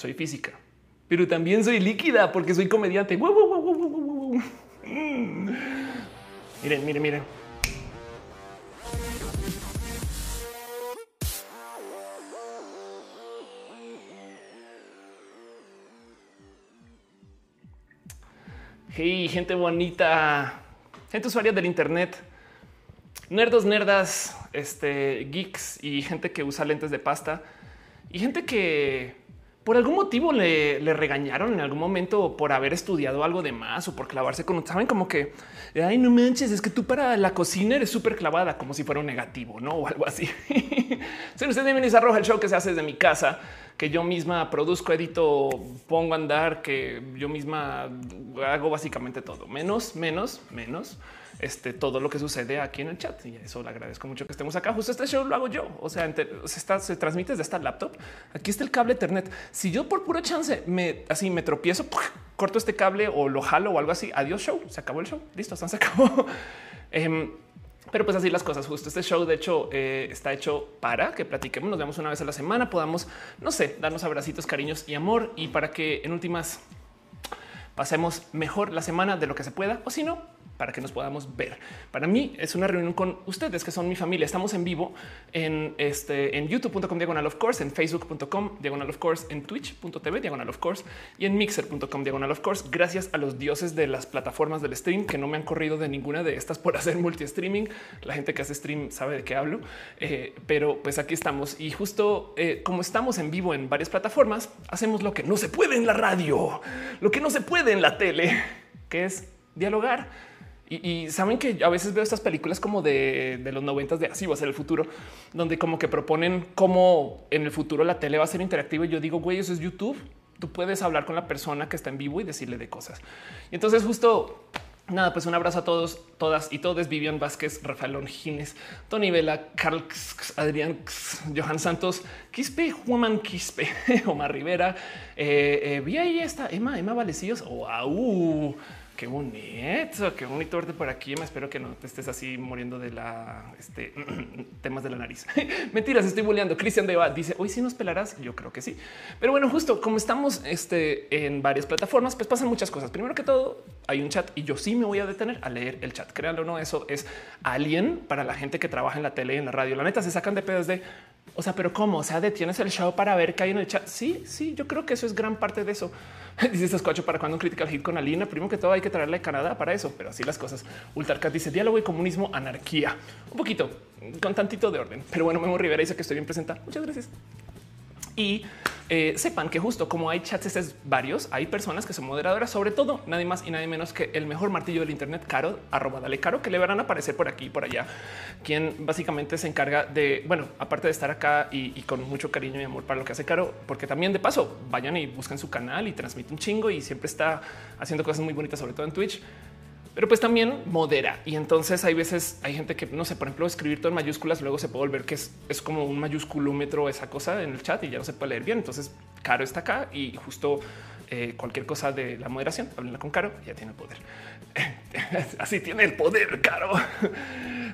soy física, pero también soy líquida porque soy comediante. miren, miren, miren. Hey, gente bonita, gente usuaria del Internet, nerdos, nerdas, este, geeks y gente que usa lentes de pasta y gente que por algún motivo le, regañaron en algún momento por haber estudiado algo de más o por clavarse con, saben como que, ay, no manches, es que tú para la cocina eres súper clavada, como si fuera un negativo, ¿no? O algo así. Si usted bienvenidos a Roja, el show que se hace desde mi casa, que yo misma produzco, edito, pongo a andar, que yo misma hago básicamente todo, menos, menos, menos este, todo lo que sucede aquí en el chat. Y eso le agradezco mucho que estemos acá. Justo este show lo hago yo. O sea, se, transmite desde esta laptop. Aquí está el cable Ethernet. Si yo por puro chance me así me tropiezo, corto este cable o lo jalo o algo así. Adiós show. Se acabó el show. Listo, se acabó. Em, pero pues así las cosas. Justo este show, de hecho, eh, está hecho para que platiquemos, nos vemos una vez a la semana, podamos, no sé, darnos abracitos, cariños y amor y para que en últimas pasemos mejor la semana de lo que se pueda o si no, para que nos podamos ver. Para mí es una reunión con ustedes que son mi familia. Estamos en vivo en este en youtube.com diagonal of course, en facebook.com diagonal of course, en twitch.tv diagonal of course y en mixer.com diagonal of course. Gracias a los dioses de las plataformas del stream que no me han corrido de ninguna de estas por hacer multi streaming. La gente que hace stream sabe de qué hablo, eh, pero pues aquí estamos y justo eh, como estamos en vivo en varias plataformas, hacemos lo que no se puede en la radio, lo que no se puede en la tele, que es dialogar y, saben que a veces veo estas películas como de, los noventas de así va a ser el futuro, donde como que proponen cómo en el futuro la tele va a ser interactiva. Y yo digo, güey, eso es YouTube. Tú puedes hablar con la persona que está en vivo y decirle de cosas. Y entonces justo Nada, pues un abrazo a todos, todas y todos. Vivian Vázquez, Rafael Longines, Tony Vela, Carl, Adrián, Johan Santos, Quispe, Juan Quispe, Omar Rivera. Eh, eh, vi ahí esta Emma, Emma Valecillos. Wow, qué bonito, qué bonito verte por aquí. Me espero que no te estés así muriendo de la este, temas de la nariz. Mentiras, estoy boleando. Cristian Deva dice hoy sí nos pelarás. Yo creo que sí, pero bueno, justo como estamos este, en varias plataformas, pues pasan muchas cosas. Primero que todo, hay un chat y yo sí me voy a detener a leer el chat. Créanlo o no, eso es alguien para la gente que trabaja en la tele y en la radio. La neta se sacan de pedos de o sea, pero cómo? O sea, detienes el show para ver qué hay en el chat. Sí, sí, yo creo que eso es gran parte de eso. dice escucho para cuando un critical hit con Alina. Primero que todo hay que traerle a Canadá para eso, pero así las cosas. Ultarcat dice diálogo y comunismo, anarquía. Un poquito, con tantito de orden. Pero bueno, Memo Rivera dice que estoy bien presentada. Muchas gracias. Y eh, sepan que justo como hay chats es varios, hay personas que son moderadoras, sobre todo nadie más y nadie menos que el mejor martillo del Internet, Caro, arroba dale Caro, que le verán aparecer por aquí y por allá, quien básicamente se encarga de, bueno, aparte de estar acá y, y, con mucho cariño y amor para lo que hace Caro, porque también de paso vayan y buscan su canal y transmite un chingo y siempre está haciendo cosas muy bonitas, sobre todo en Twitch pero pues también modera. Y entonces hay veces hay gente que no sé, por ejemplo, escribir todo en mayúsculas, luego se puede volver que es, es como un mayúsculómetro esa cosa en el chat y ya no se puede leer bien. Entonces, Caro está acá y justo eh, cualquier cosa de la moderación, háblenla con Caro, ya tiene poder. Así tiene el poder, Caro.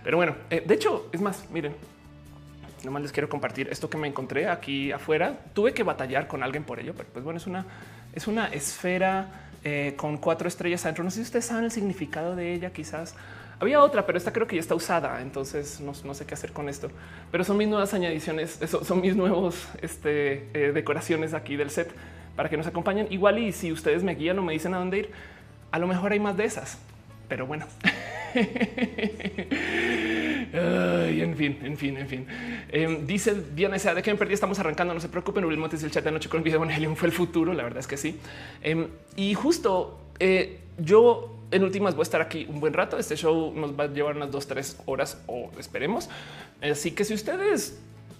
Pero bueno, eh, de hecho, es más, miren, nomás les quiero compartir esto que me encontré aquí afuera. Tuve que batallar con alguien por ello, pero pues bueno, es una, es una esfera eh, con cuatro estrellas adentro. No sé si ustedes saben el significado de ella, quizás. Había otra, pero esta creo que ya está usada, entonces no, sé qué hacer con esto. Pero son mis nuevas añadiciones, son mis nuevos este, eh, decoraciones aquí del set para que nos acompañen. Igual y si ustedes me guían o me dicen a dónde ir, a lo mejor hay más de esas. Pero bueno. en fin, en fin, en fin. Em, dice Diana sea de que me perdí. Estamos arrancando. No se preocupen. Uri Montes el chat de noche con el video Evangelion fue el futuro. La verdad es que sí. Em, y justo eh, yo en últimas voy a estar aquí un buen rato. Este show nos va a llevar unas dos, tres horas o esperemos. Así que si ustedes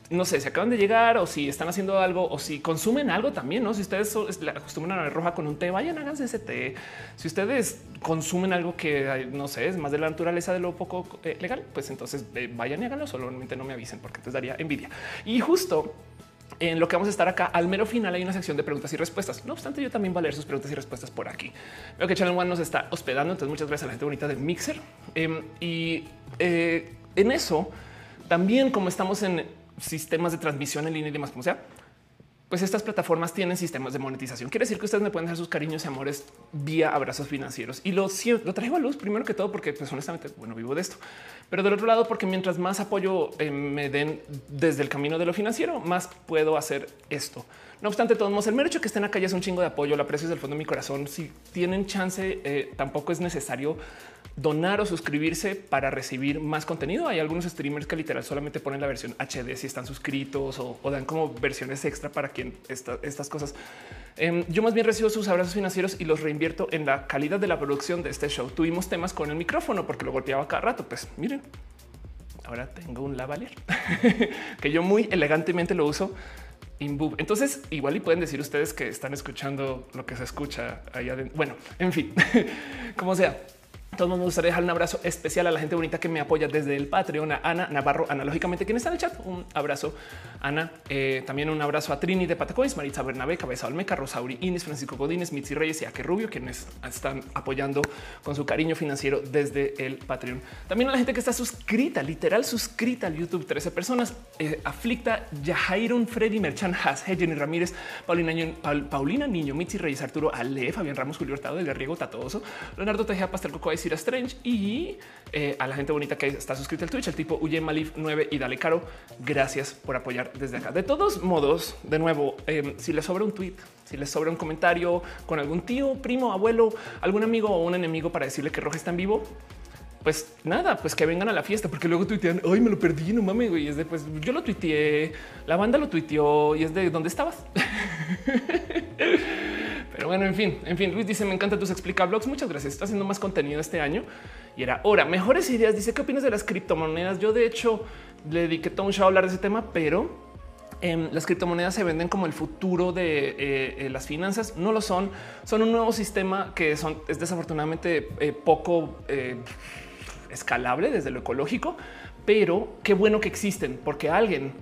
no sé, si acaban de llegar o si están haciendo algo o si consumen algo también, ¿no? Si ustedes acostumbran a la roja con un té, vayan, háganse ese té. Si ustedes consumen algo que, no sé, es más de la naturaleza de lo poco eh, legal, pues entonces eh, vayan y háganlo, solamente no me avisen porque entonces daría envidia. Y justo en lo que vamos a estar acá al mero final hay una sección de preguntas y respuestas. No obstante, yo también voy a leer sus preguntas y respuestas por aquí. Veo que Channel One nos está hospedando, entonces muchas gracias a la gente bonita de Mixer. Em, y eh, en eso, también como estamos en sistemas de transmisión en línea y demás, como sea. pues estas plataformas tienen sistemas de monetización. Quiere decir que ustedes me pueden dar sus cariños y amores vía abrazos financieros. Y lo, lo traigo a luz primero que todo porque pues honestamente, bueno, vivo de esto. Pero del otro lado, porque mientras más apoyo eh, me den desde el camino de lo financiero, más puedo hacer esto. No obstante, todos modos, el mero hecho que estén acá es un chingo de apoyo. Lo aprecio desde el fondo de mi corazón. Si tienen chance, eh, tampoco es necesario donar o suscribirse para recibir más contenido. Hay algunos streamers que literal solamente ponen la versión HD si están suscritos o, dan como versiones extra para quien estas cosas. Em, yo más bien recibo sus abrazos financieros y los reinvierto en la calidad de la producción de este show. Tuvimos temas con el micrófono porque lo golpeaba cada rato. Pues miren, ahora tengo un lavalier que yo muy elegantemente lo uso. Entonces, igual y pueden decir ustedes que están escuchando lo que se escucha allá adentro. Bueno, en fin, como sea, todo me gustaría dejar un abrazo especial a la gente bonita que me apoya desde el Patreon, a Ana Navarro, analógicamente, quien está en el chat. Un abrazo, Ana. Eh, también un abrazo a Trini de Patacoins, Maritza Bernabé, Cabeza Olmeca, Rosauri Inés, Francisco Godínez, Mitzi Reyes y Ake Rubio, quienes están apoyando con su cariño financiero desde el Patreon. También a la gente que está suscrita, literal suscrita al YouTube, 13 personas, eh, Aflicta, Yahairon, Freddy Merchan, Has, Jenny Ramírez, Paulina, Paulina Niño, Mitzi Reyes, Arturo Ale, Fabián Ramos, Julio Hurtado, Del Riego, Tatoso, Leonardo Tejea, Pastel Coco, Strange y eh, a la gente bonita que está suscrita al Twitch, el tipo Uye Malif 9 y Dale Caro. Gracias por apoyar desde acá. De todos modos, de nuevo, em, si les sobra un tweet, si les sobra un comentario con algún tío, primo, abuelo, algún amigo o un enemigo para decirle que Roja está en vivo, pues nada, pues que vengan a la fiesta, porque luego tuitean, hoy me lo perdí, no mames, güey. Es de pues yo lo tuiteé, la banda lo tuiteó y es de dónde estabas. Pero bueno, en fin, en fin, Luis dice: Me encanta tus explica blogs. Muchas gracias. Está haciendo más contenido este año y era hora. Mejores ideas. Dice: ¿Qué opinas de las criptomonedas? Yo, de hecho, le dediqué todo un show a hablar de ese tema, pero em, las criptomonedas se venden como el futuro de eh, eh, las finanzas. No lo son. Son un nuevo sistema que son, es desafortunadamente eh, poco escalable desde lo ecológico, pero qué bueno que existen porque alguien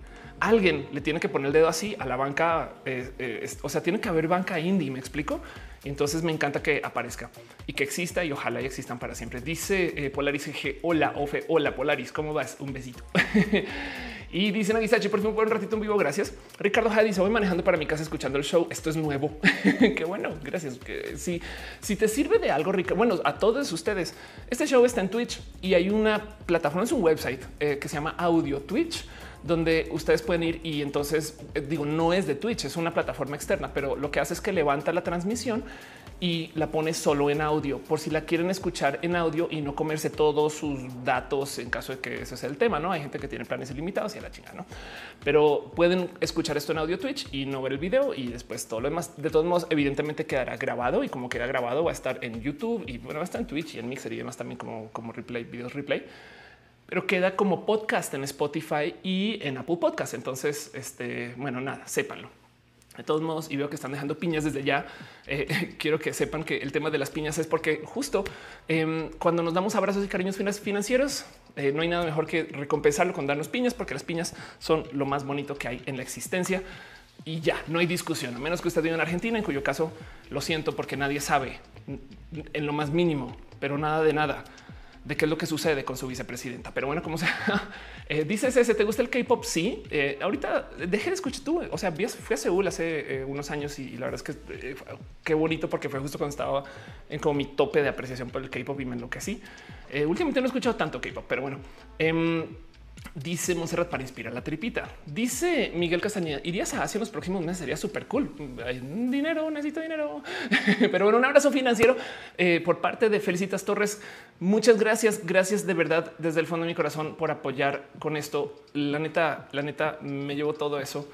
alguien le tiene que poner el dedo así a la banca. Eh, eh, o sea, tiene que haber banca indie. Me explico. Y entonces me encanta que aparezca y que exista y ojalá y existan para siempre. Dice eh, Polaris G. Hola, Ofe. Hola, Polaris. ¿Cómo vas? Un besito. y dice Nagisachi, por fin por un ratito en vivo. Gracias. Ricardo Jade dice: Voy manejando para mi casa escuchando el show. Esto es nuevo. Qué bueno. Gracias. Que si, si te sirve de algo, Ricardo, bueno, a todos ustedes, este show está en Twitch y hay una plataforma, es un website que se llama Audio Twitch donde ustedes pueden ir y entonces eh, digo, no es de Twitch, es una plataforma externa, pero lo que hace es que levanta la transmisión y la pone solo en audio por si la quieren escuchar en audio y no comerse todos sus datos en caso de que ese sea el tema. No hay gente que tiene planes ilimitados y a la chingada, no? Pero pueden escuchar esto en audio Twitch y no ver el video y después todo lo demás. De todos modos, evidentemente quedará grabado y como queda grabado va a estar en YouTube y bueno, va a estar en Twitch y en Mixer y demás también como, como replay, videos replay pero queda como podcast en Spotify y en Apple Podcast. Entonces, este, bueno, nada, sépanlo. De todos modos, y veo que están dejando piñas desde ya. Eh, quiero que sepan que el tema de las piñas es porque justo em, cuando nos damos abrazos y cariños financieros, eh, no hay nada mejor que recompensarlo con darnos piñas, porque las piñas son lo más bonito que hay en la existencia. Y ya no hay discusión, a menos que usted viva en Argentina, en cuyo caso lo siento porque nadie sabe en lo más mínimo, pero nada de nada de qué es lo que sucede con su vicepresidenta. Pero bueno, como sea, eh, dices ese, ¿te gusta el K-pop? Sí. Eh, ahorita dejé de escuchar tú. O sea, fui a Seúl hace eh, unos años y, la verdad es que qué bonito porque fue justo cuando estaba en como mi tope de apreciación por el K-pop y me enloquecí. últimamente no he escuchado tanto K-pop, pero bueno. Dice Monserrat para inspirar la tripita. Dice Miguel Castañeda, irías a los próximos meses, sería súper cool. dinero, necesito dinero. Pero bueno, un abrazo financiero eh, por parte de Felicitas Torres. Muchas gracias, gracias de verdad desde el fondo de mi corazón por apoyar con esto. La neta, la neta, me llevo todo eso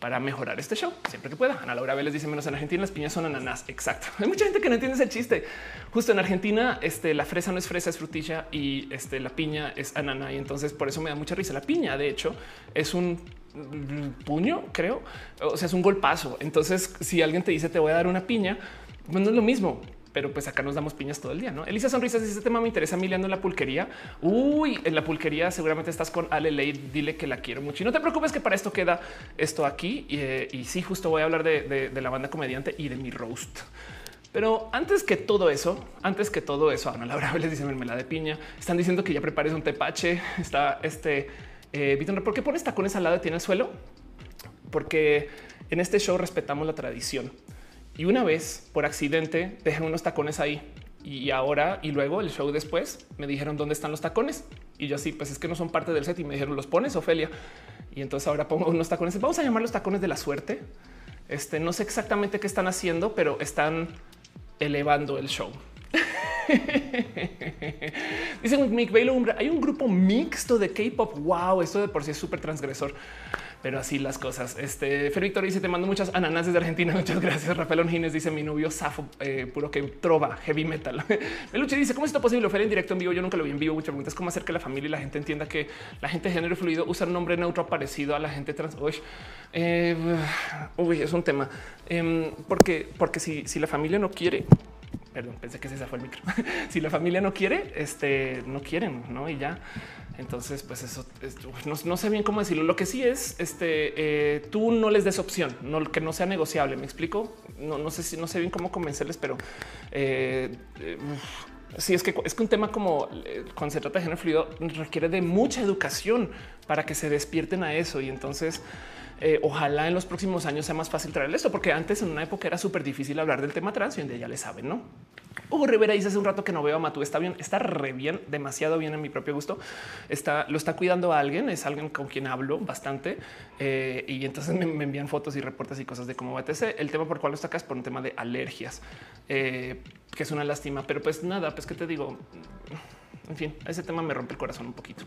para mejorar este show siempre que pueda. Ana Laura Vélez dice menos en Argentina las piñas son ananas. Exacto. Hay mucha gente que no entiende ese chiste. Justo en Argentina, este, la fresa no es fresa, es frutilla y este, la piña es anana. Y entonces por eso me da mucha risa. La piña, de hecho, es un puño, creo. O sea, es un golpazo. Entonces, si alguien te dice te voy a dar una piña, pues no es lo mismo pero pues acá nos damos piñas todo el día. No, Elisa Sonrisas dice: Este tema me interesa miliando en la pulquería. Uy, en la pulquería seguramente estás con Ale Ley. Dile que la quiero mucho y no te preocupes que para esto queda esto aquí. Y, eh, sí, justo voy a hablar de, la banda comediante y de mi roast. Pero antes que todo eso, antes que todo eso, Ana Laura les dice mermelada de piña. Están diciendo que ya prepares un tepache. Está este eh, ¿por qué pones tacones al lado tiene el suelo? Porque En este show respetamos la tradición. Y una vez, por accidente, dejé unos tacones ahí. Y ahora y luego el show después me dijeron dónde están los tacones. Y yo así, pues es que no son parte del set. Y me dijeron, ¿los pones, Ofelia? Y entonces ahora pongo unos tacones. Vamos a llamar los tacones de la suerte. Este no sé exactamente qué están haciendo, pero están elevando el show. Dice Mick Baylor, hay un grupo mixto de K-pop. Wow, esto de por sí es súper transgresor pero así las cosas. Este Fer Víctor dice: Te mando muchas ananas desde Argentina. Muchas gracias. Rafael Ongines dice: Mi novio Safo, eh, puro que trova, heavy metal. Meluche dice: ¿Cómo es esto posible? Fer en directo en vivo. Yo nunca lo vi en vivo. Muchas preguntas: ¿Cómo hacer que la familia y la gente entienda que la gente de género fluido usa un nombre neutro parecido a la gente trans? Uy, eh, es un tema. Em, porque, porque si, si la familia no quiere, perdón, pensé que ese fue el micro. si la familia no quiere, este no quieren, no? Y ya. Entonces, pues eso no, sé bien cómo decirlo. Lo que sí es este eh, tú no les des opción, que no sea negociable. Me explico. No, sé si no sé bien cómo convencerles, pero eh sí es que es que un tema como eh, cuando se trata de género fluido requiere de mucha educación para que se despierten a eso. Y entonces, ojalá en los próximos años sea más fácil traer esto, porque antes en una época era súper difícil hablar del tema trans y donde ya le saben, no? Hugo Rivera dice hace un rato que no veo a Matú. Está bien, está re bien, demasiado bien en mi propio gusto. Está, lo está cuidando a alguien, es alguien con quien hablo bastante. Eh, y entonces me, envían fotos y reportes y cosas de cómo va TC. El tema por cual lo sacas por un tema de alergias, eh, que es una lástima, pero pues nada, pues que te digo, en fin, ese tema me rompe el corazón un poquito.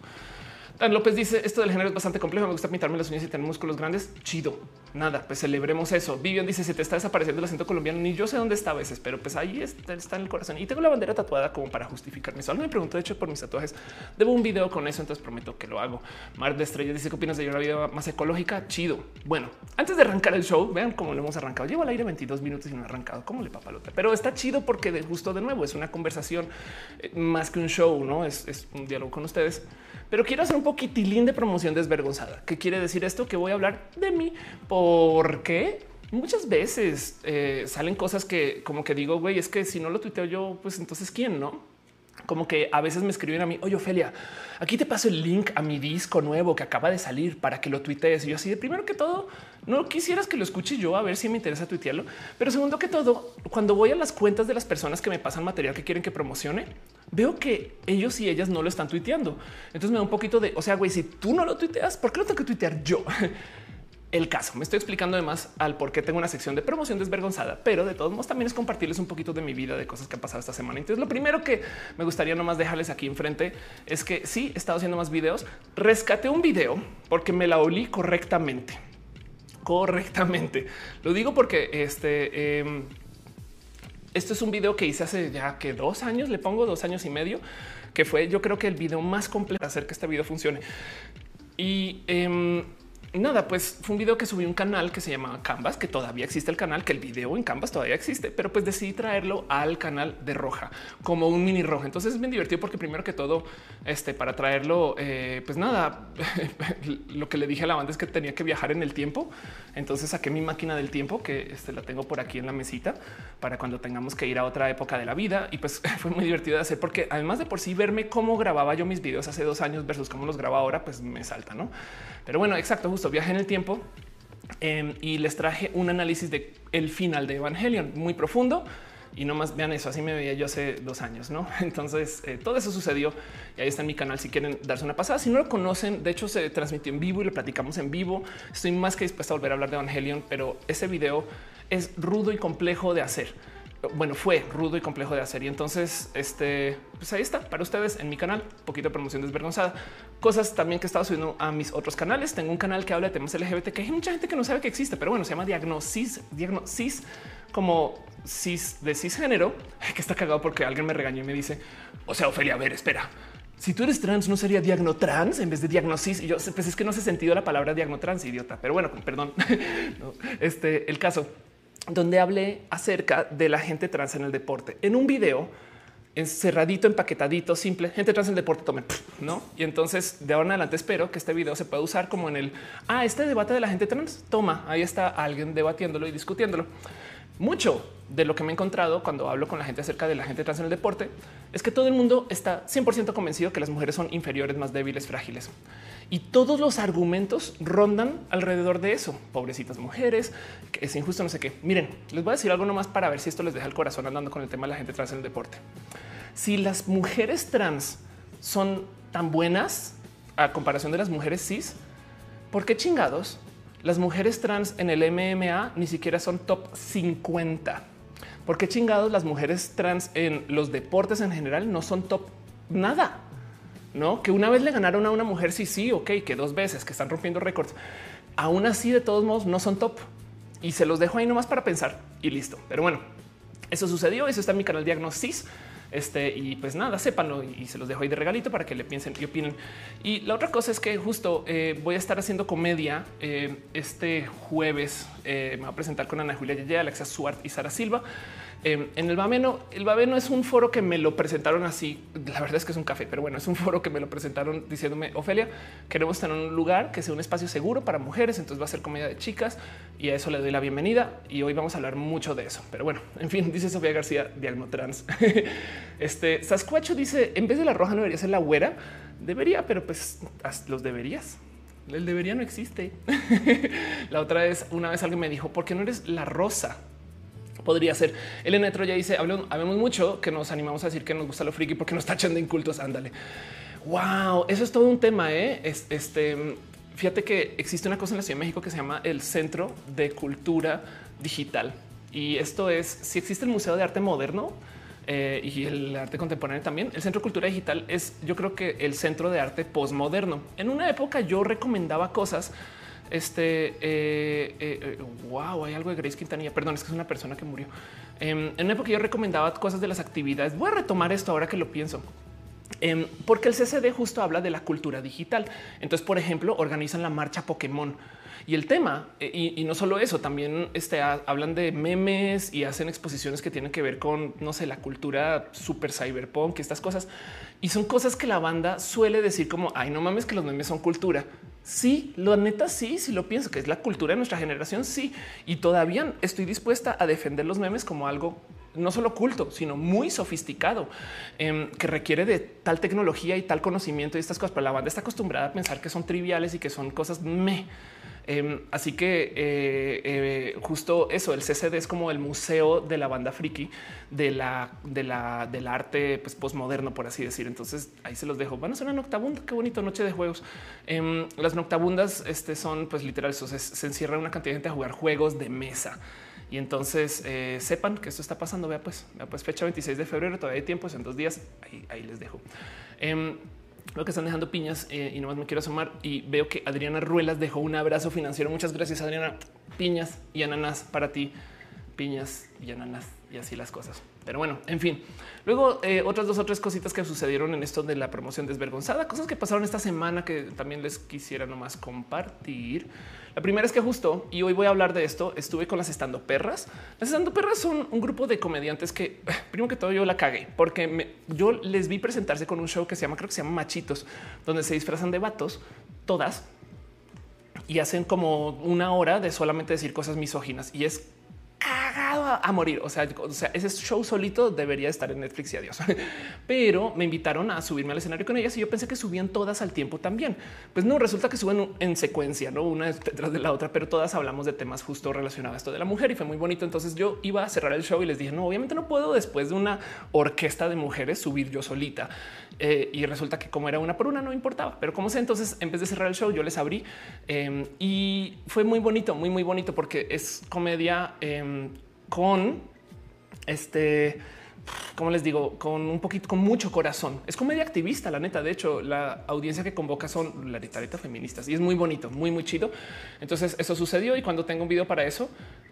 Dan López dice esto del género es bastante complejo. Me gusta pintarme las uñas y tener músculos grandes. Chido. Nada, pues celebremos eso. Vivian dice se te está desapareciendo el acento colombiano. Ni yo sé dónde está a veces, pero pues ahí está, en el corazón y tengo la bandera tatuada como para justificarme. Solo me preguntó de hecho por mis tatuajes. Debo un video con eso, entonces prometo que lo hago. Mar de Estrellas dice qué opinas de una vida más ecológica. Chido. Bueno, antes de arrancar el show, vean cómo lo hemos arrancado. Llevo al aire 22 minutos y no he arrancado. ¿Cómo le papalote? Pero está chido porque de justo de nuevo es una conversación eh, más que un show, no es un diálogo con ustedes pero quiero hacer un poquitilín de promoción desvergonzada. ¿Qué quiere decir esto? Que voy a hablar de mí porque muchas veces eh, salen cosas que como que digo, güey, es que si no lo tuiteo yo, pues entonces quién no? Como que a veces me escriben a mí, oye, Ofelia, aquí te paso el link a mi disco nuevo que acaba de salir para que lo tuitees. Y yo así de primero que todo, no quisieras que lo escuche yo a ver si me interesa tuitearlo. Pero segundo que todo, cuando voy a las cuentas de las personas que me pasan material que quieren que promocione, veo que ellos y ellas no lo están tuiteando. Entonces me da un poquito de, o sea, güey, si tú no lo tuiteas, ¿por qué lo tengo que tuitear yo? el caso. Me estoy explicando además al por qué tengo una sección de promoción desvergonzada, pero de todos modos también es compartirles un poquito de mi vida, de cosas que han pasado esta semana. Entonces, lo primero que me gustaría nomás dejarles aquí enfrente es que sí he estado haciendo más videos. Rescaté un video porque me la olí correctamente. Correctamente. Lo digo porque este em, esto es un video que hice hace ya que dos años, le pongo dos años y medio, que fue yo creo que el video más completo para hacer que este video funcione. Y em, nada, pues fue un video que subí un canal que se llama Canvas, que todavía existe el canal, que el video en Canvas todavía existe, pero pues decidí traerlo al canal de Roja como un mini Roja. Entonces es bien divertido porque primero que todo, este para traerlo, eh, pues nada, lo que le dije a la banda es que tenía que viajar en el tiempo. Entonces saqué mi máquina del tiempo que este, la tengo por aquí en la mesita para cuando tengamos que ir a otra época de la vida. Y pues fue muy divertido de hacer porque además de por sí verme cómo grababa yo mis videos hace dos años versus cómo los grabo ahora, pues me salta, no? Pero bueno, exacto, viaje en el tiempo em, y les traje un análisis de el final de Evangelion muy profundo. Y no más vean eso. Así me veía yo hace dos años, no? Entonces eh, todo eso sucedió y ahí está en mi canal. Si quieren darse una pasada, si no lo conocen, de hecho se transmitió en vivo y lo platicamos en vivo. Estoy más que dispuesto a volver a hablar de Evangelion, pero ese video es rudo y complejo de hacer bueno, fue rudo y complejo de hacer. Y entonces, este, pues ahí está para ustedes en mi canal, poquito de promoción desvergonzada. Cosas también que he estado subiendo a mis otros canales. Tengo un canal que habla de temas LGBT, que hay mucha gente que no sabe que existe, pero bueno, se llama Diagnosis, Diagnosis como cis de cisgénero, que está cagado porque alguien me regañó y me dice, o sea, Ofelia, a ver, espera. Si tú eres trans, no sería diagnotrans en vez de diagnosis. Y yo pues es que no hace sentido la palabra diagnotrans, idiota. Pero bueno, perdón. este el caso donde hablé acerca de la gente trans en el deporte. En un video encerradito, empaquetadito, simple, gente trans en el deporte, tomen, ¿no? Y entonces de ahora en adelante espero que este video se pueda usar como en el, ah, este debate de la gente trans, toma, ahí está alguien debatiéndolo y discutiéndolo. Mucho de lo que me he encontrado cuando hablo con la gente acerca de la gente trans en el deporte es que todo el mundo está 100% convencido que las mujeres son inferiores, más débiles, frágiles. Y todos los argumentos rondan alrededor de eso. Pobrecitas mujeres, que es injusto, no sé qué. Miren, les voy a decir algo nomás para ver si esto les deja el corazón andando con el tema de la gente trans en el deporte. Si las mujeres trans son tan buenas a comparación de las mujeres cis, ¿por qué chingados las mujeres trans en el MMA ni siquiera son top 50? ¿Por qué chingados las mujeres trans en los deportes en general no son top nada? No, que una vez le ganaron a una mujer, sí, sí, ok, que dos veces que están rompiendo récords. Aún así, de todos modos, no son top y se los dejo ahí nomás para pensar y listo. Pero bueno, eso sucedió. Eso está en mi canal Diagnosis. Este y pues nada, sépanlo y se los dejo ahí de regalito para que le piensen y opinen. Y la otra cosa es que justo eh, voy a estar haciendo comedia eh, este jueves. Eh, me voy a presentar con Ana Julia Yeye, Alexa Suart y Sara Silva. Em, en el Bameno, el Bameno es un foro que me lo presentaron así. La verdad es que es un café, pero bueno, es un foro que me lo presentaron diciéndome Ofelia, queremos tener un lugar que sea un espacio seguro para mujeres. Entonces va a ser comedia de chicas y a eso le doy la bienvenida. Y hoy vamos a hablar mucho de eso. Pero bueno, en fin, dice Sofía García, Diagnotrans. este Sasquatch dice en vez de la roja no debería ser la güera. Debería, pero pues los deberías. El debería no existe. la otra vez, una vez alguien me dijo, ¿por qué no eres la rosa? Podría ser. Elena ya dice, hablemos mucho que nos animamos a decir que nos gusta lo friki porque nos tachan de incultos. Ándale. Wow, eso es todo un tema. ¿eh? este, fíjate que existe una cosa en la Ciudad de México que se llama el Centro de Cultura Digital. Y esto es, si existe el Museo de Arte Moderno eh, y el arte contemporáneo también, el Centro de Cultura Digital es yo creo que el centro de arte postmoderno. En una época yo recomendaba cosas este eh, eh, wow, hay algo de Grace Quintanilla. Perdón, es que es una persona que murió. Em, en una época yo recomendaba cosas de las actividades. Voy a retomar esto ahora que lo pienso. Em, porque el CCD justo habla de la cultura digital. Entonces, por ejemplo, organizan la marcha Pokémon y el tema, eh, y, no solo eso, también este, hablan de memes y hacen exposiciones que tienen que ver con, no sé, la cultura super cyberpunk y estas cosas. Y son cosas que la banda suele decir como, ay, no mames que los memes son cultura. Sí, lo neta sí, si lo pienso, que es la cultura de nuestra generación, sí. Y todavía estoy dispuesta a defender los memes como algo no solo culto, sino muy sofisticado, em, que requiere de tal tecnología y tal conocimiento y estas cosas. Pero la banda está acostumbrada a pensar que son triviales y que son cosas. Em, así que eh, eh, justo eso, el CCD es como el museo de la banda friki de la, de la, del arte pues, postmoderno, por así decir. Entonces ahí se los dejo. Van a ser una noctabunda. Qué bonito noche de juegos. Em, las noctabundas este, son pues literal, se, se encierra una cantidad de gente a jugar juegos de mesa. Y entonces eh, sepan que esto está pasando. Vea pues, pues fecha 26 de febrero, todavía hay tiempo, en dos días. Ahí, ahí les dejo. Em, Veo que están dejando piñas eh, y nomás me quiero asomar y veo que Adriana Ruelas dejó un abrazo financiero. Muchas gracias, Adriana. Piñas y ananas para ti. Piñas y ananas y así las cosas. Pero bueno, en fin. Luego eh, otras dos o tres cositas que sucedieron en esto de la promoción desvergonzada, cosas que pasaron esta semana que también les quisiera nomás compartir. La primera es que justo, y hoy voy a hablar de esto, estuve con las estando perras. Las estando perras son un grupo de comediantes que, primero que todo, yo la cagué porque yo les vi presentarse con un show que se llama, creo que se llama Machitos, donde se disfrazan de vatos, todas, y hacen como una hora de solamente decir cosas misóginas. Y es cagado a, morir. O sea, o sea, ese show solito debería estar en Netflix y adiós. Pero me invitaron a subirme al escenario con ellas y yo pensé que subían todas al tiempo también. Pues no, resulta que suben en secuencia, no una detrás de la otra, pero todas hablamos de temas justo relacionados a esto de la mujer y fue muy bonito. Entonces yo iba a cerrar el show y les dije, no, obviamente no puedo después de una orquesta de mujeres subir yo solita. Eh, y resulta que como era una por una no importaba, pero como sé, entonces en vez de cerrar el show yo les abrí em, y fue muy bonito, muy, muy bonito porque es comedia em, con este como les digo, con un poquito, con mucho corazón. Es comedia activista, la neta. De hecho, la audiencia que convoca son la neta feministas y es muy bonito, muy, muy chido. Entonces, eso sucedió y cuando tengo un video para eso,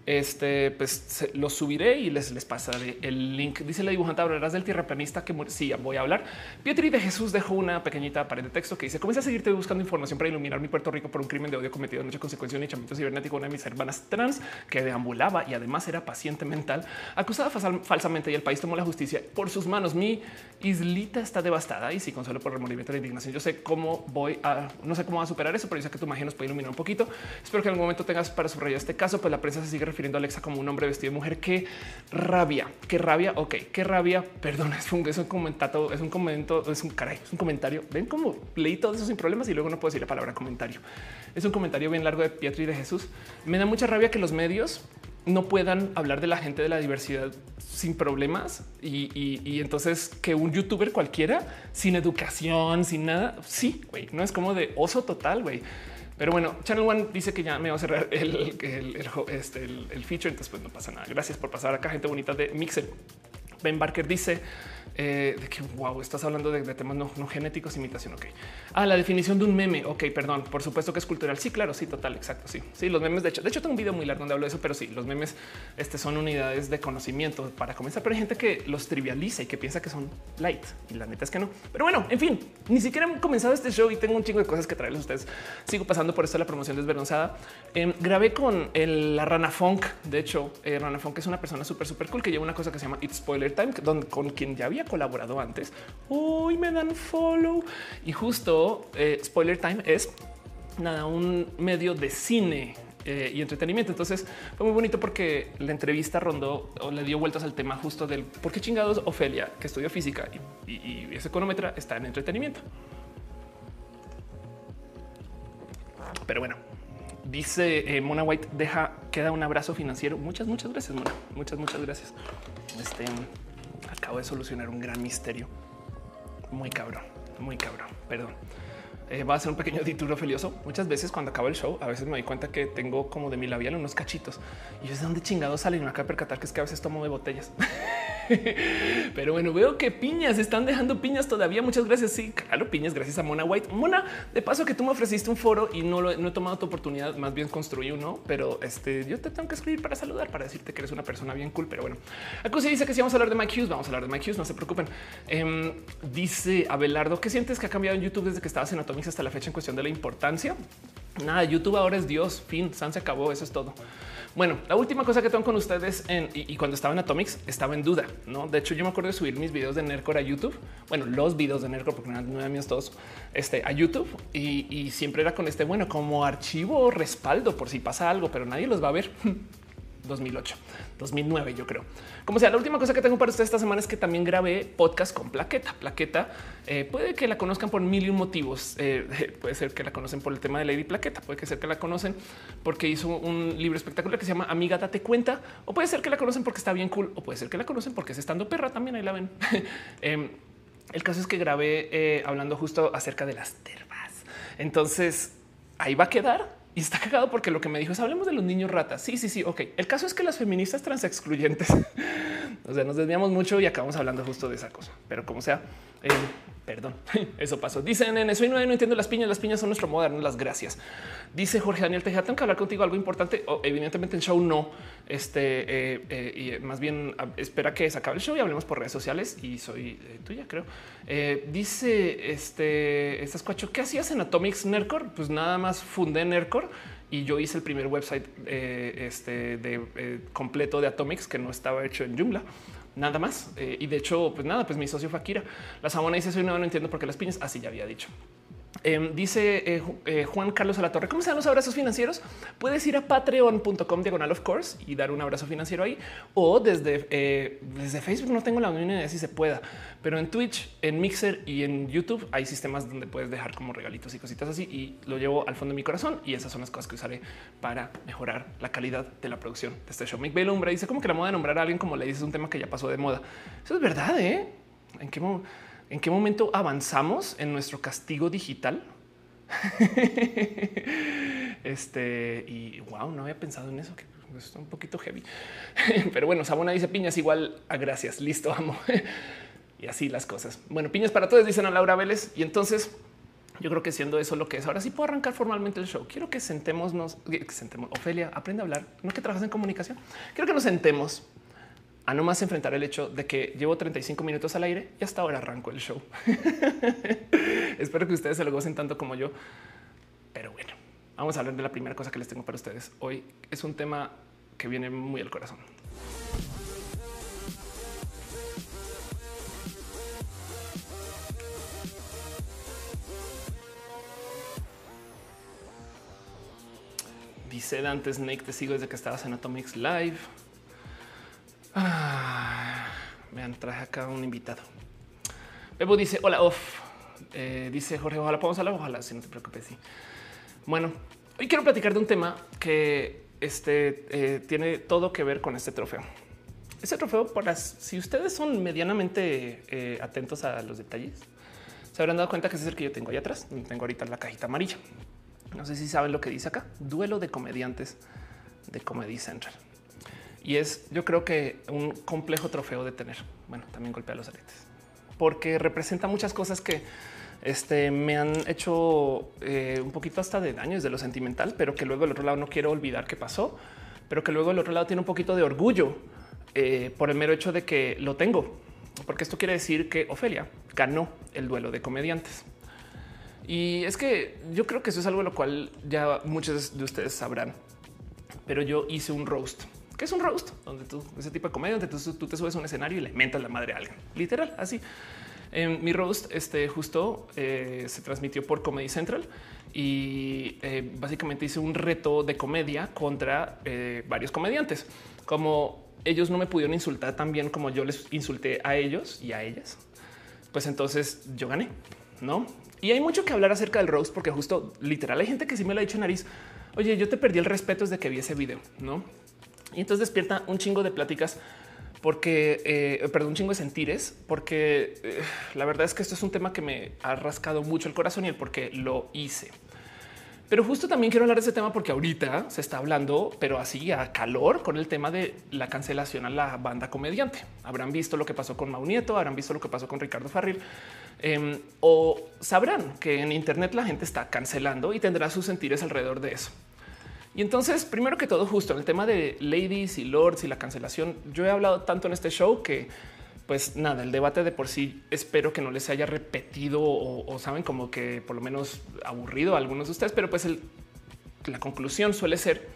este, pues lo subiré y les, les pasaré el link. Dice la dibujante hablarás del tierraplanista que sí, voy a hablar. Pietri de Jesús dejó una pequeñita pared de texto que dice: Comienza a seguirte buscando información para iluminar mi Puerto Rico por un crimen de odio cometido en hecha consecuencia de un echamiento cibernético. Una de mis hermanas trans que deambulaba y además era paciente mental, acusada falsamente y el país tomó la justicia por sus manos. Mi islita está devastada y si consuelo por el movimiento de la indignación. Yo sé cómo voy a, no sé cómo va a superar eso, pero yo sé que tu magia nos puede iluminar un poquito. Espero que en algún momento tengas para subrayar este caso, pues la prensa se sigue refiriendo a Alexa como un hombre vestido de mujer. Qué rabia, qué rabia. Ok, qué rabia. Perdón, es un, es comentario, es un comentario, es un caray, es un comentario. Ven cómo leí todo eso sin problemas y luego no puedo decir la palabra comentario. Es un comentario bien largo de Pietro y de Jesús. Me da mucha rabia que los medios no puedan hablar de la gente de la diversidad sin problemas y, entonces que un youtuber cualquiera sin educación, sin nada. Sí, güey, no es como de oso total, güey. Pero bueno, Channel One dice que ya me va a cerrar el, este, el, feature, entonces pues no pasa nada. Gracias por pasar acá, gente bonita de Mixer. Ben Barker dice eh, de que wow, estás hablando de, temas no, genéticos, imitación. Ok. Ah, la definición de un meme. Ok, perdón. Por supuesto que es cultural. Sí, claro, sí, total, exacto. Sí, sí, los memes. De hecho, de hecho, tengo un video muy largo donde hablo de eso, pero sí, los memes este, son unidades de conocimiento para comenzar. Pero hay gente que los trivializa y que piensa que son light y la neta es que no. Pero bueno, en fin, ni siquiera he comenzado este show y tengo un chingo de cosas que traerles a ustedes. Sigo pasando por esto la promoción desvergonzada. Em, grabé con la Rana Funk. De hecho, eh, Rana Funk es una persona súper, súper cool que lleva una cosa que se llama It's Spoiler Time, donde, con quien ya había colaborado antes Hoy me dan follow y justo eh, spoiler time es nada, un medio de cine eh, y entretenimiento. Entonces fue muy bonito porque la entrevista rondó o le dio vueltas al tema justo del por qué chingados Ofelia, que estudió física y, ese económetra está en entretenimiento. Pero bueno, dice eh, Mona White, deja, queda un abrazo financiero. Muchas, muchas gracias, Mona. Muchas, muchas gracias. Este, acabo de solucionar un gran misterio. Muy cabrón, muy cabrón. Perdón. Eh, va a ser un pequeño título felioso. Muchas veces cuando acaba el show, a veces me doy cuenta que tengo como de mi labial unos cachitos y es de dónde chingados salen. Me acabo de percatar que es que a veces tomo de botellas. Pero bueno, veo que piñas están dejando piñas todavía. Muchas gracias. Sí, claro, piñas. Gracias a Mona White. Mona, de paso que tú me ofreciste un foro y no, lo, he tomado tu oportunidad. Más bien construí uno, pero este yo te tengo que escribir para saludar, para decirte que eres una persona bien cool. Pero bueno, se dice que si vamos a hablar de Mike Hughes, vamos a hablar de Mike Hughes. No se preocupen. Em, dice Abelardo, ¿qué sientes que ha cambiado en YouTube desde que estabas en Hasta la fecha en cuestión de la importancia? Nada, YouTube ahora es Dios. Fin, San se acabó. Eso es todo. Bueno, la última cosa que tengo con ustedes y, cuando estaba en Atomics estaba en duda. No, de hecho, yo me acuerdo de subir mis videos de Nercor a YouTube. Bueno, los videos de Nercor, porque eran míos todos este, a YouTube y, y siempre era con este bueno como archivo respaldo por si pasa algo, pero nadie los va a ver. 2008, 2009, yo creo. Como sea, la última cosa que tengo para ustedes esta semana es que también grabé podcast con Plaqueta. Plaqueta eh, puede que la conozcan por mil y un motivos. Eh, puede ser que la conocen por el tema de Lady Plaqueta, puede ser que la conocen porque hizo un libro espectacular que se llama Amiga Date Cuenta, o puede ser que la conocen porque está bien cool, o puede ser que la conocen porque es estando perra también. Ahí la ven. Em, el caso es que grabé eh, hablando justo acerca de las tervas. Entonces ahí va a quedar y está cagado porque lo que me dijo es hablemos de los niños ratas. Sí, sí, sí. Ok. El caso es que las feministas trans excluyentes, o sea, nos desviamos mucho y acabamos hablando justo de esa cosa. Pero como sea, eh, Perdón, eso pasó. Dicen en eso y no, entiendo las piñas. Las piñas son nuestro moderno. Las gracias. Dice Jorge Daniel Tejada. Tengo que hablar contigo algo importante. evidentemente en show no. Este eh, eh, y más bien espera que se acabe el show y hablemos por redes sociales. Y soy tuya, creo. dice este estas cuatro. ¿Qué hacías en Atomics Nercor? Pues nada más fundé Nercor y yo hice el primer website este, de completo de Atomics que no estaba hecho en Joomla nada más. Eh, y de hecho, pues nada, pues mi socio Fakira. La Sabona dice soy no, no entiendo por qué las piñas. Así ya había dicho. Em, dice eh, eh, Juan Carlos a la Torre, ¿cómo se dan los abrazos financieros? Puedes ir a patreon.com diagonal of course y dar un abrazo financiero ahí o desde, eh, desde Facebook. No tengo la menor idea si se pueda, pero en Twitch, en Mixer y en YouTube hay sistemas donde puedes dejar como regalitos y cositas así y lo llevo al fondo de mi corazón y esas son las cosas que usaré para mejorar la calidad de la producción de este show. Mick Belumbra dice como que la moda de nombrar a alguien como le dices un tema que ya pasó de moda. Eso es verdad, ¿eh? ¿En qué momento? ¿En qué momento avanzamos en nuestro castigo digital? este y wow, no había pensado en eso, que está un poquito heavy. Pero bueno, Sabona dice piñas igual a gracias. Listo, amo. y así las cosas. Bueno, piñas para todos, dicen a Laura Vélez. Y entonces yo creo que siendo eso lo que es ahora sí puedo arrancar formalmente el show. Quiero que sentémonos, que sentemos. Ofelia, aprende a hablar. No que trabajas en comunicación. Quiero que nos sentemos a no más enfrentar el hecho de que llevo 35 minutos al aire y hasta ahora arranco el show. Espero que ustedes se lo gocen tanto como yo. Pero bueno, vamos a hablar de la primera cosa que les tengo para ustedes hoy. Es un tema que viene muy al corazón. antes, Snake, te sigo desde que estabas en Atomics Live. Ah, vean, traje acá un invitado. Bebo dice: Hola, off. Eh, dice Jorge, ojalá podamos hablar, ojalá, si no te preocupes. Sí. Bueno, hoy quiero platicar de un tema que este, eh, tiene todo que ver con este trofeo. Ese trofeo, para si ustedes son medianamente eh, atentos a los detalles, se habrán dado cuenta que es el que yo tengo ahí atrás. Tengo ahorita la cajita amarilla. No sé si saben lo que dice acá. Duelo de comediantes de Comedy Central. Y es, yo creo que un complejo trofeo de tener. Bueno, también golpea los aretes. Porque representa muchas cosas que este, me han hecho eh, un poquito hasta de daño desde lo sentimental, pero que luego el otro lado no quiero olvidar que pasó, pero que luego el otro lado tiene un poquito de orgullo eh, por el mero hecho de que lo tengo. Porque esto quiere decir que Ofelia ganó el duelo de comediantes. Y es que yo creo que eso es algo lo cual ya muchos de ustedes sabrán. Pero yo hice un roast. ¿Qué es un roast? Donde tú, ese tipo de comedia, donde tú, te subes a un escenario y le mentas la madre a alguien. Literal, así. En mi roast, este justo eh, se transmitió por Comedy Central y eh, básicamente hice un reto de comedia contra eh, varios comediantes. Como ellos no me pudieron insultar tan bien como yo les insulté a ellos y a ellas, pues entonces yo gané, no? Y hay mucho que hablar acerca del roast, porque justo literal hay gente que sí me lo ha dicho nariz. Oye, yo te perdí el respeto desde que vi ese video, no? Y entonces despierta un chingo de pláticas porque, eh, perdón, un chingo de sentires, porque eh, la verdad es que esto es un tema que me ha rascado mucho el corazón y el por qué lo hice. Pero justo también quiero hablar de ese tema porque ahorita se está hablando, pero así a calor con el tema de la cancelación a la banda comediante. Habrán visto lo que pasó con Mau Nieto, habrán visto lo que pasó con Ricardo Farril em, o sabrán que en Internet la gente está cancelando y tendrá sus sentires alrededor de eso. Y entonces, primero que todo, justo en el tema de ladies y lords y la cancelación, yo he hablado tanto en este show que pues nada, el debate de por sí espero que no les haya repetido o, saben como que por lo menos aburrido a algunos de ustedes, pero pues la conclusión suele ser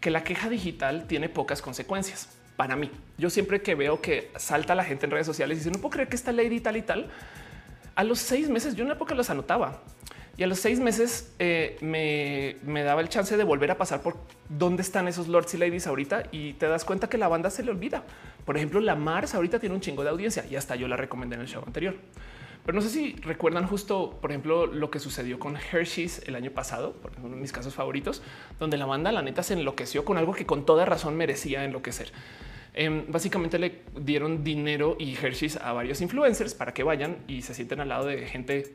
que la queja digital tiene pocas consecuencias para mí. Yo siempre que veo que salta la gente en redes sociales y dice no puedo creer que esta ley y tal y tal, a los seis meses yo en una época los anotaba y a los seis meses eh, me, me, daba el chance de volver a pasar por dónde están esos lords y ladies ahorita y te das cuenta que la banda se le olvida. Por ejemplo, la Mars ahorita tiene un chingo de audiencia y hasta yo la recomendé en el show anterior. Pero no sé si recuerdan justo, por ejemplo, lo que sucedió con Hershey's el año pasado, por uno de mis casos favoritos, donde la banda, la neta, se enloqueció con algo que con toda razón merecía enloquecer. Em, básicamente le dieron dinero y Hershey's a varios influencers para que vayan y se sienten al lado de gente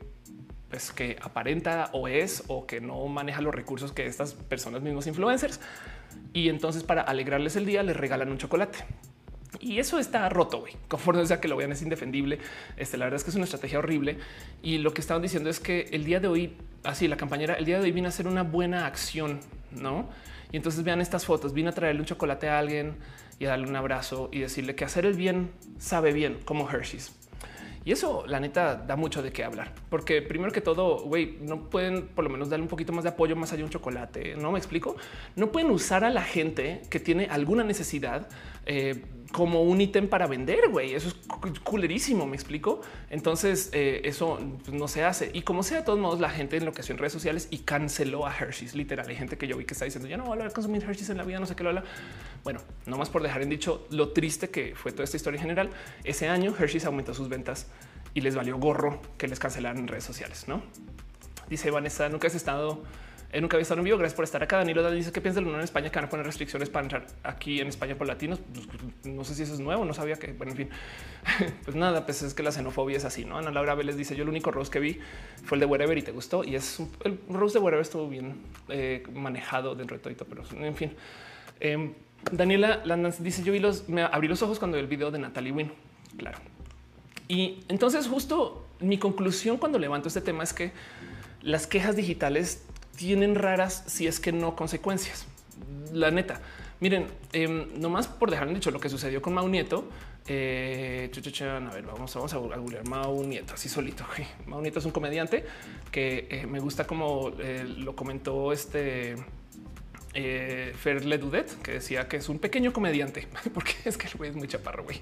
pues, que aparenta o es o que no maneja los recursos que estas personas mismos influencers. Y entonces para alegrarles el día les regalan un chocolate. Y eso está roto, güey. Conforme sea que lo vean es indefendible. Este, la verdad es que es una estrategia horrible. Y lo que estaban diciendo es que el día de hoy, así la compañera, el día de hoy vino a hacer una buena acción, ¿no? Y entonces vean estas fotos, vino a traerle un chocolate a alguien y a darle un abrazo y decirle que hacer el bien sabe bien, como Hershey's. Y eso, la neta, da mucho de qué hablar, porque primero que todo, güey, no pueden por lo menos darle un poquito más de apoyo más allá de un chocolate. No me explico. No pueden usar a la gente que tiene alguna necesidad eh, como un ítem para vender, güey. Eso es culerísimo, me explico. Entonces, eh, eso pues, no se hace. Y como sea, de todos modos, la gente enloqueció en redes sociales y canceló a Hershey's. Literal, hay gente que yo vi que está diciendo ya no voy a a consumir Hershey's en la vida, no sé qué lo habla. Bueno, no más por dejar en dicho lo triste que fue toda esta historia en general. Ese año Hershey's aumentó sus ventas y les valió gorro que les cancelaran en redes sociales, no? Dice Vanessa, nunca has estado eh, nunca había estado en vivo. Gracias por estar acá. Danilo dice que piensa la Unión en España que van a poner restricciones para entrar aquí en España por latinos. Pues, no sé si eso es nuevo, no sabía que, bueno, en fin, pues nada, pues es que la xenofobia es así, ¿no? Ana Laura Vélez dice, yo el único rose que vi fue el de Wherever y te gustó. Y es el rose de Wherever estuvo bien eh, manejado dentro de todo, pero en fin. Em, Daniela Landans dice, yo vi los, me abrí los ojos cuando vi el video de Natalie Wynn. Claro. Y entonces justo mi conclusión cuando levanto este tema es que las quejas digitales tienen raras si es que no consecuencias. La neta. Miren, eh, nomás por dejar dicho lo que sucedió con Mau Nieto. Eh, a ver, vamos, vamos a googlear Mau Nieto así solito. Mau Nieto es un comediante que eh, me gusta como eh, lo comentó este eh, Fer Ledudet, que decía que es un pequeño comediante, porque es que el güey es muy chaparro, güey.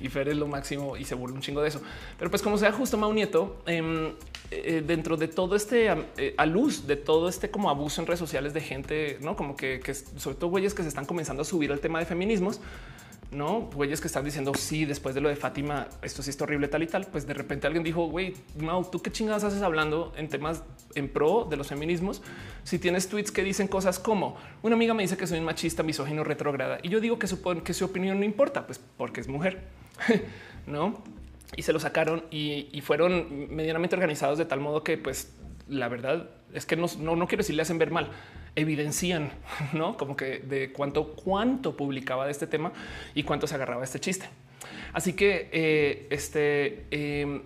Y Fer es lo máximo y se burla un chingo de eso. Pero pues como sea justo Mau Nieto, em, eh, dentro de todo este eh, a luz de todo este como abuso en redes sociales de gente, no como que, que sobre todo güeyes que se están comenzando a subir al tema de feminismos, no güeyes que están diciendo sí, después de lo de Fátima, esto sí está horrible, tal y tal. Pues de repente alguien dijo, güey, Mau, tú qué chingadas haces hablando en temas en pro de los feminismos. Si tienes tweets que dicen cosas como una amiga me dice que soy un machista, misógino, retrograda y yo digo que supone que su opinión no importa, pues porque es mujer, no? Y se lo sacaron y, y fueron medianamente organizados de tal modo que, pues, la verdad es que no, no, no quiero decir le hacen ver mal, evidencian, no como que de cuánto, cuánto publicaba de este tema y cuánto se agarraba este chiste. Así que eh, este eh,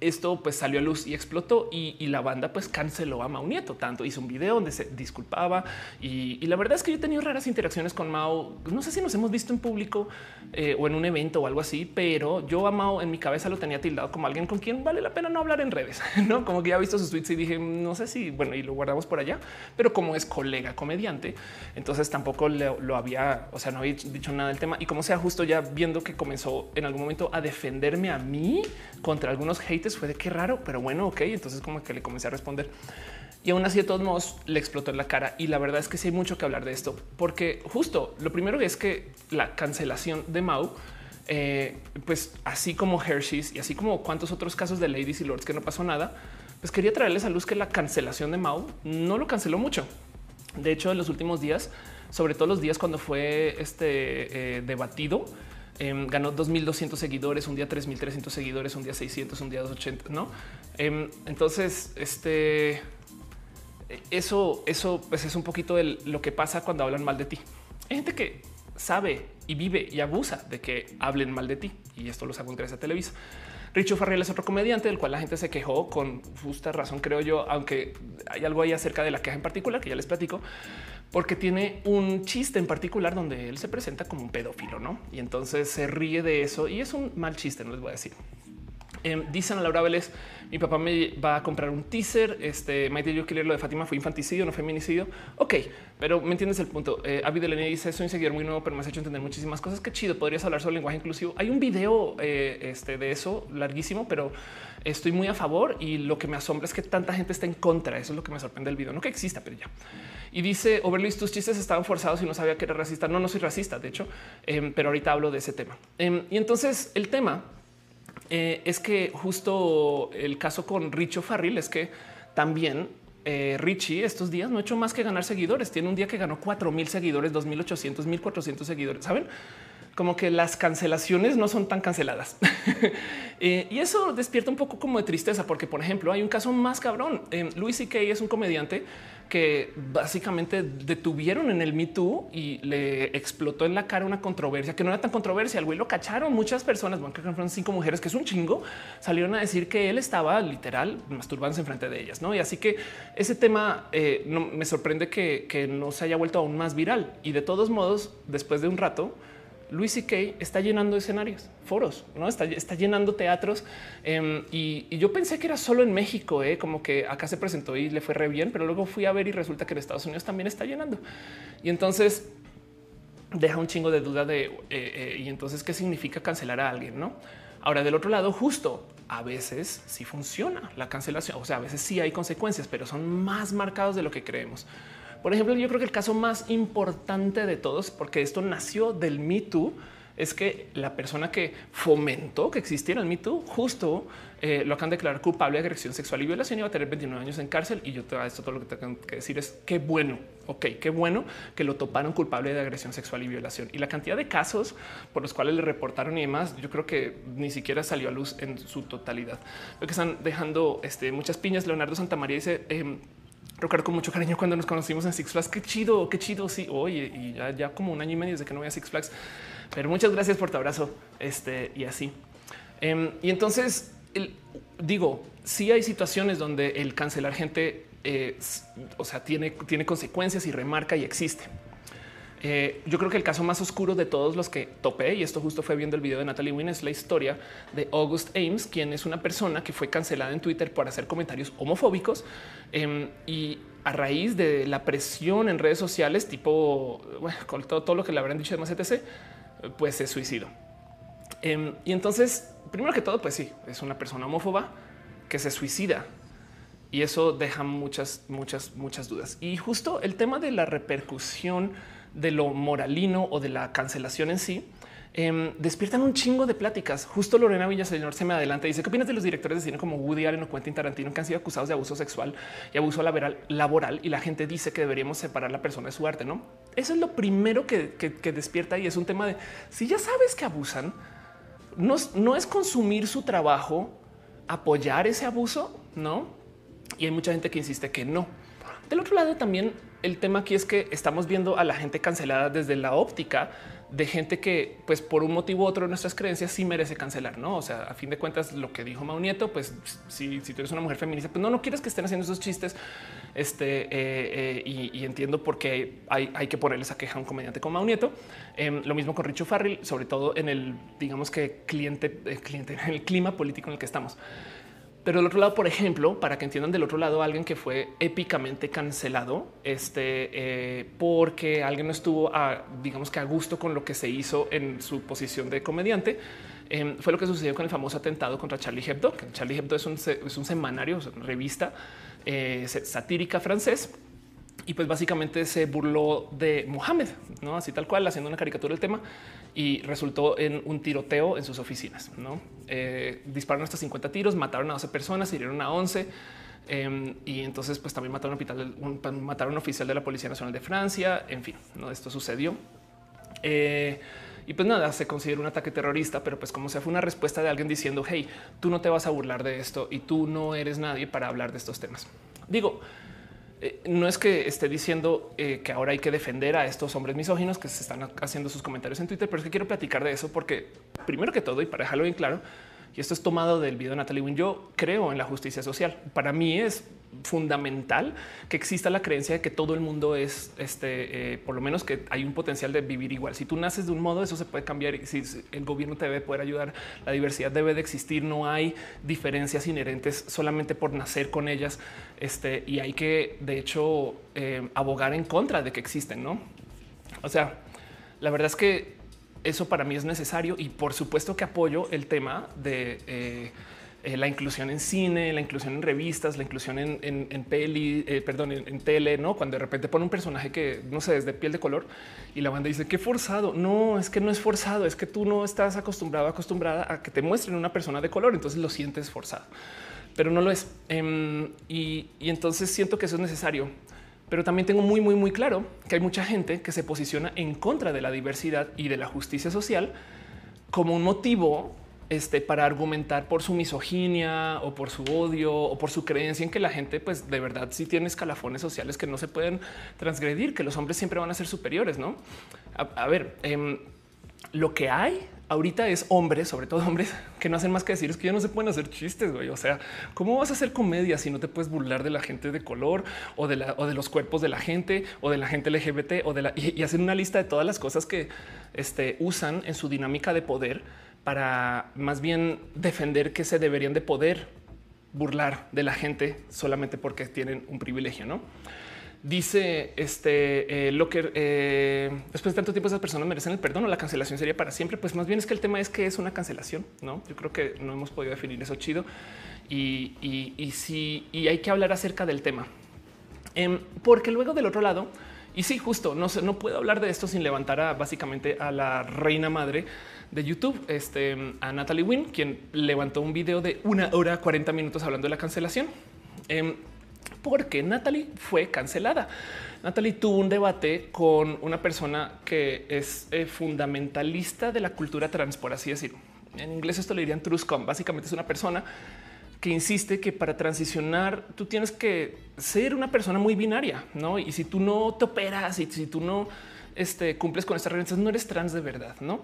esto pues salió a luz y explotó y, la banda pues canceló a Mau Nieto. Tanto hizo un video donde se disculpaba y, la verdad es que yo he tenido raras interacciones con Mau. No sé si nos hemos visto en público eh, o en un evento o algo así, pero yo a Mau en mi cabeza lo tenía tildado como alguien con quien vale la pena no hablar en redes, no como que ya he visto sus tweets y dije no sé si bueno y lo guardamos por allá, pero como es colega comediante, entonces tampoco lo, había, o sea, no había dicho nada del tema y como sea, justo ya viendo que comenzó en algún momento a defenderme a mí contra algunos haters fue de qué raro, pero bueno, ok. Entonces como que le comencé a responder y aún así de todos modos le explotó en la cara. Y la verdad es que sí hay mucho que hablar de esto, porque justo lo primero es que la cancelación de Mau, eh, pues así como Hershey's y así como cuantos otros casos de ladies y lords que no pasó nada, pues quería traerles a luz que la cancelación de Mau no lo canceló mucho. De hecho, en los últimos días, sobre todo los días cuando fue este eh, debatido, Em, ganó 2.200 seguidores, un día 3.300 seguidores, un día 600, un día 280, ¿no? Em, entonces, este, eso, eso pues es un poquito de lo que pasa cuando hablan mal de ti. Hay gente que sabe y vive y abusa de que hablen mal de ti y esto lo hago en a Televisa. Richo Farrell es otro comediante del cual la gente se quejó con justa razón, creo yo, aunque hay algo ahí acerca de la queja en particular que ya les platico, porque tiene un chiste en particular donde él se presenta como un pedófilo, ¿no? Y entonces se ríe de eso y es un mal chiste, no les voy a decir. Eh, dicen a Laura Vélez, mi papá me va a comprar un teaser. Este Maite, yo quiero lo de Fátima fue infanticidio, no feminicidio. Ok, pero me entiendes el punto. Eh, Avi dice: Soy un seguidor muy nuevo, pero me has hecho entender muchísimas cosas. Qué chido. Podrías hablar sobre lenguaje inclusivo. Hay un video eh, este, de eso larguísimo, pero estoy muy a favor. Y lo que me asombra es que tanta gente está en contra. Eso es lo que me sorprende del video. No que exista, pero ya. Y dice Overly, tus chistes estaban forzados y no sabía que era racista. No, no soy racista, de hecho, em, pero ahorita hablo de ese tema. Em, y entonces el tema eh, es que justo el caso con Richo Farril es que también eh, Richie estos días no ha hecho más que ganar seguidores. Tiene un día que ganó 4 mil seguidores, 2800, 1400 seguidores. Saben como que las cancelaciones no son tan canceladas. Eh, y eso despierta un poco como de tristeza, porque, por ejemplo, hay un caso más cabrón. Luis C.K. es un comediante que básicamente detuvieron en el Me Too y le explotó en la cara una controversia que no era tan controversia. El güey lo cacharon muchas personas, bueno, que fueron cinco mujeres, que es un chingo, salieron a decir que él estaba literal masturbándose frente de ellas. No, y así que ese tema eh, no, me sorprende que no se haya vuelto aún más viral. Y de todos modos, después de un rato, Luis C.K. está llenando escenarios, foros, no está, está llenando teatros. Em, y, yo pensé que era solo en México, eh, como que acá se presentó y le fue re bien, pero luego fui a ver y resulta que en Estados Unidos también está llenando. Y entonces deja un chingo de duda de eh, eh, y entonces qué significa cancelar a alguien, no? Ahora, del otro lado, justo a veces sí funciona la cancelación. O sea, a veces sí hay consecuencias, pero son más marcados de lo que creemos. Por ejemplo, yo creo que el caso más importante de todos, porque esto nació del Me Too, es que la persona que fomentó que existiera el Me Too justo eh, lo acaban de declarar culpable de agresión sexual y violación y va a tener 29 años en cárcel. Y yo te esto todo lo que tengo que decir es qué bueno, ok, qué bueno que lo toparon culpable de agresión sexual y violación. Y la cantidad de casos por los cuales le reportaron y demás, yo creo que ni siquiera salió a luz en su totalidad. Lo que están dejando este, muchas piñas. Leonardo Santamaría dice, eh, recuerdo con mucho cariño cuando nos conocimos en Six Flags. Qué chido, qué chido. Sí, oye, y ya, como un año y medio desde que no voy a Six Flags, pero muchas gracias por tu abrazo. Este y así. Em, y entonces digo, sí hay situaciones donde el cancelar gente, eh, o sea, tiene, tiene consecuencias y remarca y existe. Eh, yo creo que el caso más oscuro de todos los que topé, y esto justo fue viendo el video de Natalie Wynn, es la historia de August Ames, quien es una persona que fue cancelada en Twitter por hacer comentarios homofóbicos em, y a raíz de la presión en redes sociales, tipo con todo, lo que le habrán dicho de más etc., pues se suicidó. Em, y entonces, primero que todo, pues sí, es una persona homófoba que se suicida Y eso deja muchas, muchas, muchas dudas. Y justo el tema de la repercusión de lo moralino o de la cancelación en sí, eh, despiertan un chingo de pláticas. Justo Lorena Villaseñor se me adelanta y dice qué opinas de los directores de cine como Woody Allen o Quentin Tarantino que han sido acusados de abuso sexual y abuso laboral, y la gente dice que deberíamos separar la persona de su arte. No, eso es lo primero que, que, despierta y es un tema de si ya sabes que abusan, no, no es consumir su trabajo, apoyar ese abuso, no? Y hay mucha gente que insiste que no. Del otro lado, también el tema aquí es que estamos viendo a la gente cancelada desde la óptica de gente que, pues por un motivo u otro de nuestras creencias sí merece cancelar, ¿no? O sea, a fin de cuentas, lo que dijo Mau Nieto, pues si, si tú eres una mujer feminista, pues no, no quieres que estén haciendo esos chistes. Este, eh, eh, y, entiendo por qué hay, hay, que ponerles a queja a un comediante como Mau Nieto. Em, lo mismo con Richo Farrell, sobre todo en el, digamos que cliente, eh, cliente, en el clima político en el que estamos. Pero del otro lado, por ejemplo, para que entiendan del otro lado, alguien que fue épicamente cancelado, este, eh, porque alguien no estuvo, a, digamos que a gusto con lo que se hizo en su posición de comediante, em, fue lo que sucedió con el famoso atentado contra Charlie Hebdo. Charlie Hebdo es un, es semanario, una revista eh, satírica francés y pues básicamente se burló de Mohammed, no así tal cual, haciendo una caricatura del tema y resultó en un tiroteo en sus oficinas. ¿no? Eh, dispararon hasta 50 tiros, mataron a 12 personas, hirieron a 11. Em, y entonces, pues también mataron a un, mataron a un oficial de la Policía Nacional de Francia. En fin, no esto sucedió. Eh, y pues nada, se considera un ataque terrorista, pero pues como sea, fue una respuesta de alguien diciendo, hey, tú no te vas a burlar de esto y tú no eres nadie para hablar de estos temas. Digo, eh, no es que esté diciendo eh, que ahora hay que defender a estos hombres misóginos que se están haciendo sus comentarios en Twitter, pero es que quiero platicar de eso porque primero que todo y para dejarlo bien claro, y esto es tomado del video de Natalie Wynn, yo creo en la justicia social. Para mí es fundamental que exista la creencia de que todo el mundo es este, eh, por lo menos que hay un potencial de vivir igual. Si tú naces de un modo, eso se puede cambiar. Y si el gobierno te debe poder ayudar, la diversidad debe de existir. No hay diferencias inherentes solamente por nacer con ellas. Este, y hay que, de hecho, eh, abogar en contra de que existen. No, o sea, la verdad es que eso para mí es necesario y por supuesto que apoyo el tema de eh, eh, la inclusión en cine, la inclusión en revistas, la inclusión en, peli, eh, perdón, en, tele, no? Cuando de repente pone un personaje que no sé, es de piel de color y la banda dice que forzado. No, es que no es forzado, es que tú no estás acostumbrado, acostumbrada a que te muestren una persona de color, entonces lo sientes forzado, pero no lo es. Em, y entonces siento que eso es necesario pero también tengo muy, muy, muy claro que hay mucha gente que se posiciona en contra de la diversidad y de la justicia social como un motivo este, para argumentar por su misoginia o por su odio o por su creencia en que la gente, pues de verdad, sí tiene escalafones sociales que no se pueden transgredir, que los hombres siempre van a ser superiores. No, a, ver, em, lo que hay ahorita es hombres, sobre todo hombres que no hacen más que decir es que ya no se pueden hacer chistes. Güey. O sea, cómo vas a hacer comedia si no te puedes burlar de la gente de color o de, la, o de los cuerpos de la gente o de la gente LGBT o de la y, hacer una lista de todas las cosas que este, usan en su dinámica de poder para más bien defender que se deberían de poder burlar de la gente solamente porque tienen un privilegio, no? Dice este eh, Locker, eh, después de tanto tiempo esas personas merecen el perdón o la cancelación sería para siempre. Pues más bien es que el tema es que es una cancelación, ¿no? Yo creo que no hemos podido definir eso chido y, y, sí, y hay que hablar acerca del tema. Em, porque luego del otro lado, y sí, justo, no, no puedo hablar de esto sin levantar a, básicamente a la reina madre de YouTube, este, a Natalie Wynn, quien levantó un video de una hora 40 minutos hablando de la cancelación. Porque Natalie fue cancelada. Natalie tuvo un debate con una persona que es eh, fundamentalista de la cultura trans, por así decirlo. En inglés esto le dirían truscom. Básicamente es una persona que insiste que para transicionar tú tienes que ser una persona muy binaria, ¿no? Y si tú no te operas y si tú no este, cumples con estas reglas, no eres trans de verdad, ¿no?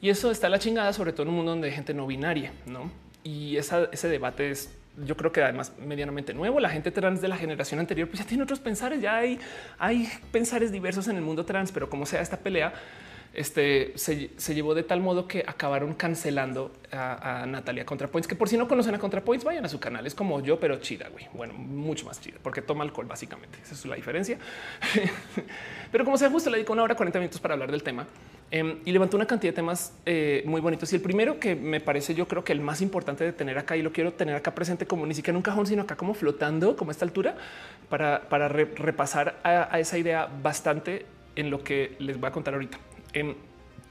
Y eso está la chingada, sobre todo en un mundo donde hay gente no binaria, ¿no? Y ese debate es yo creo que además medianamente nuevo. La gente trans de la generación anterior pues ya tiene otros pensares, ya hay, hay pensares diversos en el mundo trans, pero como sea esta pelea, este se, llevó de tal modo que acabaron cancelando a, Natalia ContraPoints, que por si no conocen a ContraPoints, vayan a su canal. Es como yo, pero chida, güey. Bueno, mucho más chida, porque toma alcohol, básicamente. Esa es la diferencia. pero como sea, justo le dedico una hora 40 minutos para hablar del tema. Em, y levantó una cantidad de temas eh, muy bonitos. Y el primero que me parece, yo creo que el más importante de tener acá y lo quiero tener acá presente como ni siquiera en un cajón, sino acá como flotando, como a esta altura, para, para repasar a, esa idea bastante en lo que les voy a contar ahorita. Em,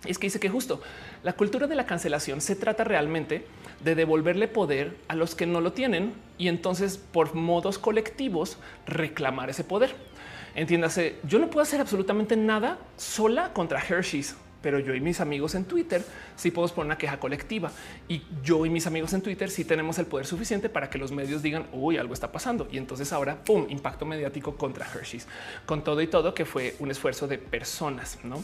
es que dice que justo la cultura de la cancelación se trata realmente de devolverle poder a los que no lo tienen y entonces por modos colectivos reclamar ese poder. Entiéndase, yo no puedo hacer absolutamente nada sola contra Hershey's pero yo y mis amigos en Twitter sí podemos poner una queja colectiva y yo y mis amigos en Twitter sí tenemos el poder suficiente para que los medios digan uy, algo está pasando. Y entonces ahora pum, impacto mediático contra Hershey's con todo y todo que fue un esfuerzo de personas, no?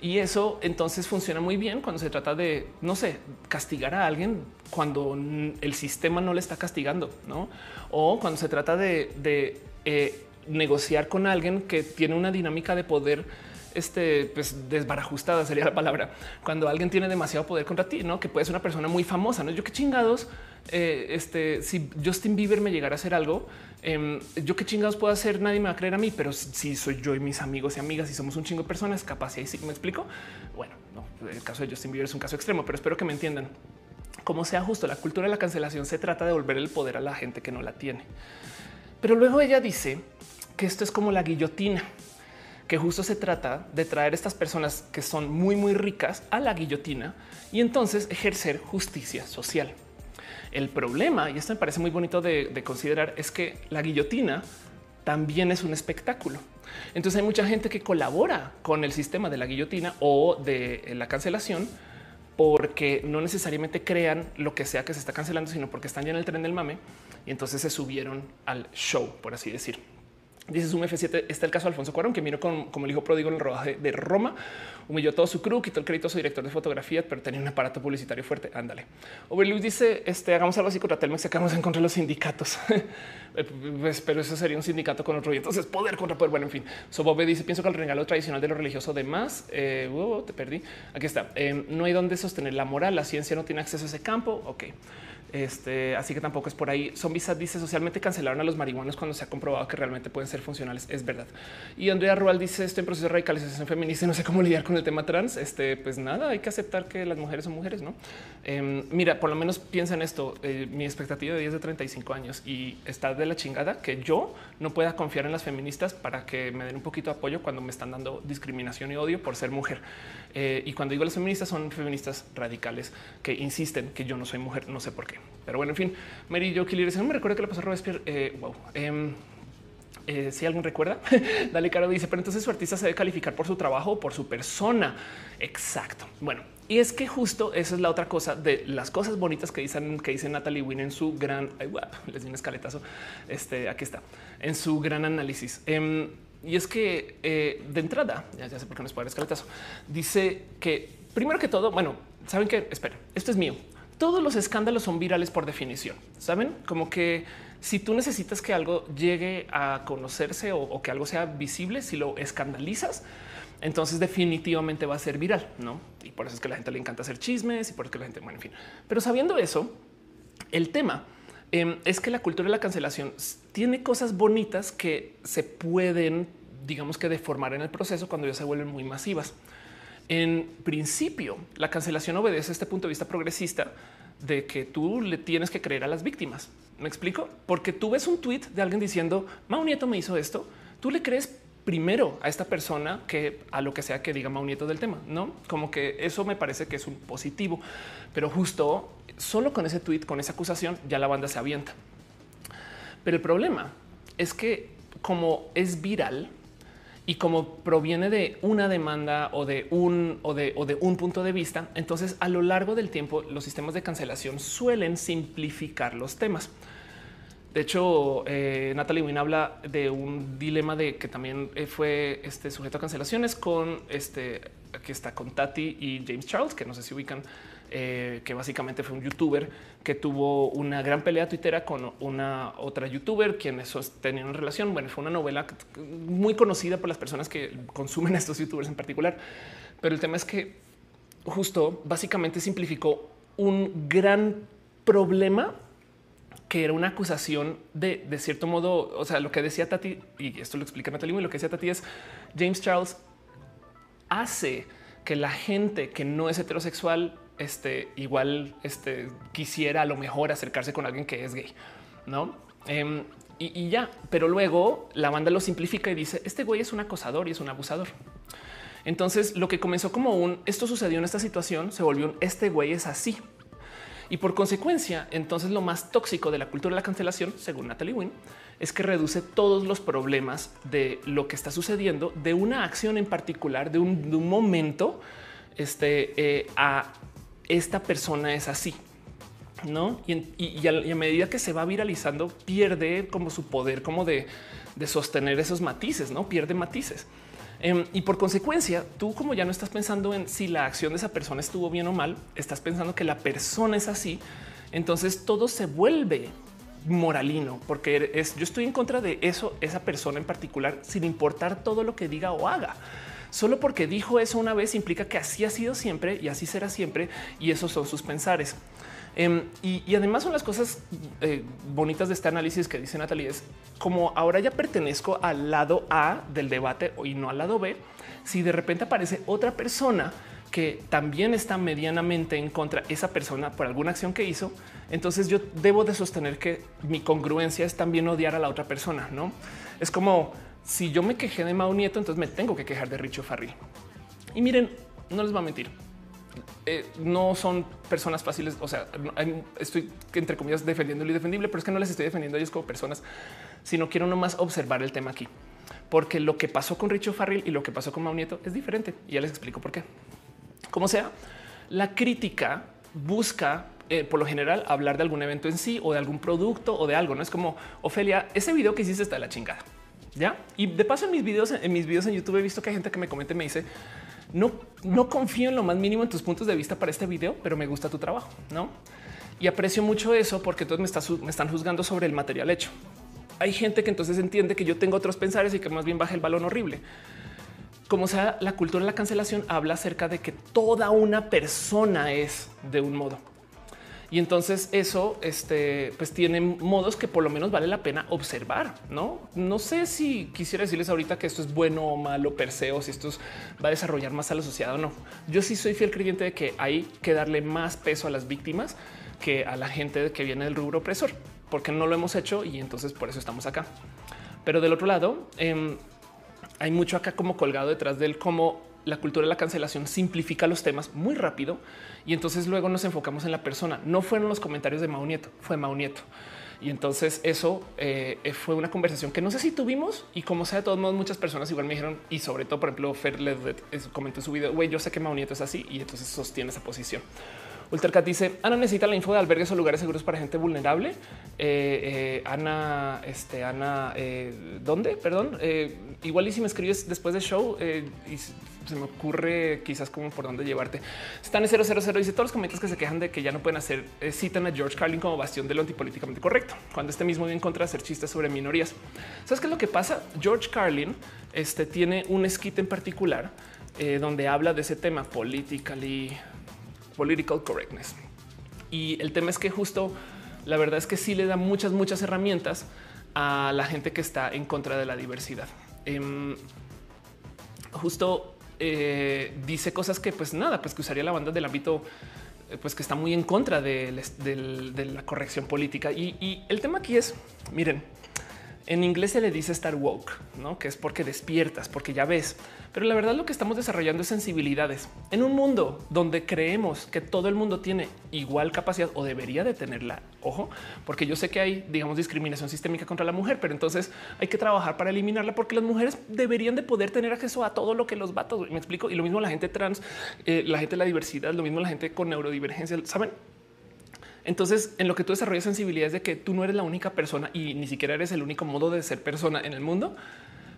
Y eso entonces funciona muy bien cuando se trata de, no sé, castigar a alguien cuando el sistema no le está castigando, no? O cuando se trata de, eh, negociar con alguien que tiene una dinámica de poder este, pues desbarajustada sería la palabra. Cuando alguien tiene demasiado poder contra ti, no que puede ser una persona muy famosa. No yo qué chingados. Eh, este, si Justin Bieber me llegara a hacer algo, em, yo qué chingados puedo hacer. Nadie me va a creer a mí, pero si soy yo y mis amigos y amigas y somos un chingo de personas, capaz y ahí sí me explico. Bueno, no, el caso de Justin Bieber es un caso extremo, pero espero que me entiendan. Como sea justo, la cultura de la cancelación se trata de devolver el poder a la gente que no la tiene. Pero luego ella dice que esto es como la guillotina que justo se trata de traer estas personas que son muy, muy ricas a la guillotina y entonces ejercer justicia social. El problema, y esto me parece muy bonito de, considerar, es que la guillotina también es un espectáculo. Entonces hay mucha gente que colabora con el sistema de la guillotina o de la cancelación porque no necesariamente crean lo que sea que se está cancelando, sino porque están ya en el tren del mame y entonces se subieron al show, por así decir. Dice un F7. Está el caso de Alfonso Cuarón, que miró como el hijo pródigo en el rodaje de Roma, humilló todo su crew, quitó el crédito a su director de fotografía, pero tenía un aparato publicitario fuerte. Ándale. Overluz dice: este, hagamos algo así contra Telmex, sacamos en contra de los sindicatos. Eh, pues, pero eso sería un sindicato con otro. Y entonces poder contra poder. Bueno, en fin. Sobobe dice: Pienso que el regalo tradicional de lo religioso de más. Eh, uh, te perdí. Aquí está. Eh, no hay donde sostener la moral. La ciencia no tiene acceso a ese campo. Ok. Este, así que tampoco es por ahí. Zombies dice socialmente cancelaron a los marihuanos cuando se ha comprobado que realmente pueden ser funcionales. Es verdad. Y Andrea Rual dice estoy en proceso de radicalización feminista. No sé cómo lidiar con el tema trans. Este, pues nada, hay que aceptar que las mujeres son mujeres. No em, mira, por lo menos piensa en esto. Eh, mi expectativa de vida es de 35 años y está de la chingada que yo no pueda confiar en las feministas para que me den un poquito de apoyo cuando me están dando discriminación y odio por ser mujer. Eh, y cuando digo las feministas son feministas radicales que insisten que yo no soy mujer, no sé por qué. Pero bueno, en fin, Mary Jo no me recuerda que le pasó a Robespierre. Eh, wow. Em, eh, si alguien recuerda, Dale Caro dice, pero entonces su artista se debe calificar por su trabajo o por su persona. Exacto. Bueno, y es que justo esa es la otra cosa de las cosas bonitas que dicen que dice Natalie Wynn en su gran les di un escaletazo. Este aquí está en su gran análisis. Em, y es que eh, de entrada, ya, sé por qué no es puede escaletazo, dice que primero que todo, bueno, saben que espera, esto es mío. Todos los escándalos son virales por definición. Saben como que si tú necesitas que algo llegue a conocerse o, que algo sea visible, si lo escandalizas, entonces definitivamente va a ser viral, no? Y por eso es que la gente le encanta hacer chismes y por eso que la gente, bueno, en fin. Pero sabiendo eso, el tema em, es que la cultura de la cancelación tiene cosas bonitas que se pueden, digamos que deformar en el proceso cuando ya se vuelven muy masivas. En principio, la cancelación obedece a este punto de vista progresista de que tú le tienes que creer a las víctimas. ¿Me explico? Porque tú ves un tweet de alguien diciendo, Mau Nieto me hizo esto, tú le crees primero a esta persona que a lo que sea que diga Mau Nieto del tema, ¿no? Como que eso me parece que es un positivo, pero justo solo con ese tweet, con esa acusación, ya la banda se avienta. Pero el problema es que como es viral, y como proviene de una demanda o de un o de, un punto de vista, entonces a lo largo del tiempo los sistemas de cancelación suelen simplificar los temas. De hecho, eh, Natalie Wynn habla de un dilema de que también eh, fue este sujeto a cancelaciones con este aquí está con Tati y James Charles, que no sé si ubican eh, que básicamente fue un youtuber que tuvo una gran pelea tuitera con una otra youtuber quienes tenían relación. Bueno, fue una novela muy conocida por las personas que consumen estos youtubers en particular. Pero el tema es que justo básicamente simplificó un gran problema que era una acusación de, de cierto modo, o sea, lo que decía Tati, y esto lo explica Natalie, lo que decía Tati es James Charles hace que la gente que no es heterosexual, este, igual este, quisiera a lo mejor acercarse con alguien que es gay, ¿no? Em, y, y, ya, pero luego la banda lo simplifica y dice, este güey es un acosador y es un abusador. Entonces lo que comenzó como un, esto sucedió en esta situación, se volvió un, este güey es así. Y por consecuencia, entonces lo más tóxico de la cultura de la cancelación, según Natalie Wynn, es que reduce todos los problemas de lo que está sucediendo, de una acción en particular, de un, momento, este, eh, a esta persona es así. No, y, a, medida que se va viralizando, pierde como su poder, como de sostener esos matices, no pierde matices. Eh, y por consecuencia, tú como ya no estás pensando en si la acción de esa persona estuvo bien o mal, estás pensando que la persona es así. Entonces todo se vuelve moralino, porque es yo estoy en contra de eso, esa persona en particular, sin importar todo lo que diga o haga. Solo porque dijo eso una vez implica que así ha sido siempre y así será siempre. Y esos son sus pensares. Eh, y, y, además son las cosas eh, bonitas de este análisis que dice Natalie es como ahora ya pertenezco al lado A del debate y no al lado B. Si de repente aparece otra persona que también está medianamente en contra esa persona por alguna acción que hizo, entonces yo debo de sostener que mi congruencia es también odiar a la otra persona. No es como si yo me quejé de Mao Nieto, entonces me tengo que quejar de Richo Farril. Y miren, no les va a mentir eh, no son personas fáciles. O sea, estoy entre comillas defendiendo lo indefendible, pero es que no les estoy defendiendo a ellos como personas, sino quiero nomás observar el tema aquí, porque lo que pasó con Richo Farrell y lo que pasó con Mau Nieto es diferente. Y ya les explico por qué. Como sea, la crítica busca eh, por lo general hablar de algún evento en sí o de algún producto o de algo. No es como Ofelia, ese video que hiciste está de la chingada. Ya y de paso en mis videos, en mis videos en YouTube he visto que hay gente que me comenta y me dice no, confío en lo más mínimo en tus puntos de vista para este video, pero me gusta tu trabajo, no? Y aprecio mucho eso porque todos me están juzgando sobre el material hecho. Hay gente que entonces entiende que yo tengo otros pensares y que más bien baja el balón horrible. Como sea, la cultura de la cancelación habla acerca de que toda una persona es de un modo. Y entonces eso este, pues tiene modos que por lo menos vale la pena observar. No, no sé si quisiera decirles ahorita que esto es bueno o malo per se o si esto va a desarrollar más a la sociedad o no. Yo sí soy fiel creyente de que hay que darle más peso a las víctimas que a la gente que viene del rubro opresor, porque no lo hemos hecho y entonces por eso estamos acá. Pero del otro lado, eh, hay mucho acá como colgado detrás del cómo la cultura de la cancelación simplifica los temas muy rápido y entonces luego nos enfocamos en la persona. No fueron los comentarios de Mau Nieto, fue Mau Nieto. Y entonces eso eh, fue una conversación que no sé si tuvimos y como sea de todos modos muchas personas igual me dijeron y sobre todo por ejemplo Fer comentó en su video, güey, yo sé que Mau Nieto es así y entonces sostiene esa posición. Ultercat dice Ana necesita la info de albergues o lugares seguros para gente vulnerable. Eh, eh, Ana, este, Ana, eh, ¿dónde? Perdón. Igual y si me escribes después del show y se me ocurre quizás como por dónde llevarte. Están en 000 dice todos los comentarios que se quejan de que ya no pueden hacer citan a George Carlin como bastión de lo antipolíticamente correcto, cuando este mismo viene en contra de hacer chistes sobre minorías. ¿Sabes qué es lo que pasa? George Carlin este, tiene un skit en particular donde habla de ese tema politically political correctness. Y el tema es que justo la verdad es que sí le da muchas, muchas herramientas a la gente que está en contra de la diversidad. Eh, justo eh, dice cosas que pues nada, pues que usaría la banda del ámbito eh, pues que está muy en contra de, la corrección política. Y, el tema aquí es, miren, en inglés se le dice estar woke, ¿no? que es porque despiertas, porque ya ves. Pero la verdad lo que estamos desarrollando es sensibilidades. En un mundo donde creemos que todo el mundo tiene igual capacidad o debería de tenerla, ojo, porque yo sé que hay, digamos, discriminación sistémica contra la mujer, pero entonces hay que trabajar para eliminarla porque las mujeres deberían de poder tener acceso a todo lo que los vatos, me explico, y lo mismo la gente trans, eh, la gente de la diversidad, lo mismo la gente con neurodivergencia, ¿saben? Entonces, en lo que tú desarrollas sensibilidad es de que tú no eres la única persona y ni siquiera eres el único modo de ser persona en el mundo,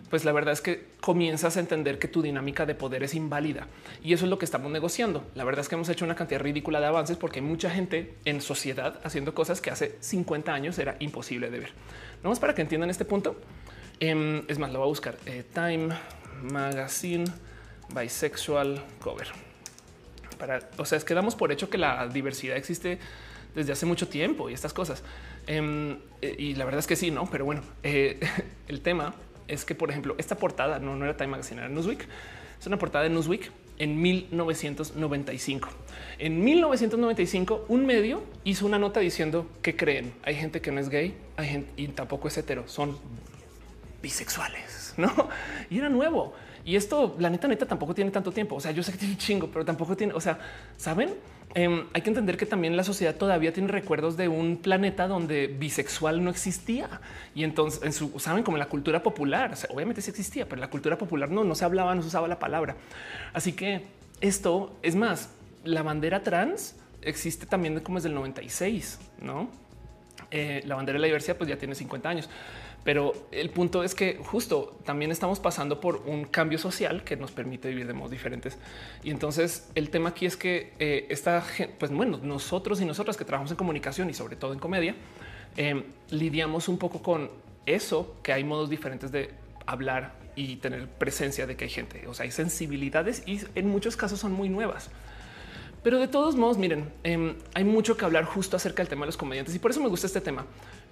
pues la verdad es que comienzas a entender que tu dinámica de poder es inválida y eso es lo que estamos negociando. La verdad es que hemos hecho una cantidad ridícula de avances porque hay mucha gente en sociedad haciendo cosas que hace 50 años era imposible de ver. Vamos para que entiendan este punto. Eh, es más, lo voy a buscar eh, Time Magazine Bisexual Cover. O sea, es que damos por hecho que la diversidad existe desde hace mucho tiempo y estas cosas. Eh, y la verdad es que sí, no, pero bueno, eh, el tema es que, por ejemplo, esta portada no, no era Time Magazine, era Newsweek. Es una portada de Newsweek en 1995. En 1995, un medio hizo una nota diciendo que creen hay gente que no es gay, hay gente y tampoco es hetero, son bisexuales, no? Y era nuevo. Y esto, la neta, neta, tampoco tiene tanto tiempo. O sea, yo sé que tiene un chingo, pero tampoco tiene, o sea, saben, Em, hay que entender que también la sociedad todavía tiene recuerdos de un planeta donde bisexual no existía. Y entonces, en su, saben, como en la cultura popular, obviamente sí existía, pero en la cultura popular no, no se hablaba, no se usaba la palabra. Así que esto es más, la bandera trans existe también como es del 96, no? Eh, la bandera de la diversidad pues ya tiene 50 años. Pero el punto es que justo también estamos pasando por un cambio social que nos permite vivir de modos diferentes. Y entonces el tema aquí es que eh, esta, pues bueno, nosotros y nosotras que trabajamos en comunicación y sobre todo en comedia, eh, lidiamos un poco con eso, que hay modos diferentes de hablar y tener presencia de que hay gente. O sea, hay sensibilidades y en muchos casos son muy nuevas. Pero de todos modos, miren, em, hay mucho que hablar justo acerca del tema de los comediantes y por eso me gusta este tema.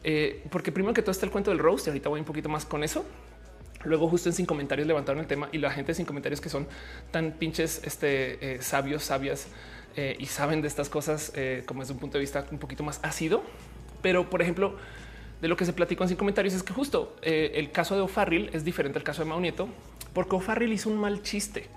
Eh, porque primero que todo está el cuento del roast y ahorita voy un poquito más con eso. Luego justo en sin comentarios levantaron el tema y la gente sin comentarios que son tan pinches este, eh, sabios, sabias eh, y saben de estas cosas como desde un punto de vista un poquito más ácido. Pero por ejemplo, de lo que se platicó en sin comentarios es que justo el caso de O'Farrill es diferente al caso de Maunieto porque O'Farrill hizo un mal chiste.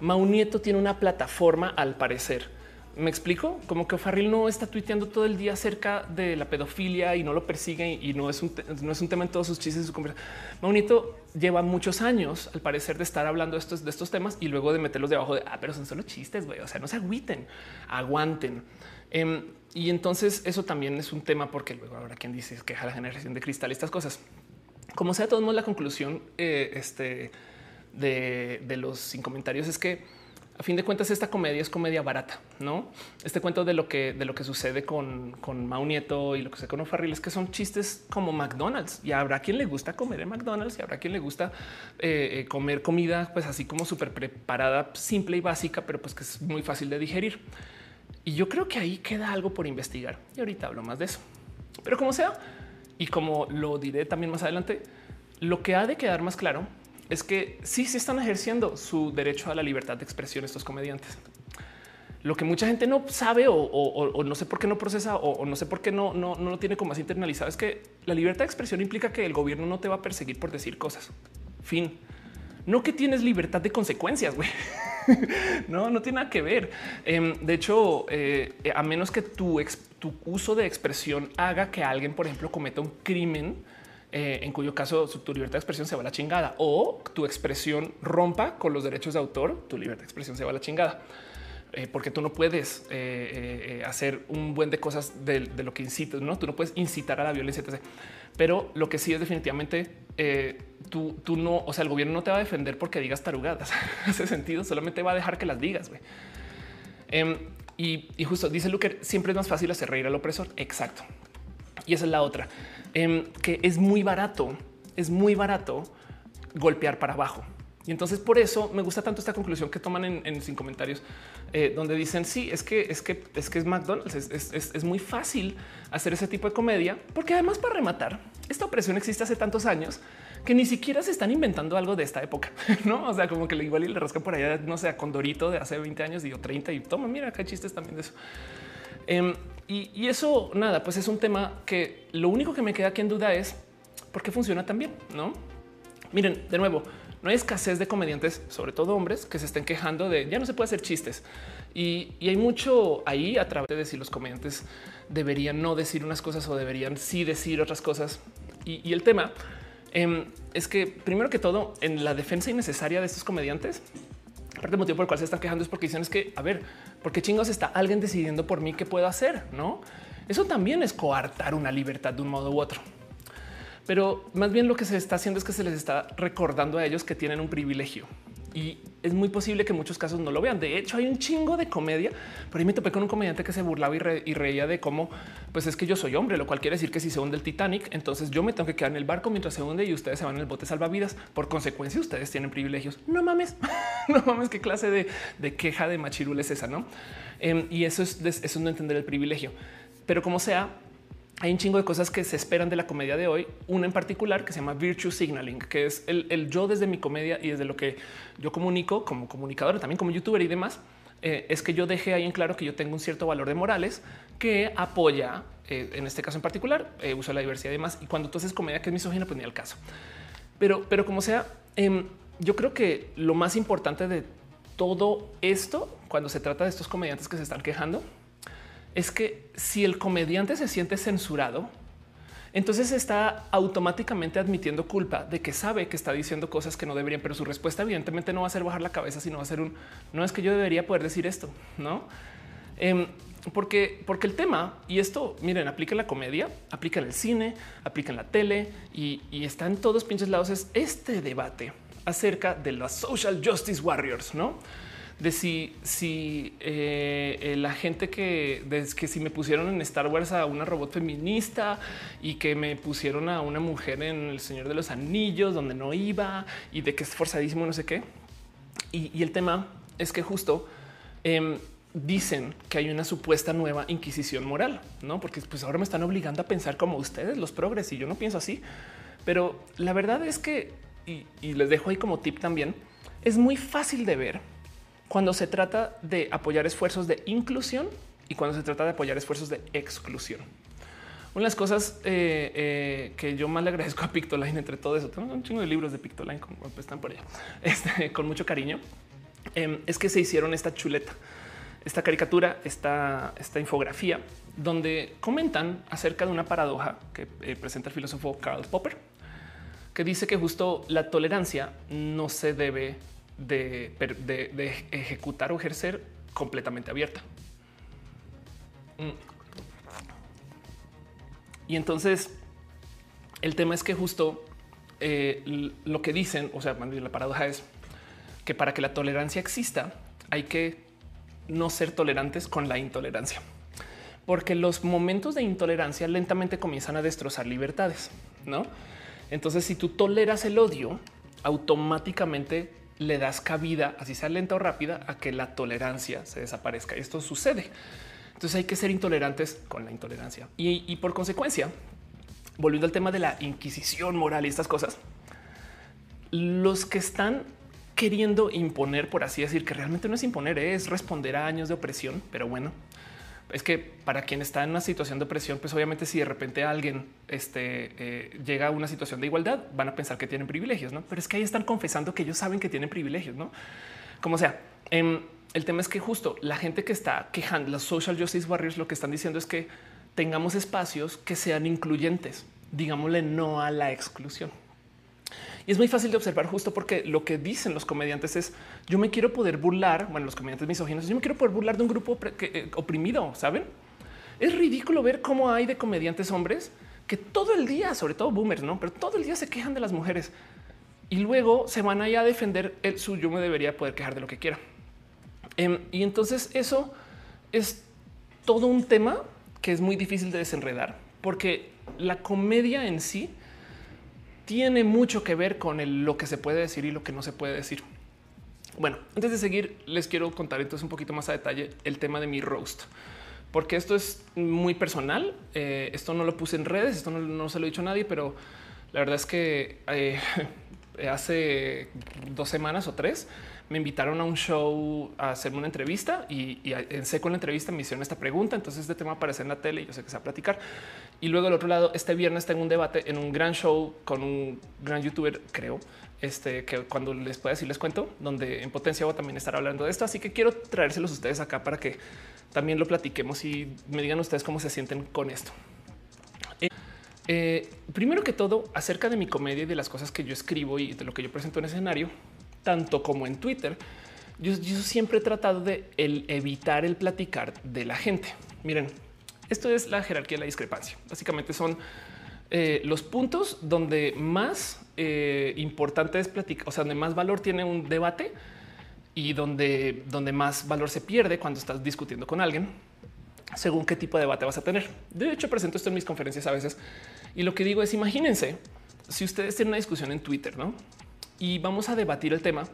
Maunieto tiene una plataforma al parecer me explico como que Farril no está tuiteando todo el día acerca de la pedofilia y no lo persigue y no es un, no es un tema en todos sus chistes y su conversación. Maunito lleva muchos años, al parecer, de estar hablando de estos, de estos temas y luego de meterlos debajo de ah, pero son solo chistes. güey. O sea, no se agüiten, aguanten. Em, y entonces eso también es un tema porque luego ahora quien dice que la generación de cristal, estas cosas. Como sea, todos modos, la conclusión eh, este, de, de los sin comentarios es que a fin de cuentas esta comedia es comedia barata, ¿no? Este cuento de lo que, de lo que sucede con, con Mau Nieto y lo que se con O'Farrill es que son chistes como McDonald's y habrá quien le gusta comer en McDonald's y habrá quien le gusta eh, eh, comer comida pues así como súper preparada, simple y básica, pero pues que es muy fácil de digerir. Y yo creo que ahí queda algo por investigar y ahorita hablo más de eso. Pero como sea, y como lo diré también más adelante, lo que ha de quedar más claro es que sí se están ejerciendo su derecho a la libertad de expresión estos comediantes. Lo que mucha gente no sabe o, no sé por qué no procesa o, no sé por qué no, no, no lo tiene como más internalizado es que la libertad de expresión implica que el gobierno no te va a perseguir por decir cosas. Fin. No que tienes libertad de consecuencias, güey. no, no tiene nada que ver. Em, de hecho, eh, a menos que tu, tu uso de expresión haga que alguien, por ejemplo, cometa un crimen, eh, en cuyo caso tu libertad de expresión se va a la chingada o tu expresión rompa con los derechos de autor, tu libertad de expresión se va a la chingada. Eh, porque tú no puedes eh, hacer un buen de cosas de, lo que incitas, no? Tú no puedes incitar a la violencia, Pero lo que sí es definitivamente tú, tú no, o sea, el gobierno no te va a defender porque digas tarugadas. en ese sentido, solamente va a dejar que las digas. Em, y, y, justo dice Luker, siempre es más fácil hacer reír al opresor. Exacto. Y esa es la otra. Em, que es muy barato, es muy barato golpear para abajo. Y entonces por eso me gusta tanto esta conclusión que toman en, sin comentarios, eh, donde dicen sí, es que es que es que es McDonald's, es, muy fácil hacer ese tipo de comedia, porque además para rematar, esta opresión existe hace tantos años que ni siquiera se están inventando algo de esta época, no? O sea, como que le igual y le rascan por allá, no sé, a Condorito de hace 20 años y 30 y toma, mira, acá hay chistes también de eso. Em, y, eso, nada, pues es un tema que lo único que me queda aquí en duda es por qué funciona tan bien, ¿no? Miren, de nuevo, no hay escasez de comediantes, sobre todo hombres, que se estén quejando de ya no se puede hacer chistes. Y, hay mucho ahí a través de si los comediantes deberían no decir unas cosas o deberían sí decir otras cosas. Y, el tema em, es que, primero que todo, en la defensa innecesaria de estos comediantes, Aparte del motivo por el cual se están quejando es porque dicen es que, a ver, ¿por qué chingos está alguien decidiendo por mí qué puedo hacer? No, eso también es coartar una libertad de un modo u otro. Pero más bien lo que se está haciendo es que se les está recordando a ellos que tienen un privilegio y es muy posible que muchos casos no lo vean. De hecho, hay un chingo de comedia. Por ahí me topé con un comediante que se burlaba y, reía de cómo, pues es que yo soy hombre, lo cual quiere decir que si se hunde el Titanic, entonces yo me tengo que quedar en el barco mientras se hunde y ustedes se van en el bote salvavidas. Por consecuencia, ustedes tienen privilegios. No mames, no mames, qué clase de, queja de machirul es esa, no? Em, y eso es, eso es no entender el privilegio. Pero como sea, hay un chingo de cosas que se esperan de la comedia de hoy. Una en particular que se llama virtue signaling, que es el, yo desde mi comedia y desde lo que yo comunico como comunicador, también como youtuber y demás. Eh, es que yo dejé ahí en claro que yo tengo un cierto valor de morales que apoya, eh, en este caso en particular, eh, uso la diversidad y demás. Y cuando tú haces comedia que es misógina, pues ni al caso. Pero, pero como sea, em, yo creo que lo más importante de todo esto, cuando se trata de estos comediantes que se están quejando, es que si el comediante se siente censurado, entonces está automáticamente admitiendo culpa de que sabe que está diciendo cosas que no deberían, pero su respuesta evidentemente no va a ser bajar la cabeza, sino va a ser un no es que yo debería poder decir esto, no? Em, porque, porque el tema y esto, miren, aplica la comedia, aplica en el cine, aplica en la tele y, y está en todos pinches lados. Es este debate acerca de los social justice warriors, no? De si, si eh, eh, la gente que, que si me pusieron en Star Wars a una robot feminista y que me pusieron a una mujer en El Señor de los Anillos donde no iba y de que es forzadísimo, no sé qué. Y, el tema es que justo em, dicen que hay una supuesta nueva inquisición moral, no? Porque pues ahora me están obligando a pensar como ustedes, los progres, y yo no pienso así. Pero la verdad es que, y les dejo ahí como tip también, es muy fácil de ver cuando se trata de apoyar esfuerzos de inclusión y cuando se trata de apoyar esfuerzos de exclusión. Una de las cosas eh, eh, que yo más le agradezco a Pictoline entre todo eso, tengo un chingo de libros de Pictoline, como están por allá, este, con mucho cariño, em, es que se hicieron esta chuleta, esta caricatura, esta, esta infografía, donde comentan acerca de una paradoja que eh, presenta el filósofo Karl Popper, que dice que justo la tolerancia no se debe de, ejecutar o ejercer completamente abierta. Y entonces el tema es que justo eh, lo que dicen, o sea, la paradoja es que para que la tolerancia exista hay que no ser tolerantes con la intolerancia, porque los momentos de intolerancia lentamente comienzan a destrozar libertades, ¿no? Entonces, si tú toleras el odio, automáticamente le das cabida, así sea lenta o rápida, a que la tolerancia se desaparezca. Esto sucede. Entonces hay que ser intolerantes con la intolerancia. Y, por consecuencia, volviendo al tema de la inquisición moral y estas cosas, los que están queriendo imponer, por así decir, que realmente no es imponer, es responder a años de opresión, pero bueno, es que para quien está en una situación de opresión, pues obviamente si de repente alguien este, eh, llega a una situación de igualdad, van a pensar que tienen privilegios, ¿no? Pero es que ahí están confesando que ellos saben que tienen privilegios, ¿no? Como sea, em, el tema es que justo la gente que está quejando, los social justice warriors, lo que están diciendo es que tengamos espacios que sean incluyentes, digámosle no a la exclusión. Y es muy fácil de observar justo porque lo que dicen los comediantes es yo me quiero poder burlar, bueno, los comediantes misóginos, yo me quiero poder burlar de un grupo eh, oprimido, ¿saben? Es ridículo ver cómo hay de comediantes hombres que todo el día, sobre todo boomers, no, pero todo el día se quejan de las mujeres y luego se van allá a defender el suyo. Yo me debería poder quejar de lo que quiera. Em, y entonces eso es todo un tema que es muy difícil de desenredar porque la comedia en sí tiene mucho que ver con lo que se puede decir y lo que no se puede decir. Bueno, antes de seguir, les quiero contar entonces un poquito más a detalle el tema de mi roast, porque esto es muy personal. Eh, esto no lo puse en redes, esto no, se lo he dicho a nadie, pero la verdad es que eh, hace dos semanas o tres me invitaron a un show a hacerme una entrevista y, en seco la entrevista me hicieron esta pregunta. Entonces este tema aparece en la tele y yo sé que se va a platicar. Y luego del otro lado, este viernes tengo un debate en un gran show con un gran youtuber, creo, este que cuando les pueda decir les cuento, donde en potencia también estar hablando de esto. Así que quiero traérselos ustedes acá para que también lo platiquemos y me digan ustedes cómo se sienten con esto. Eh, eh, primero que todo, acerca de mi comedia y de las cosas que yo escribo y de lo que yo presento en escenario, tanto como en Twitter, yo, siempre he tratado de evitar el platicar de la gente. Miren, esto es la jerarquía de la discrepancia. Básicamente son eh, los puntos donde más eh, importante es platicar, o sea, donde más valor tiene un debate y donde, donde más valor se pierde cuando estás discutiendo con alguien, según qué tipo de debate vas a tener. De hecho, presento esto en mis conferencias a veces y lo que digo es, imagínense si ustedes tienen una discusión en Twitter, ¿no? Y vamos a debatir el tema.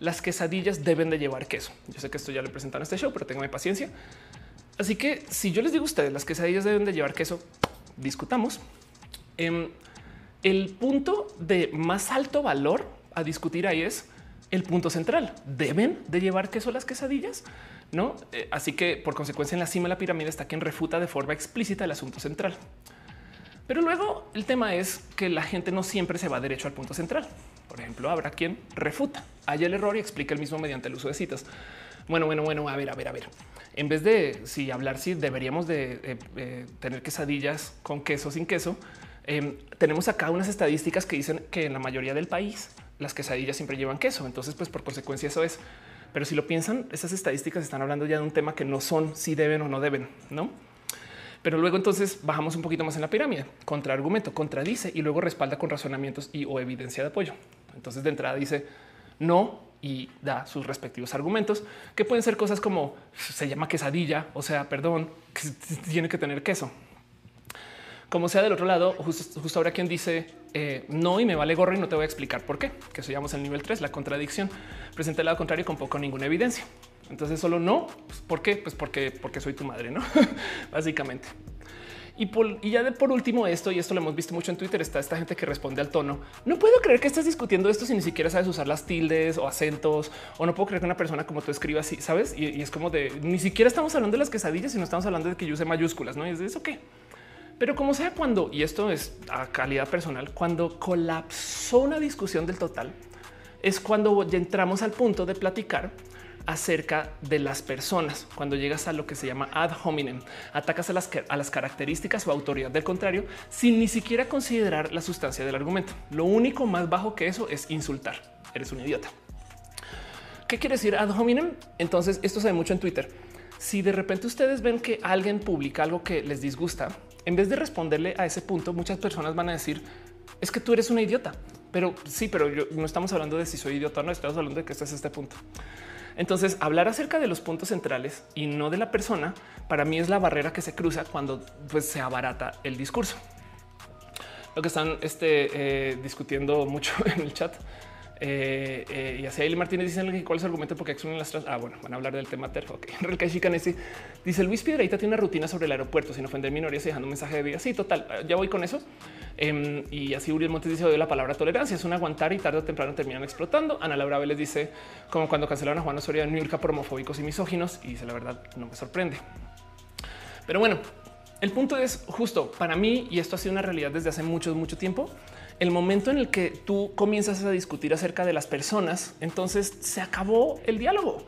Las quesadillas deben de llevar queso. Yo sé que esto ya lo presentaron en este show, pero tengo paciencia. Así que si yo les digo a ustedes las quesadillas deben de llevar queso, discutamos. Em, el punto de más alto valor a discutir ahí es el punto central. ¿Deben de llevar queso las quesadillas? No. Eh, así que por consecuencia en la cima de la pirámide está quien refuta de forma explícita el asunto central. Pero luego el tema es que la gente no siempre se va derecho al punto central. Por ejemplo, habrá quien refuta, haya el error y explica el mismo mediante el uso de citas. Bueno, bueno, bueno, a ver, a ver, a ver. En vez de si hablar si deberíamos de eh, tener quesadillas con queso sin queso, em, tenemos acá unas estadísticas que dicen que en la mayoría del país las quesadillas siempre llevan queso. Entonces, pues por consecuencia eso es. Pero si lo piensan, esas estadísticas están hablando ya de un tema que no son si deben o no deben, ¿no? Pero luego entonces bajamos un poquito más en la pirámide, contraargumento, contradice y luego respalda con razonamientos y o evidencia de apoyo. Entonces de entrada dice no y da sus respectivos argumentos que pueden ser cosas como se llama quesadilla, o sea, perdón, que tiene que tener queso. Como sea del otro lado, justo, ahora quien dice eh, no y me vale gorro y no te voy a explicar por qué, que eso llamamos el nivel 3, la contradicción. Presenta el lado contrario con poco ninguna evidencia. Entonces solo no. Pues, ¿Por qué? Pues porque, porque soy tu madre, no? Básicamente. Y, y, ya de por último esto, y esto lo hemos visto mucho en Twitter, está esta gente que responde al tono. No puedo creer que estés discutiendo esto si ni siquiera sabes usar las tildes o acentos, o no puedo creer que una persona como tú escriba así, ¿sabes? Y, es como de, ni siquiera estamos hablando de las quesadillas, no estamos hablando de que yo use mayúsculas, ¿no? Es de eso qué. Pero como sea cuando, y esto es a calidad personal, cuando colapsó una discusión del total, es cuando entramos al punto de platicar acerca de las personas. Cuando llegas a lo que se llama ad hominem, atacas a las, a las características o autoridad del contrario sin ni siquiera considerar la sustancia del argumento. Lo único más bajo que eso es insultar. Eres un idiota. ¿Qué quiere decir ad hominem? Entonces, esto se ve mucho en Twitter. Si de repente ustedes ven que alguien publica algo que les disgusta, en vez de responderle a ese punto, muchas personas van a decir es que tú eres una idiota. Pero sí, pero yo, no estamos hablando de si soy idiota o no, estamos hablando de que este es este punto. Entonces, hablar acerca de los puntos centrales y no de la persona, para mí es la barrera que se cruza cuando pues, se abarata el discurso. Lo que están este, eh, discutiendo mucho en el chat eh, eh, y así Eli Martínez dice cuál es el argumento porque son las Ah, bueno, van a hablar del tema TERF. Ok, dice Luis Piedraita tiene una rutina sobre el aeropuerto sin ofender minorías y dejando un mensaje de vida. Sí, total. Eh, ya voy con eso. Em, y así Uriel Montes dice la palabra tolerancia es un aguantar y tarde o temprano terminan explotando. Ana Laura Vélez dice como cuando cancelaron a Juan Osorio en New por homofóbicos y misóginos. Y dice la verdad, no me sorprende. Pero bueno, el punto es justo para mí, y esto ha sido una realidad desde hace mucho, mucho tiempo el momento en el que tú comienzas a discutir acerca de las personas, entonces se acabó el diálogo.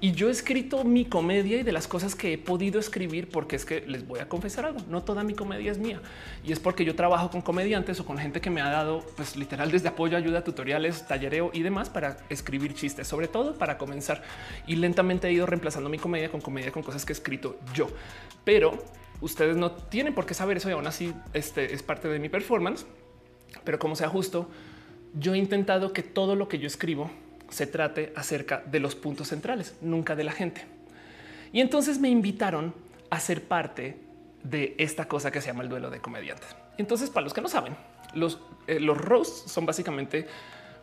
Y yo he escrito mi comedia y de las cosas que he podido escribir, porque es que les voy a confesar algo, no toda mi comedia es mía. Y es porque yo trabajo con comediantes o con gente que me ha dado, pues literal, desde apoyo, ayuda, tutoriales, tallereo y demás para escribir chistes, sobre todo para comenzar. Y lentamente he ido reemplazando mi comedia con comedia con cosas que he escrito yo. Pero ustedes no tienen por qué saber eso y aún así este es parte de mi performance pero como sea justo, yo he intentado que todo lo que yo escribo se trate acerca de los puntos centrales, nunca de la gente. Y entonces me invitaron a ser parte de esta cosa que se llama el duelo de comediantes. Entonces, para los que no saben, los, eh, los roasts son básicamente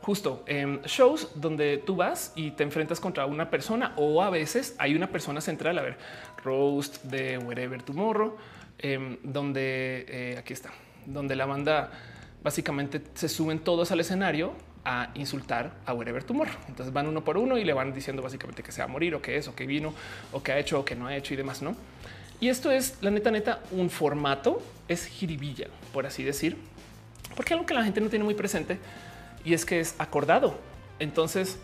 justo en shows donde tú vas y te enfrentas contra una persona o a veces hay una persona central. A ver, roast de Wherever Tomorrow, em, donde eh, aquí está, donde la banda básicamente se suben todos al escenario a insultar a Wherever Tomorrow. Entonces van uno por uno y le van diciendo básicamente que se va a morir o que es o que vino o que ha hecho o que no ha hecho y demás, ¿no? Y esto es la neta neta un formato, es jiribilla, por así decir, porque algo que la gente no tiene muy presente y es que es acordado. Entonces,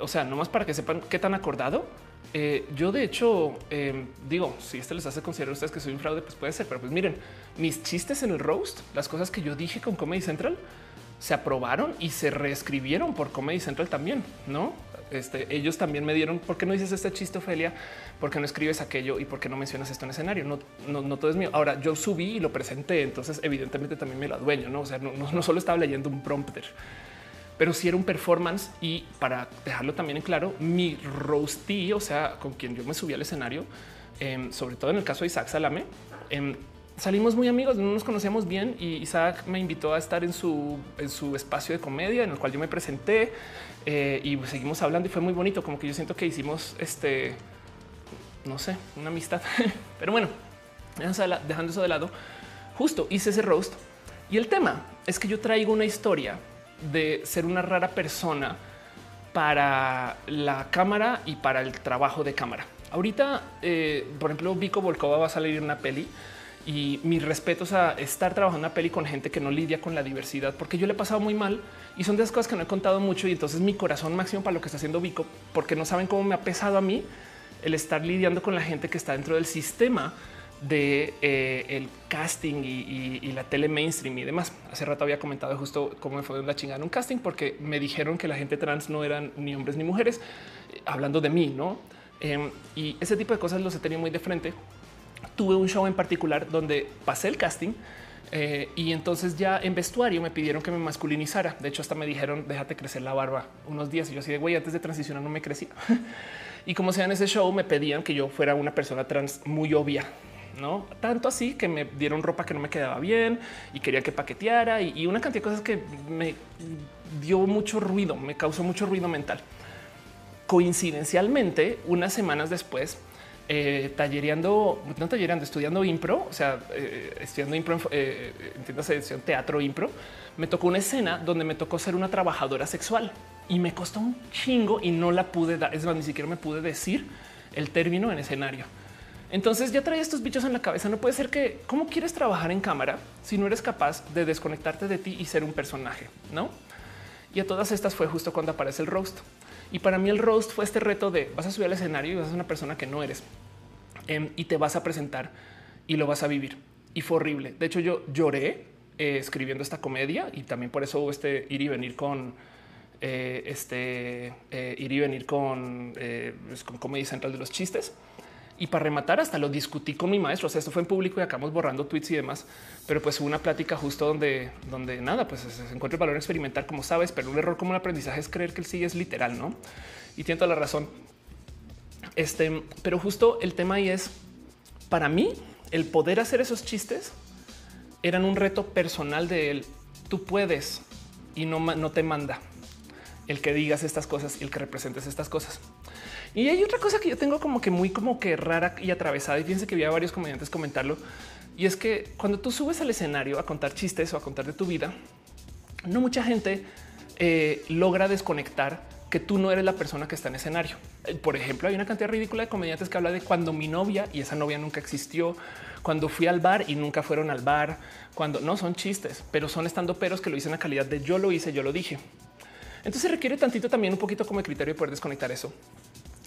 o sea, no más para que sepan qué tan acordado eh, yo de hecho em, digo, si este les hace considerar a ustedes que soy un fraude, pues puede ser, pero pues miren, mis chistes en el roast, las cosas que yo dije con Comedy Central, se aprobaron y se reescribieron por Comedy Central también, ¿no? Este, ellos también me dieron, ¿por qué no dices este chiste, Ophelia? ¿Por qué no escribes aquello? ¿Y por qué no mencionas esto en escenario? No, no, no todo es mío. Ahora, yo subí y lo presenté, entonces evidentemente también me lo adueño, ¿no? O sea, no, no solo estaba leyendo un prompter pero si era un performance y para dejarlo también en claro, mi roastee, o sea, con quien yo me subí al escenario, em, sobre todo en el caso de Isaac Salame, em, salimos muy amigos, no nos conocíamos bien y Isaac me invitó a estar en su, en su espacio de comedia en el cual yo me presenté eh, y seguimos hablando y fue muy bonito, como que yo siento que hicimos este, no sé, una amistad, pero bueno, dejando eso de lado justo hice ese roast y el tema es que yo traigo una historia de ser una rara persona para la cámara y para el trabajo de cámara. Ahorita, eh, por ejemplo, Vico Volkova va a salir una peli y mis respetos a estar trabajando una peli con gente que no lidia con la diversidad, porque yo le he pasado muy mal y son de esas cosas que no he contado mucho. Y entonces mi corazón máximo para lo que está haciendo Vico, porque no saben cómo me ha pesado a mí el estar lidiando con la gente que está dentro del sistema de eh, el casting y, la tele mainstream y demás. Hace rato había comentado justo cómo me fue la chingada en un casting porque me dijeron que la gente trans no eran ni hombres ni mujeres, eh, hablando de mí, no? Em, y ese tipo de cosas los he tenido muy de frente. Tuve un show en particular donde pasé el casting eh, y entonces ya en vestuario me pidieron que me masculinizara. De hecho, hasta me dijeron déjate crecer la barba unos días. Y yo así de güey, antes de transicionar no me crecía. y como sea en ese show, me pedían que yo fuera una persona trans muy obvia no tanto así que me dieron ropa que no me quedaba bien y quería que paqueteara y, una cantidad de cosas que me dio mucho ruido, me causó mucho ruido mental. Coincidencialmente, unas semanas después, eh, tallereando, no tallereando, estudiando impro, o sea, eh, estudiando impro, eh, entiéndase, teatro impro, me tocó una escena donde me tocó ser una trabajadora sexual y me costó un chingo y no la pude dar. Es más, ni siquiera me pude decir el término en escenario. Entonces ya trae estos bichos en la cabeza. No puede ser que cómo quieres trabajar en cámara si no eres capaz de desconectarte de ti y ser un personaje, no? Y a todas estas fue justo cuando aparece el roast. Y para mí el roast fue este reto de vas a subir al escenario y vas a ser una persona que no eres em, y te vas a presentar y lo vas a vivir. Y fue horrible. De hecho, yo lloré eh, escribiendo esta comedia y también por eso este ir y venir con eh, este eh, ir y venir con, pues, con Comedy Central de los chistes y para rematar, hasta lo discutí con mi maestro. O sea, esto fue en público y acabamos borrando tweets y demás. Pero pues una plática justo donde, donde nada, pues se encuentra el valor experimental, como sabes, pero un error como el aprendizaje es creer que el sí es literal, no? Y tiene toda la razón. Este, pero justo el tema ahí es para mí el poder hacer esos chistes eran un reto personal de él. Tú puedes y no, no te manda el que digas estas cosas y el que representes estas cosas. Y hay otra cosa que yo tengo como que muy como que rara y atravesada y fíjense que había varios comediantes comentarlo. Y es que cuando tú subes al escenario a contar chistes o a contar de tu vida, no mucha gente eh, logra desconectar que tú no eres la persona que está en escenario. Eh, por ejemplo, hay una cantidad ridícula de comediantes que habla de cuando mi novia y esa novia nunca existió, cuando fui al bar y nunca fueron al bar, cuando no son chistes, pero son estando peros que lo dicen a calidad de yo lo hice, yo lo dije. Entonces requiere tantito también un poquito como criterio de poder desconectar eso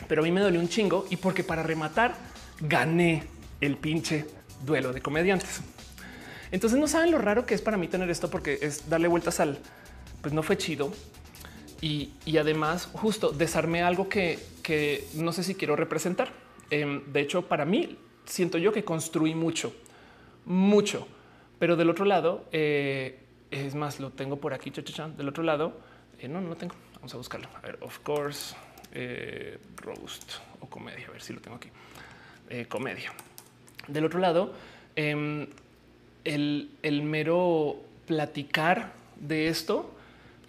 pero a mí me dolió un chingo y porque para rematar gané el pinche duelo de comediantes. Entonces no saben lo raro que es para mí tener esto porque es darle vueltas al, pues no fue chido. Y, además justo desarmé algo que, no sé si quiero representar. Em, de hecho, para mí siento yo que construí mucho, mucho. Pero del otro lado, eh, es más, lo tengo por aquí, del otro lado, eh, no, no lo tengo. Vamos a buscarlo. A ver, of course eh, o comedia. A ver si lo tengo aquí. Eh, comedia. Del otro lado, em, el, mero platicar de esto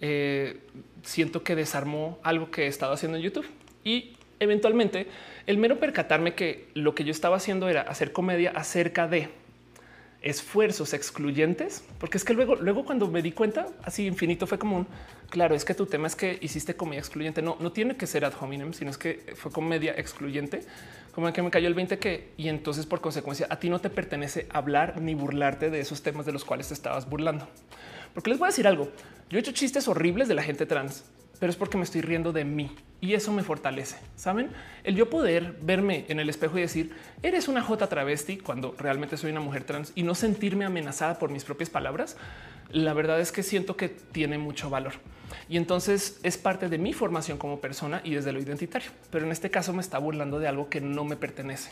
eh, siento que desarmó algo que he estado haciendo en YouTube y eventualmente el mero percatarme que lo que yo estaba haciendo era hacer comedia acerca de esfuerzos excluyentes, porque es que luego, luego cuando me di cuenta, así infinito fue como un claro, es que tu tema es que hiciste comedia excluyente. No, no tiene que ser ad hominem, sino es que fue comedia excluyente, como que me cayó el 20 que y entonces por consecuencia a ti no te pertenece hablar ni burlarte de esos temas de los cuales te estabas burlando. Porque les voy a decir algo. Yo he hecho chistes horribles de la gente trans pero es porque me estoy riendo de mí y eso me fortalece. Saben el yo poder verme en el espejo y decir eres una J travesti cuando realmente soy una mujer trans y no sentirme amenazada por mis propias palabras. La verdad es que siento que tiene mucho valor y entonces es parte de mi formación como persona y desde lo identitario. Pero en este caso me está burlando de algo que no me pertenece.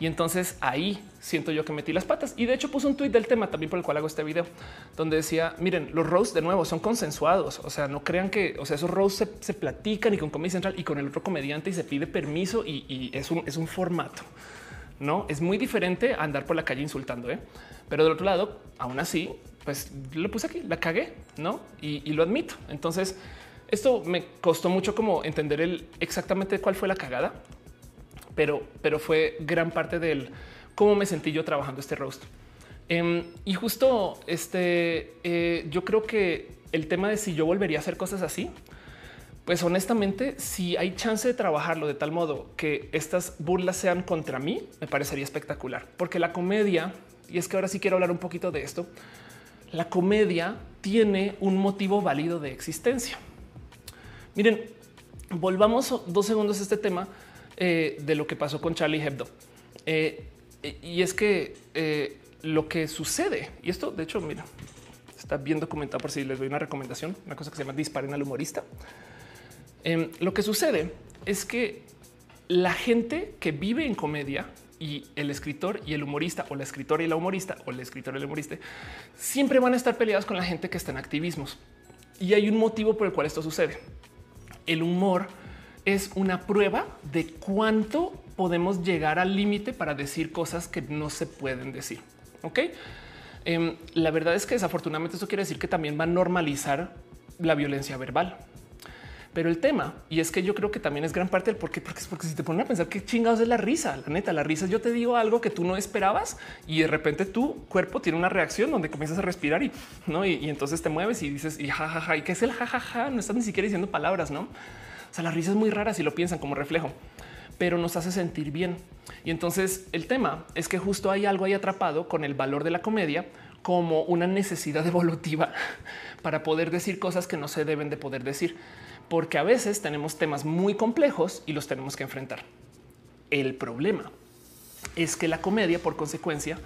Y entonces ahí siento yo que metí las patas. Y de hecho puse un tweet del tema también por el cual hago este video, donde decía, miren, los roasts de nuevo son consensuados. O sea, no crean que, o sea, esos roasts se, platican y con Comedy Central y con el otro comediante y se pide permiso y, es, un, es un formato. No es muy diferente andar por la calle insultando, ¿eh? pero del otro lado, aún así, pues lo puse aquí, la cagué, no? Y, lo admito. Entonces, esto me costó mucho como entender el exactamente cuál fue la cagada, pero, pero fue gran parte del cómo me sentí yo trabajando este roast. Em, y justo este, eh, yo creo que el tema de si yo volvería a hacer cosas así, pues honestamente, si hay chance de trabajarlo de tal modo que estas burlas sean contra mí, me parecería espectacular, porque la comedia, y es que ahora sí quiero hablar un poquito de esto, la comedia tiene un motivo válido de existencia. Miren, volvamos dos segundos a este tema eh, de lo que pasó con Charlie Hebdo. Eh, y es que eh, lo que sucede, y esto de hecho, mira, está bien documentado por si les doy una recomendación, una cosa que se llama disparen al humorista. Em, lo que sucede es que la gente que vive en comedia y el escritor y el humorista o la escritora y la humorista o el escritor y el humorista siempre van a estar peleados con la gente que está en activismos. Y hay un motivo por el cual esto sucede. El humor es una prueba de cuánto podemos llegar al límite para decir cosas que no se pueden decir. Ok. Em, la verdad es que desafortunadamente eso quiere decir que también va a normalizar la violencia verbal. Pero el tema, y es que yo creo que también es gran parte del por qué, porque es porque si te ponen a pensar qué chingados es la risa, la neta, la risa, yo te digo algo que tú no esperabas y de repente tu cuerpo tiene una reacción donde comienzas a respirar y no, y, entonces te mueves y dices y jajaja, y qué es el jajaja, no estás ni siquiera diciendo palabras, no? O sea, la risa es muy rara si lo piensan como reflejo, pero nos hace sentir bien. Y entonces el tema es que justo hay algo ahí atrapado con el valor de la comedia como una necesidad evolutiva para poder decir cosas que no se deben de poder decir porque a veces tenemos temas muy complejos y los tenemos que enfrentar. El problema es que la comedia, por consecuencia,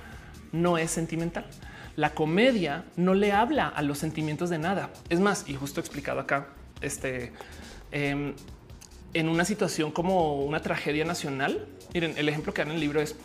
no es sentimental. La comedia no le habla a los sentimientos de nada. Es más, y justo explicado acá, este, em, en una situación como una tragedia nacional, miren, el ejemplo que dan en el libro es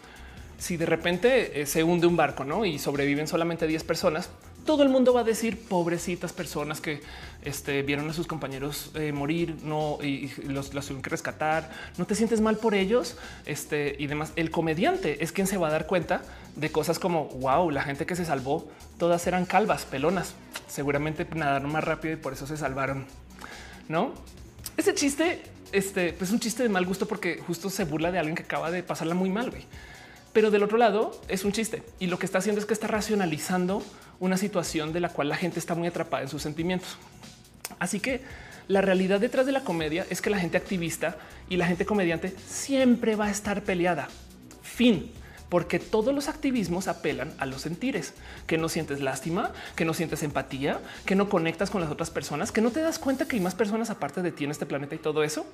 si de repente eh, se hunde un barco ¿no? y sobreviven solamente 10 personas, todo el mundo va a decir pobrecitas personas que este, vieron a sus compañeros eh, morir, no y, los, tuvieron que rescatar. No te sientes mal por ellos este, y demás. El comediante es quien se va a dar cuenta de cosas como wow, la gente que se salvó, todas eran calvas, pelonas. Seguramente nadaron más rápido y por eso se salvaron. No, ese chiste este, es pues un chiste de mal gusto porque justo se burla de alguien que acaba de pasarla muy mal. Pero del otro lado es un chiste y lo que está haciendo es que está racionalizando una situación de la cual la gente está muy atrapada en sus sentimientos. Así que la realidad detrás de la comedia es que la gente activista y la gente comediante siempre va a estar peleada. Fin porque todos los activismos apelan a los sentires, que no sientes lástima, que no sientes empatía, que no conectas con las otras personas, que no te das cuenta que hay más personas aparte de ti en este planeta y todo eso.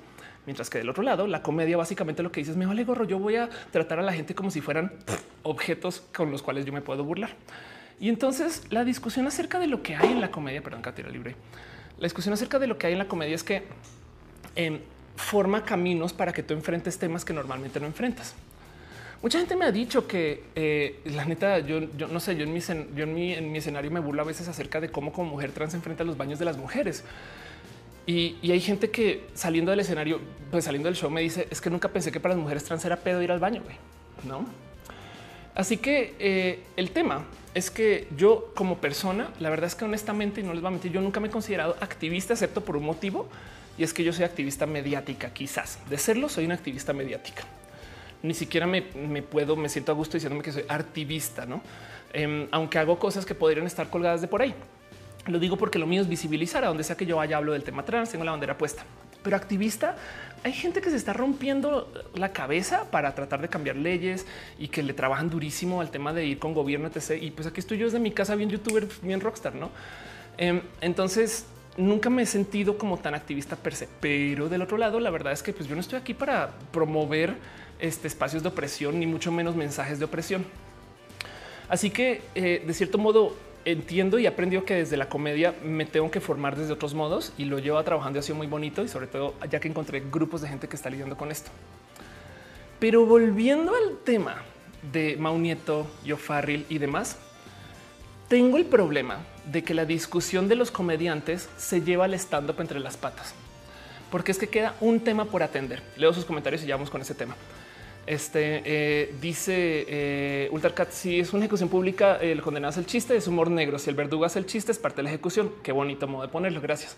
Mientras que del otro lado, la comedia básicamente lo que dices, me vale gorro, yo voy a tratar a la gente como si fueran objetos con los cuales yo me puedo burlar. Y entonces la discusión acerca de lo que hay en la comedia, perdón, Catira Libre, la discusión acerca de lo que hay en la comedia es que em, forma caminos para que tú enfrentes temas que normalmente no enfrentas. Mucha gente me ha dicho que eh, la neta, yo, no sé, yo en, mi, escenario me burlo a veces acerca de cómo como mujer trans enfrenta los baños de las mujeres. Y, hay gente que saliendo del escenario, pues saliendo del show me dice, es que nunca pensé que para las mujeres trans era pedo ir al baño, ¿no? Así que eh, el tema es que yo como persona, la verdad es que honestamente, y no les voy a mentir, yo nunca me he considerado activista, excepto por un motivo, y es que yo soy activista mediática, quizás. De serlo, soy una activista mediática. Ni siquiera me, puedo, me siento a gusto diciéndome que soy activista, ¿no? Em, aunque hago cosas que podrían estar colgadas de por ahí. Lo digo porque lo mío es visibilizar a donde sea que yo vaya, hablo del tema trans, tengo la bandera puesta. Pero activista hay gente que se está rompiendo la cabeza para tratar de cambiar leyes y que le trabajan durísimo al tema de ir con gobierno, etc. Y pues aquí estoy yo desde mi casa, bien youtuber, bien rockstar, no? Em, entonces nunca me he sentido como tan activista per se, pero del otro lado, la verdad es que pues yo no estoy aquí para promover este espacios de opresión, ni mucho menos mensajes de opresión. Así que eh, de cierto modo entiendo y aprendido que desde la comedia me tengo que formar desde otros modos y lo llevo trabajando y ha sido muy bonito y sobre todo ya que encontré grupos de gente que está lidiando con esto. Pero volviendo al tema de Maunieto, Yo Farrell y demás, tengo el problema de que la discusión de los comediantes se lleva al stand up entre las patas, porque es que queda un tema por atender. Leo sus comentarios y ya vamos con ese tema. Este eh, dice eh, Ultracat: si es una ejecución pública, el condenado es el chiste, es humor negro. Si el verdugo hace el chiste, es parte de la ejecución. Qué bonito modo de ponerlo. Gracias.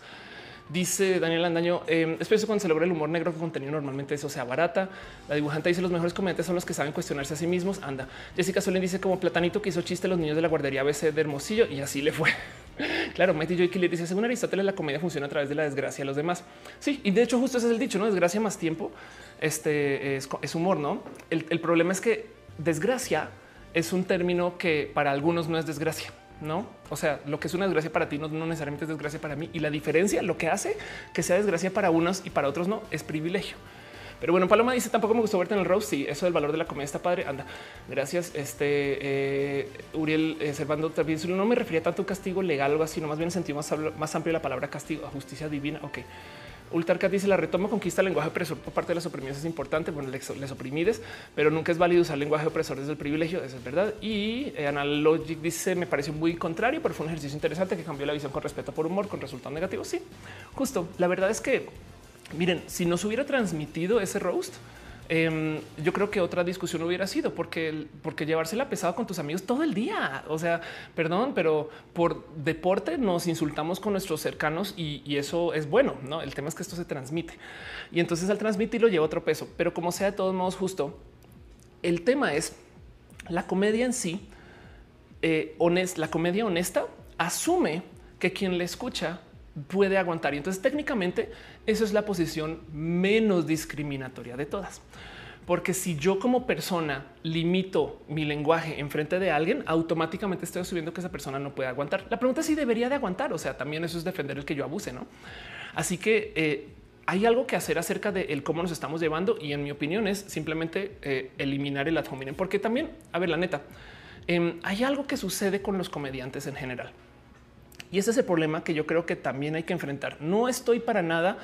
Dice Daniel Andaño, eh, espero cuando se logra el humor negro que contenido normalmente eso sea barata. La dibujante dice los mejores comediantes son los que saben cuestionarse a sí mismos. Anda. Jessica Solén dice como platanito que hizo chiste los niños de la guardería BC de Hermosillo y así le fue. claro, Mighty Joy le dice, según Aristóteles, la comedia funciona a través de la desgracia a los demás. Sí, y de hecho justo ese es el dicho, ¿no? Desgracia más tiempo este es, humor, ¿no? el problema es que desgracia es un término que para algunos no es desgracia. No, o sea, lo que es una desgracia para ti no, necesariamente es desgracia para mí. Y la diferencia, lo que hace que sea desgracia para unos y para otros no, es privilegio. Pero bueno, Paloma dice tampoco me gustó verte en el roast. Sí, eso del valor de la comedia está padre. Anda, gracias. Este eh, Uriel eh, Servando también no me refería tanto a un castigo legal o algo así, no más bien sentí más, más amplio la palabra castigo, justicia divina. Ok. Ultarcat dice la retoma conquista el lenguaje opresor por parte de las oprimidas es importante. Bueno, les, oprimides, pero nunca es válido usar lenguaje opresor desde el privilegio. Eso es verdad. Y eh, Analogic dice me pareció muy contrario, pero fue un ejercicio interesante que cambió la visión con respeto por humor, con resultados negativos. Sí, justo. La verdad es que miren, si nos hubiera transmitido ese roast, Em, yo creo que otra discusión hubiera sido porque, porque llevársela pesado con tus amigos todo el día. O sea, perdón, pero por deporte nos insultamos con nuestros cercanos y, eso es bueno. No, el tema es que esto se transmite y entonces al transmitirlo lleva otro peso, pero como sea de todos modos justo, el tema es la comedia en sí. Eh, la comedia honesta asume que quien le escucha puede aguantar. Y entonces técnicamente eso es la posición menos discriminatoria de todas. Porque si yo como persona limito mi lenguaje en frente de alguien, automáticamente estoy asumiendo que esa persona no puede aguantar. La pregunta es si debería de aguantar. O sea, también eso es defender el que yo abuse, ¿no? Así que eh, hay algo que hacer acerca de el cómo nos estamos llevando y en mi opinión es simplemente eh, eliminar el ad. Porque también, a ver, la neta, em, hay algo que sucede con los comediantes en general. Y ese es el problema que yo creo que también hay que enfrentar. No estoy para nada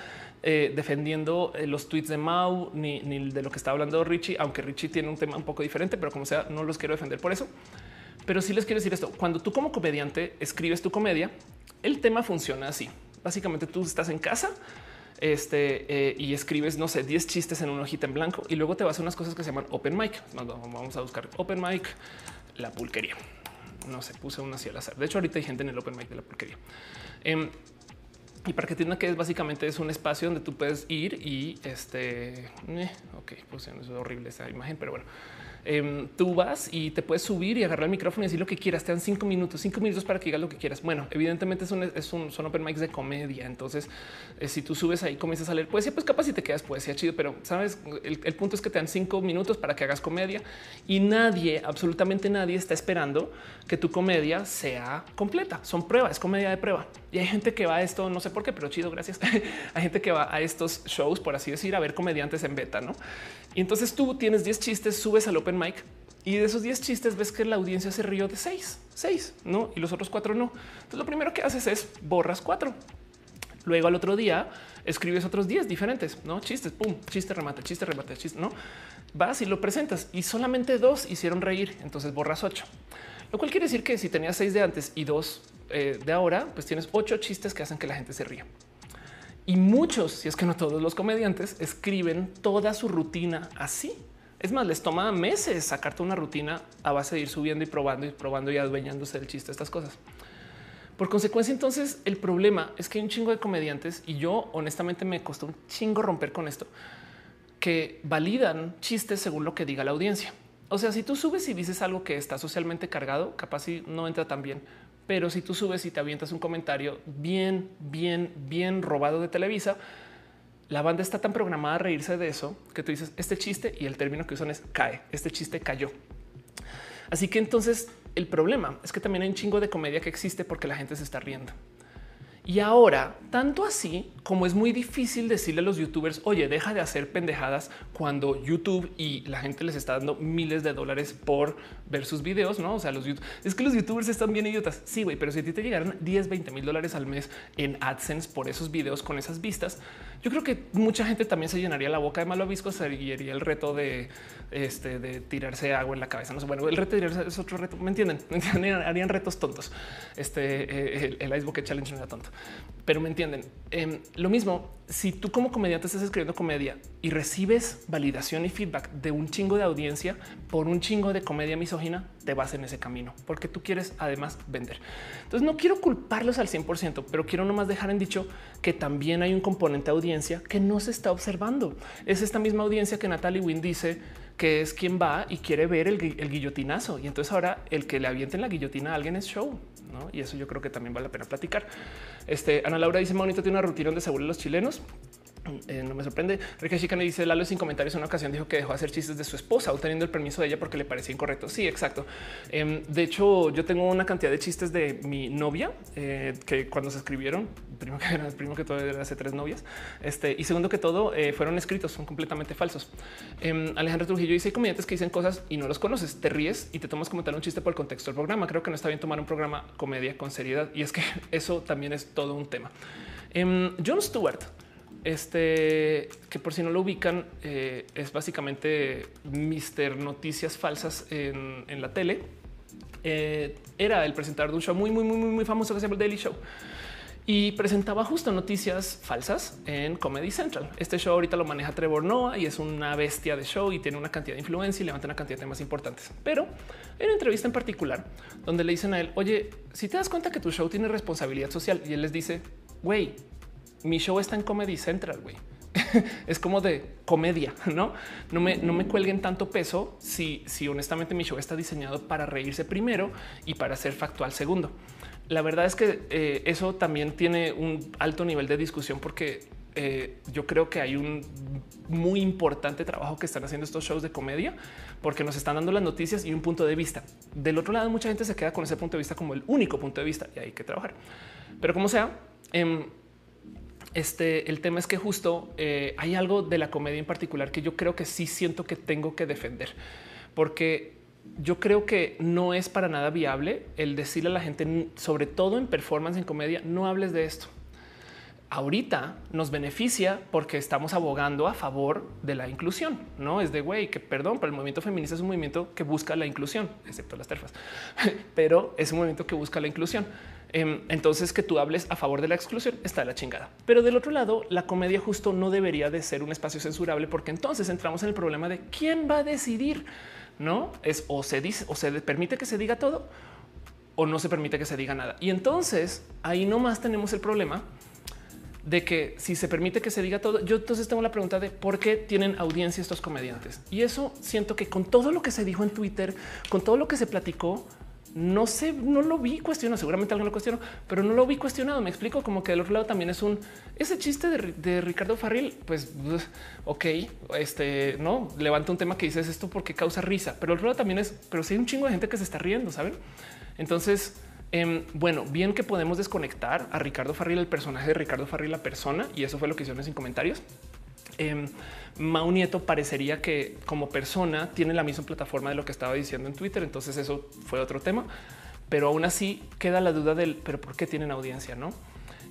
eh, defendiendo eh, los tweets de Mau ni, de lo que está hablando Richie, aunque Richie tiene un tema un poco diferente, pero como sea, no los quiero defender por eso. Pero sí les quiero decir esto. Cuando tú como comediante escribes tu comedia, el tema funciona así. Básicamente tú estás en casa este, eh, y escribes, no sé, 10 chistes en una hojita en blanco y luego te vas a unas cosas que se llaman open mic. Vamos a buscar open mic, la pulquería no se puse una así al azar. De hecho, ahorita hay gente en el open mic de la porquería. Em, y para que entiendan que es básicamente es un espacio donde tú puedes ir y este, eh, ok, pues es horrible esa imagen, pero bueno, Em, tú vas y te puedes subir y agarrar el micrófono y decir lo que quieras. Te dan cinco minutos, cinco minutos para que digas lo que quieras. Bueno, evidentemente es un, es un son open mics de comedia. Entonces, eh, si tú subes ahí, comienzas a leer poesía, pues capaz si te quedas poesía chido, pero sabes, el, el, punto es que te dan cinco minutos para que hagas comedia y nadie, absolutamente nadie está esperando que tu comedia sea completa. Son pruebas, es comedia de prueba. Y hay gente que va a esto, no sé por qué, pero chido, gracias. hay gente que va a estos shows, por así decir, a ver comediantes en beta, ¿no? Y entonces tú tienes 10 chistes, subes al open mic y de esos 10 chistes ves que la audiencia se rió de 6, 6, ¿no? Y los otros cuatro no. Entonces lo primero que haces es borras cuatro. Luego al otro día escribes otros 10 diferentes, ¿no? Chistes, pum, chiste, remate, chiste, remate, chiste, ¿no? Vas y lo presentas y solamente dos hicieron reír, entonces borras ocho. Lo cual quiere decir que si tenías seis de antes y dos eh, de ahora, pues tienes ocho chistes que hacen que la gente se ría. Y muchos, si es que no todos los comediantes, escriben toda su rutina así. Es más, les toma meses sacarte una rutina a base de ir subiendo y probando y probando y adueñándose del chiste, estas cosas. Por consecuencia, entonces el problema es que hay un chingo de comediantes y yo honestamente me costó un chingo romper con esto, que validan chistes según lo que diga la audiencia. O sea, si tú subes y dices algo que está socialmente cargado, capaz si no entra tan bien, pero si tú subes y te avientas un comentario bien, bien, bien robado de Televisa, la banda está tan programada a reírse de eso que tú dices este chiste y el término que usan es cae. Este chiste cayó. Así que entonces el problema es que también hay un chingo de comedia que existe porque la gente se está riendo. Y ahora, tanto así como es muy difícil decirle a los youtubers, oye, deja de hacer pendejadas cuando YouTube y la gente les está dando miles de dólares por ver sus videos, no? O sea, los es que los youtubers están bien idiotas. Sí, güey, pero si a ti te llegaran 10, 20 mil dólares al mes en AdSense por esos videos con esas vistas, yo creo que mucha gente también se llenaría la boca de malvaviscos y haría el reto de, este, de tirarse agua en la cabeza. No sé, bueno, el reto de es otro reto. Me entienden? Harían retos tontos. Este, eh, el, Ice Bucket Challenge no era tonto. pero me entienden. Em, lo mismo, si tú como comediante estás escribiendo comedia y recibes validación y feedback de un chingo de audiencia por un chingo de comedia misógina, te vas en ese camino porque tú quieres además vender. Entonces no quiero culparlos al 100%, pero quiero nomás dejar en dicho que también hay un componente audiencia que no se está observando. Es esta misma audiencia que Natalie Wynn dice que es quien va y quiere ver el, guillotinazo. Y entonces ahora el que le avienten la guillotina a alguien es show. Y eso yo creo que también vale la pena platicar. Este Ana Laura dice: Monito tiene una rutina donde se los chilenos. Eh, no me sorprende. Ricky Chicane dice Lalo sin comentarios en una ocasión dijo que dejó de hacer chistes de su esposa obteniendo el permiso de ella porque le parecía incorrecto. Sí, exacto. Em, de hecho, yo tengo una cantidad de chistes de mi novia eh, que cuando se escribieron, primero que era primo que todo era hace tres novias. Este y segundo que todo eh, fueron escritos, son completamente falsos. Em, Alejandro Trujillo dice comediantes que dicen cosas y no los conoces, te ríes y te tomas como tal un chiste por el contexto del programa. Creo que no está bien tomar un programa comedia con seriedad y es que eso también es todo un tema. Em, John Stewart este que por si no lo ubican, eh, es básicamente Mister Noticias Falsas en, la tele. Eh, era el presentador de un show muy, muy, muy, muy famoso que se llama el Daily Show y presentaba justo noticias falsas en Comedy Central. Este show ahorita lo maneja Trevor Noah y es una bestia de show y tiene una cantidad de influencia y levanta una cantidad de temas importantes. Pero en una entrevista en particular donde le dicen a él, oye, si te das cuenta que tu show tiene responsabilidad social y él les dice, güey, mi show está en Comedy Central, güey. es como de comedia, no? No me, no me cuelguen tanto peso si, si honestamente mi show está diseñado para reírse primero y para ser factual segundo. La verdad es que eh, eso también tiene un alto nivel de discusión porque eh, yo creo que hay un muy importante trabajo que están haciendo estos shows de comedia porque nos están dando las noticias y un punto de vista. Del otro lado, mucha gente se queda con ese punto de vista como el único punto de vista y hay que trabajar. Pero como sea, em, este, el tema es que justo eh, hay algo de la comedia en particular que yo creo que sí siento que tengo que defender, porque yo creo que no es para nada viable el decirle a la gente, sobre todo en performance en comedia, no hables de esto. Ahorita nos beneficia porque estamos abogando a favor de la inclusión. No es de güey que perdón, pero el movimiento feminista es un movimiento que busca la inclusión, excepto las terfas, pero es un movimiento que busca la inclusión. Em, entonces que tú hables a favor de la exclusión está de la chingada. Pero del otro lado, la comedia justo no debería de ser un espacio censurable porque entonces entramos en el problema de quién va a decidir. No es o se dice o se permite que se diga todo o no se permite que se diga nada. Y entonces ahí nomás tenemos el problema de que si se permite que se diga todo, yo entonces tengo la pregunta de por qué tienen audiencia estos comediantes. Y eso siento que con todo lo que se dijo en Twitter, con todo lo que se platicó, no sé, no lo vi cuestionado. Seguramente alguien lo cuestionó, pero no lo vi cuestionado. Me explico como que del otro lado también es un ese chiste de, Ricardo Farril. Pues ok, este no levanta un tema que dices esto porque causa risa, pero el otro lado también es, pero si hay un chingo de gente que se está riendo, saben? Entonces, em, bueno, bien que podemos desconectar a Ricardo Farril, el personaje de Ricardo Farril, la persona, y eso fue lo que hicieron sin comentarios. Eh, Mau Nieto parecería que como persona tiene la misma plataforma de lo que estaba diciendo en Twitter. Entonces eso fue otro tema, pero aún así queda la duda del pero por qué tienen audiencia, no?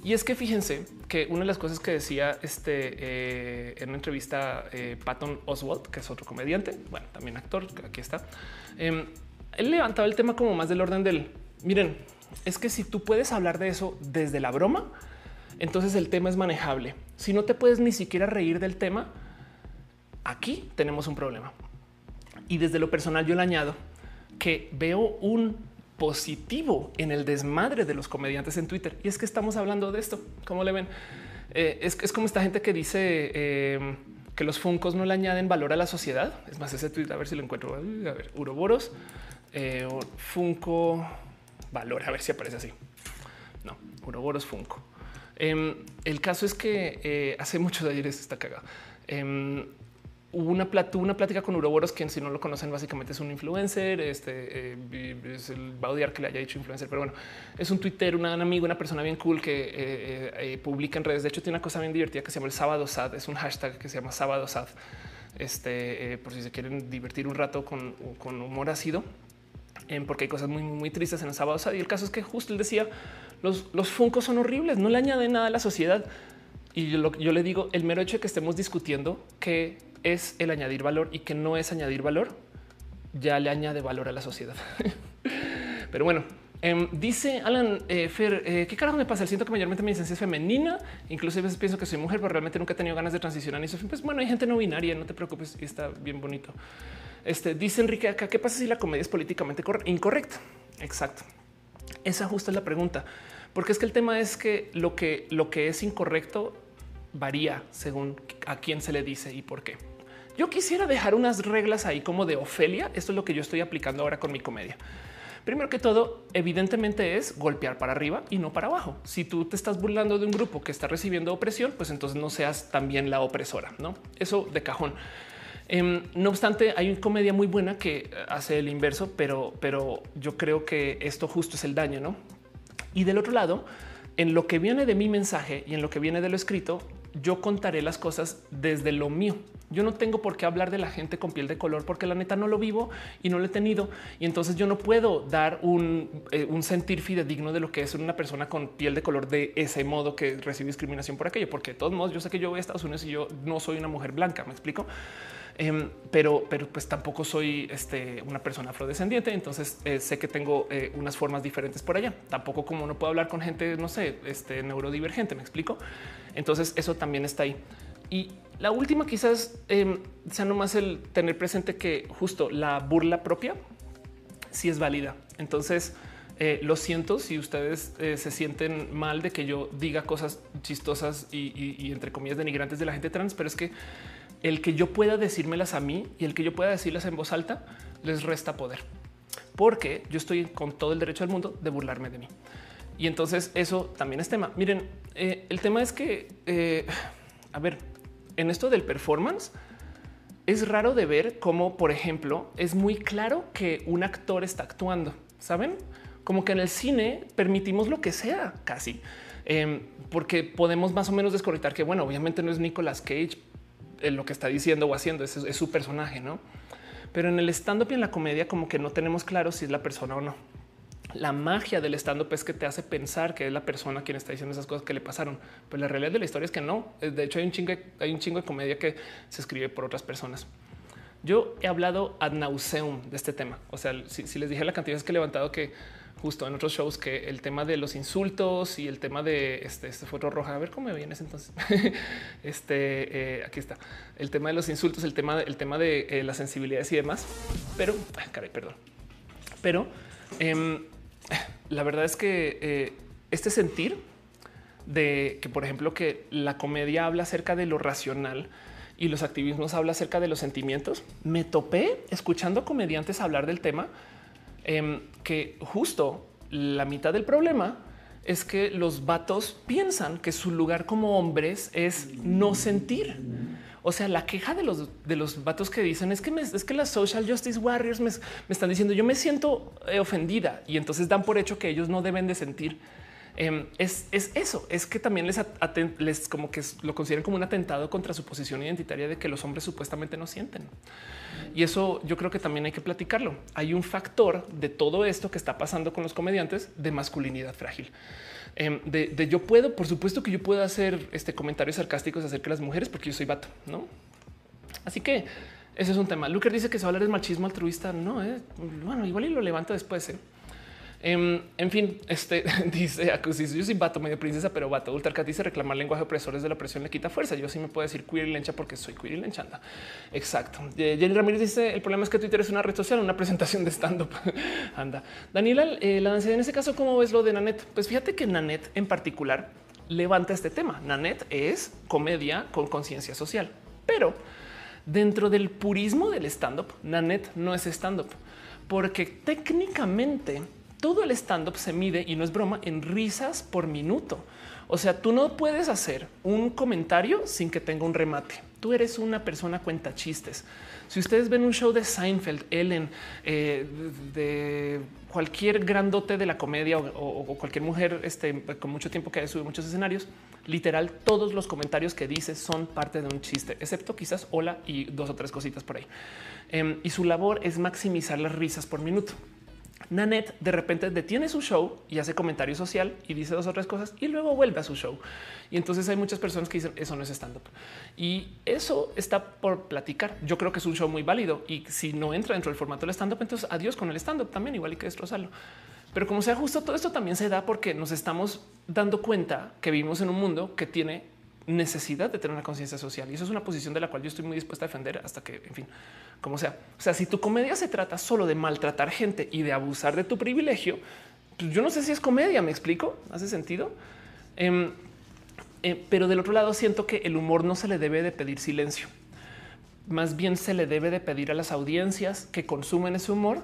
Y es que fíjense que una de las cosas que decía este eh, en una entrevista eh, Patton Oswald, que es otro comediante, bueno, también actor, aquí está. Em, él levantaba el tema como más del orden del miren, es que si tú puedes hablar de eso desde la broma, entonces el tema es manejable. Si no te puedes ni siquiera reír del tema, aquí tenemos un problema. Y desde lo personal yo le añado que veo un positivo en el desmadre de los comediantes en Twitter. Y es que estamos hablando de esto. ¿Cómo le ven? Eh, es, como esta gente que dice eh, que los funcos no le añaden valor a la sociedad. Es más, ese tweet, a ver si lo encuentro. A ver, Uroboros, eh, Funko, valor, a ver si aparece así. No, Uroboros, Funko. Em, el caso es que eh, hace muchos ayeres está cagado. Hubo una, una plática con Uroboros, quien si no lo conocen, básicamente es un influencer. Este eh, va a odiar que le haya dicho influencer, pero bueno, es un Twitter, un amigo, una persona bien cool que eh, publica en redes. De hecho, tiene una cosa bien divertida que se llama el sábado sad. Es un hashtag que se llama sábado sad. Este por si se quieren divertir un rato con, con humor ácido, porque hay cosas muy, muy tristes en el sábado sad. Y el caso es que justo él decía los, los funcos son horribles, no le añaden nada a la sociedad. Y yo, yo le digo, el mero hecho de que estemos discutiendo qué es el añadir valor y que no es añadir valor, ya le añade valor a la sociedad. Pero bueno, Em, dice Alan eh, Fer, eh, ¿qué carajo me pasa? Siento que mayormente mi licencia es femenina. Incluso a veces pienso que soy mujer, pero realmente nunca he tenido ganas de transicionar. Y pues bueno, hay gente no binaria, no te preocupes. Está bien bonito. Este dice Enrique acá, ¿qué pasa si la comedia es políticamente incorrecta? Exacto. Esa justo es la pregunta. Porque es que el tema es que lo que, lo que es incorrecto varía según a quién se le dice y por qué. Yo quisiera dejar unas reglas ahí como de Ofelia. Esto es lo que yo estoy aplicando ahora con mi comedia. Primero que todo, evidentemente es golpear para arriba y no para abajo. Si tú te estás burlando de un grupo que está recibiendo opresión, pues entonces no seas también la opresora, ¿no? Eso de cajón. Em, no obstante, hay una comedia muy buena que hace el inverso, pero, pero yo creo que esto justo es el daño, ¿no? Y del otro lado, en lo que viene de mi mensaje y en lo que viene de lo escrito, yo contaré las cosas desde lo mío. Yo no tengo por qué hablar de la gente con piel de color porque la neta no lo vivo y no lo he tenido. Y entonces yo no puedo dar un, eh, sentir fidedigno de lo que es una persona con piel de color de ese modo que recibe discriminación por aquello. Porque de todos modos yo sé que yo voy a Estados Unidos y yo no soy una mujer blanca. Me explico. Em, pero, pero pues tampoco soy este, una persona afrodescendiente. Entonces eh, sé que tengo eh, unas formas diferentes por allá. Tampoco como no puedo hablar con gente, no sé, este neurodivergente. Me explico. Entonces eso también está ahí. Y la última quizás eh, sea nomás el tener presente que justo la burla propia sí es válida. Entonces, eh, lo siento si ustedes eh, se sienten mal de que yo diga cosas chistosas y, entre comillas denigrantes de la gente trans, pero es que el que yo pueda decírmelas a mí y el que yo pueda decirlas en voz alta les resta poder, porque yo estoy con todo el derecho del mundo de burlarme de mí. Y entonces eso también es tema. Miren, el tema es que, a ver, en esto del performance, es raro de ver cómo, por ejemplo, es muy claro que un actor está actuando. Saben como que en el cine permitimos lo que sea casi, em, porque podemos más o menos desconectar que, bueno, obviamente no es Nicolas Cage en lo que está diciendo o haciendo, es, es su personaje, no? Pero en el stand up y en la comedia, como que no tenemos claro si es la persona o no la magia del stand up es que te hace pensar que es la persona quien está diciendo esas cosas que le pasaron. Pero la realidad de la historia es que no. De hecho, hay un chingo, hay un chingo de comedia que se escribe por otras personas. Yo he hablado ad nauseum de este tema. O sea, si, les dije la cantidad de que he levantado que justo en otros shows que el tema de los insultos y el tema de este, este roja. A ver cómo me vienes entonces. este eh, aquí está el tema de los insultos, el tema, el tema de eh, las sensibilidades y demás. Pero caray, perdón, pero em, la verdad es que eh, este sentir de que, por ejemplo, que la comedia habla acerca de lo racional y los activismos habla acerca de los sentimientos, me topé escuchando comediantes hablar del tema em, que justo la mitad del problema es que los vatos piensan que su lugar como hombres es no sentir. O sea, la queja de los de los vatos que dicen es que es que las social justice warriors me, están diciendo yo me siento eh, ofendida y entonces dan por hecho que ellos no deben de sentir. Em, es, eso, es que también les, les como que lo consideran como un atentado contra su posición identitaria de que los hombres supuestamente no sienten. Y eso yo creo que también hay que platicarlo. Hay un factor de todo esto que está pasando con los comediantes de masculinidad frágil. Em, de, yo puedo, por supuesto que yo puedo hacer este comentarios sarcásticos acerca de las mujeres porque yo soy vato, no? Así que ese es un tema. Luker dice que se va a hablar del machismo altruista. No, eh? bueno, igual y lo levanto después. ¿eh? Em, en fin, este dice Acusis, yo soy vato medio princesa, pero vato Ultracat dice reclamar lenguaje opresores de la presión le quita fuerza. Yo sí me puedo decir queer y lencha porque soy queer y lenchanda. Exacto. Jenny Ramírez dice el problema es que Twitter es una red social, una presentación de stand up. Anda. Daniela, eh, la en ese caso, ¿cómo ves lo de Nanet? Pues fíjate que Nanet en particular levanta este tema. Nanet es comedia con conciencia social, pero dentro del purismo del stand up, Nanet no es stand up porque técnicamente todo el stand up se mide y no es broma en risas por minuto. O sea, tú no puedes hacer un comentario sin que tenga un remate. Tú eres una persona cuenta chistes. Si ustedes ven un show de Seinfeld, Ellen, eh, de cualquier grandote de la comedia o, cualquier mujer este, con mucho tiempo que subido muchos escenarios, literal, todos los comentarios que dice son parte de un chiste, excepto quizás hola y dos o tres cositas por ahí. Em, y su labor es maximizar las risas por minuto. Nanette de repente detiene su show y hace comentario social y dice dos o tres cosas y luego vuelve a su show. Y entonces hay muchas personas que dicen eso no es stand up y eso está por platicar. Yo creo que es un show muy válido y si no entra dentro del formato del stand up, entonces adiós con el stand up también, igual y que destrozarlo. Pero como sea justo, todo esto también se da porque nos estamos dando cuenta que vivimos en un mundo que tiene necesidad de tener una conciencia social. Y eso es una posición de la cual yo estoy muy dispuesta a defender hasta que, en fin, como sea. O sea, si tu comedia se trata solo de maltratar gente y de abusar de tu privilegio, pues yo no sé si es comedia, me explico, hace sentido. Em, eh, pero del otro lado siento que el humor no se le debe de pedir silencio. Más bien se le debe de pedir a las audiencias que consumen ese humor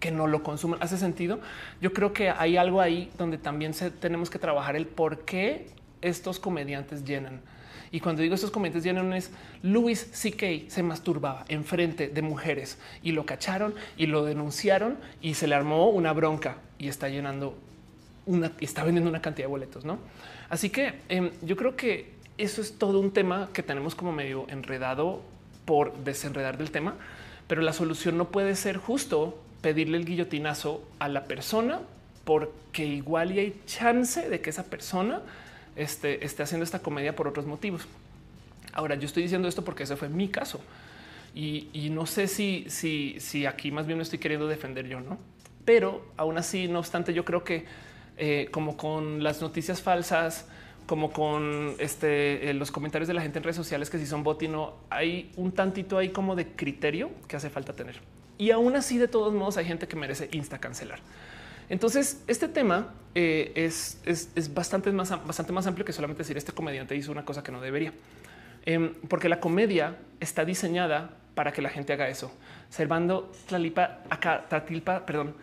que no lo consumen. ¿Hace sentido? Yo creo que hay algo ahí donde también tenemos que trabajar el por qué estos comediantes llenan. Y cuando digo estos comediantes llenan es Louis C.K. se masturbaba en frente de mujeres y lo cacharon y lo denunciaron y se le armó una bronca y está llenando una, está vendiendo una cantidad de boletos, ¿no? Así que em, yo creo que eso es todo un tema que tenemos como medio enredado por desenredar del tema, pero la solución no puede ser justo pedirle el guillotinazo a la persona porque igual y hay chance de que esa persona esté, esté haciendo esta comedia por otros motivos. Ahora, yo estoy diciendo esto porque ese fue mi caso y, no sé si, si, si aquí más bien me estoy queriendo defender yo, no? Pero aún así, no obstante, yo creo que eh, como con las noticias falsas, como con este, eh, los comentarios de la gente en redes sociales que si son bot no, hay un tantito ahí como de criterio que hace falta tener. Y aún así, de todos modos, hay gente que merece insta cancelar. Entonces, este tema eh, es, bastante, más, bastante más amplio que solamente decir este comediante hizo una cosa que no debería. Em, porque la comedia está diseñada para que la gente haga eso. Servando Tlalipa, acá, Tatilpa, perdón,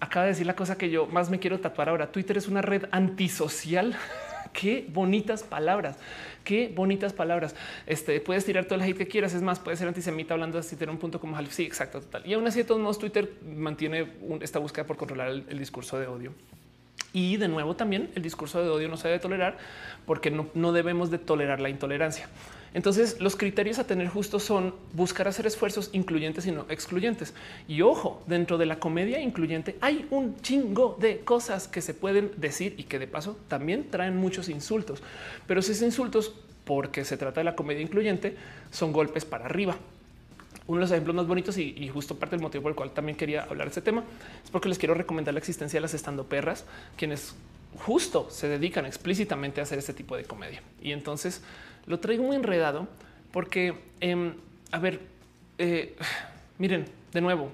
acaba de decir la cosa que yo más me quiero tatuar ahora. Twitter es una red antisocial. Qué bonitas palabras. Qué bonitas palabras. Este puedes tirar todo el hate que quieras. Es más, puede ser antisemita hablando así, tener un punto como Half. Sí, exacto, total. Y aún así, de todos modos, Twitter mantiene esta búsqueda por controlar el, discurso de odio. Y de nuevo, también el discurso de odio no se debe tolerar porque no, no debemos de tolerar la intolerancia. Entonces, los criterios a tener justo son buscar hacer esfuerzos incluyentes y no excluyentes. Y ojo, dentro de la comedia incluyente hay un chingo de cosas que se pueden decir y que de paso también traen muchos insultos. Pero esos insultos, porque se trata de la comedia incluyente, son golpes para arriba. Uno de los ejemplos más bonitos y, justo parte del motivo por el cual también quería hablar de este tema es porque les quiero recomendar la existencia de las estando perras, quienes justo se dedican explícitamente a hacer este tipo de comedia. Y entonces lo traigo muy enredado porque, em, a ver, eh, miren, de nuevo,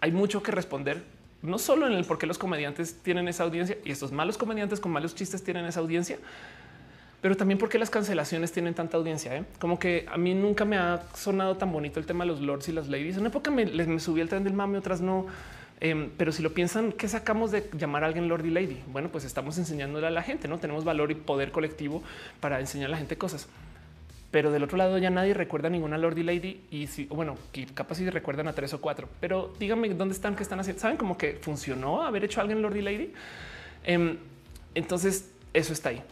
hay mucho que responder, no solo en el por qué los comediantes tienen esa audiencia y estos malos comediantes con malos chistes tienen esa audiencia, pero también porque las cancelaciones tienen tanta audiencia. ¿eh? Como que a mí nunca me ha sonado tan bonito el tema de los lords y las ladies. En una época me, subí al tren del mame, otras no. Em, pero si lo piensan, ¿qué sacamos de llamar a alguien Lord Lady? Bueno, pues estamos enseñándole a la gente, no tenemos valor y poder colectivo para enseñar a la gente cosas. Pero del otro lado ya nadie recuerda a ninguna Lord y Lady y si bueno, capaz si recuerdan a tres o cuatro, pero díganme dónde están, qué están haciendo. Saben como que funcionó haber hecho a alguien Lord y Lady. Em, entonces eso está ahí.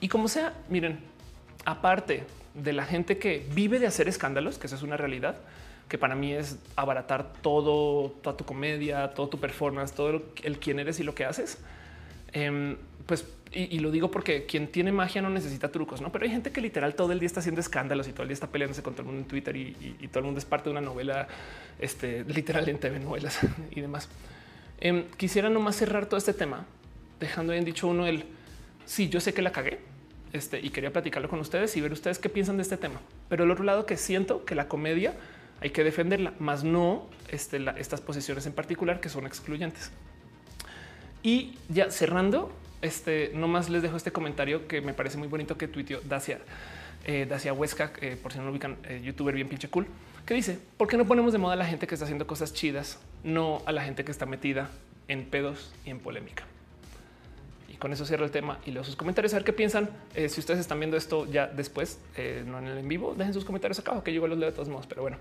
Y como sea, miren, aparte de la gente que vive de hacer escándalos, que eso es una realidad, que para mí es abaratar todo, toda tu comedia, todo tu performance, todo el quién eres y lo que haces. Em, pues, y, lo digo porque quien tiene magia no necesita trucos, no? Pero hay gente que literal todo el día está haciendo escándalos y todo el día está peleándose con todo el mundo en Twitter y, todo el mundo es parte de una novela, este literal en TV novelas y demás. Em, quisiera nomás cerrar todo este tema dejando bien dicho uno el sí, yo sé que la cagué este, y quería platicarlo con ustedes y ver ustedes qué piensan de este tema. Pero el otro lado que siento que la comedia hay que defenderla, más no este, estas posiciones en particular que son excluyentes. Y ya cerrando, este nomás les dejo este comentario que me parece muy bonito que tuiteó Dacia, eh, Dacia Huesca, eh, por si no lo ubican, eh, youtuber bien pinche cool, que dice: ¿Por qué no ponemos de moda a la gente que está haciendo cosas chidas, no a la gente que está metida en pedos y en polémica? Con eso cierro el tema y leo sus comentarios a ver qué piensan. Eh, si ustedes están viendo esto ya después, eh, no en el en vivo, dejen sus comentarios acá, que yo los leo de todos modos. Pero bueno,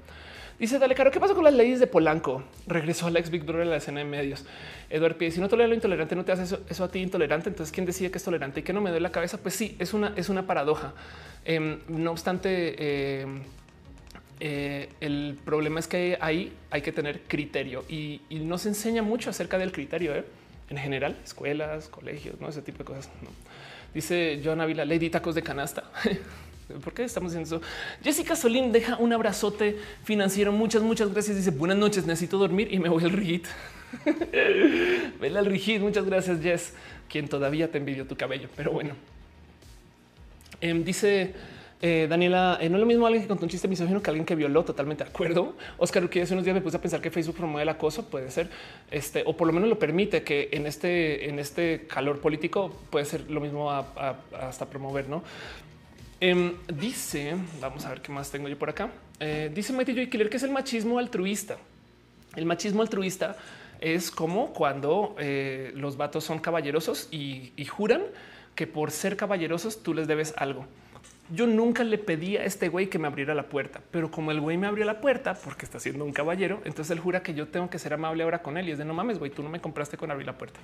dice Dale Caro, ¿qué pasó con las leyes de Polanco? Regresó a la ex Big Brother a la escena de medios. Eduard Pie, si no tolera lo intolerante, no te hace eso, a ti intolerante. Entonces, ¿quién decide que es tolerante y que no me duele la cabeza? Pues sí, es una, es una paradoja. Em, no obstante, eh, el problema es que ahí hay que tener criterio y, no se enseña mucho acerca del criterio. En general, escuelas, colegios, no ese tipo de cosas. Dice Joan Ávila, Lady Tacos de canasta. ¿Por qué estamos haciendo eso? Jessica Solín deja un abrazote financiero. Muchas, muchas gracias. Dice buenas noches, necesito dormir y me voy al RIT. Vela al rigid. Muchas gracias, Jess, quien todavía te envidió tu cabello. Pero bueno, em, dice eh, Daniela, eh, no es lo mismo alguien que contó un chiste misógino que alguien que violó. Totalmente de acuerdo. Oscar, que hace unos días me puse a pensar que Facebook promueve el acoso. Puede ser este, o por lo menos lo permite que en este, en este calor político puede ser lo mismo hasta promover, no? Em, dice, vamos a ver qué más tengo yo por acá. Eh, dice Mighty Joy Killer que es el machismo altruista. El machismo altruista es como cuando los vatos son caballerosos y juran que por ser caballerosos tú les debes algo. Yo nunca le pedí a este güey que me abriera la puerta, pero como el güey me abrió la puerta porque está siendo un caballero, entonces él jura que yo tengo que ser amable ahora con él y es de no mames, güey, tú no me compraste con abrir la puerta.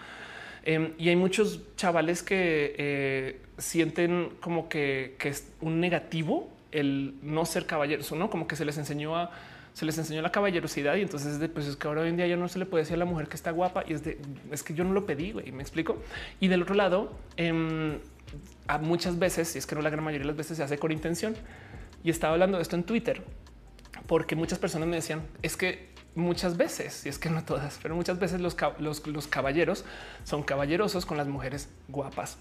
Em, y hay muchos chavales que eh, sienten como que, es un negativo el no ser caballeros, no como que se les enseñó a se les enseñó la caballerosidad y entonces es de pues es que ahora hoy en día ya no se le puede decir a la mujer que está guapa y es de es que yo no lo pedí, güey, me explico. Y del otro lado, a muchas veces, y es que no la gran mayoría de las veces se hace con intención. Y estaba hablando de esto en Twitter porque muchas personas me decían es que muchas veces, y es que no todas, pero muchas veces los, los, caballeros son caballerosos con las mujeres guapas.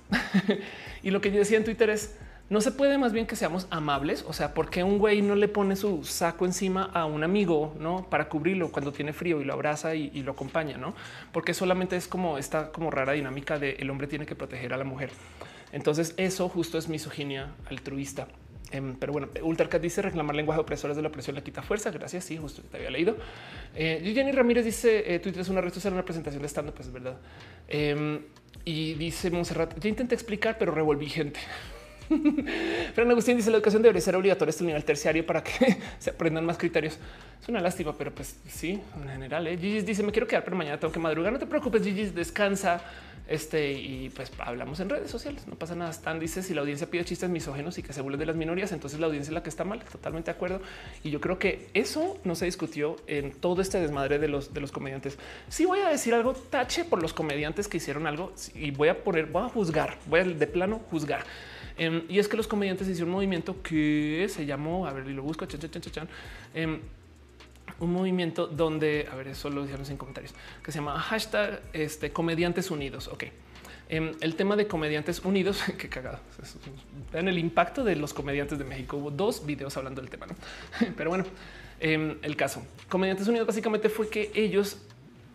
y lo que yo decía en Twitter es no se puede más bien que seamos amables. O sea, porque un güey no le pone su saco encima a un amigo no para cubrirlo cuando tiene frío y lo abraza y, lo acompaña, no? Porque solamente es como esta como rara dinámica de el hombre tiene que proteger a la mujer. Entonces eso justo es misoginia altruista. Em, pero bueno, Ultracat dice reclamar lenguaje opresores de la opresión le quita fuerza. Gracias. Sí, justo te había leído. Eh, Jenny Ramírez dice eh, Twitter es una red social, una presentación de stand pues es verdad. Em, y dice Monserrat, ya intenté explicar, pero revolví gente. Fran Agustín dice la educación debería ser obligatoria hasta el nivel terciario para que se aprendan más criterios. Es una lástima, pero pues sí, en general. ¿eh? dice me quiero quedar, pero mañana tengo que madrugar. No te preocupes, Gigi, descansa. Este y pues hablamos en redes sociales. No pasa nada. Stan dice si la audiencia pide chistes misógenos y que se burlen de las minorías, entonces la audiencia es la que está mal. Totalmente de acuerdo. Y yo creo que eso no se discutió en todo este desmadre de los de los comediantes. Sí voy a decir algo tache por los comediantes que hicieron algo y voy a poner, voy a juzgar, voy a de plano juzgar. Em, y es que los comediantes hicieron un movimiento que se llamó, a ver, y lo busco, chan, chan, chan, em, un movimiento donde, a ver, eso lo dijeron en comentarios, que se llama hashtag este, comediantes unidos. Ok. Em, el tema de comediantes unidos, qué cagado. En el impacto de los comediantes de México hubo dos videos hablando del tema, ¿no? pero bueno, el caso comediantes unidos básicamente fue que ellos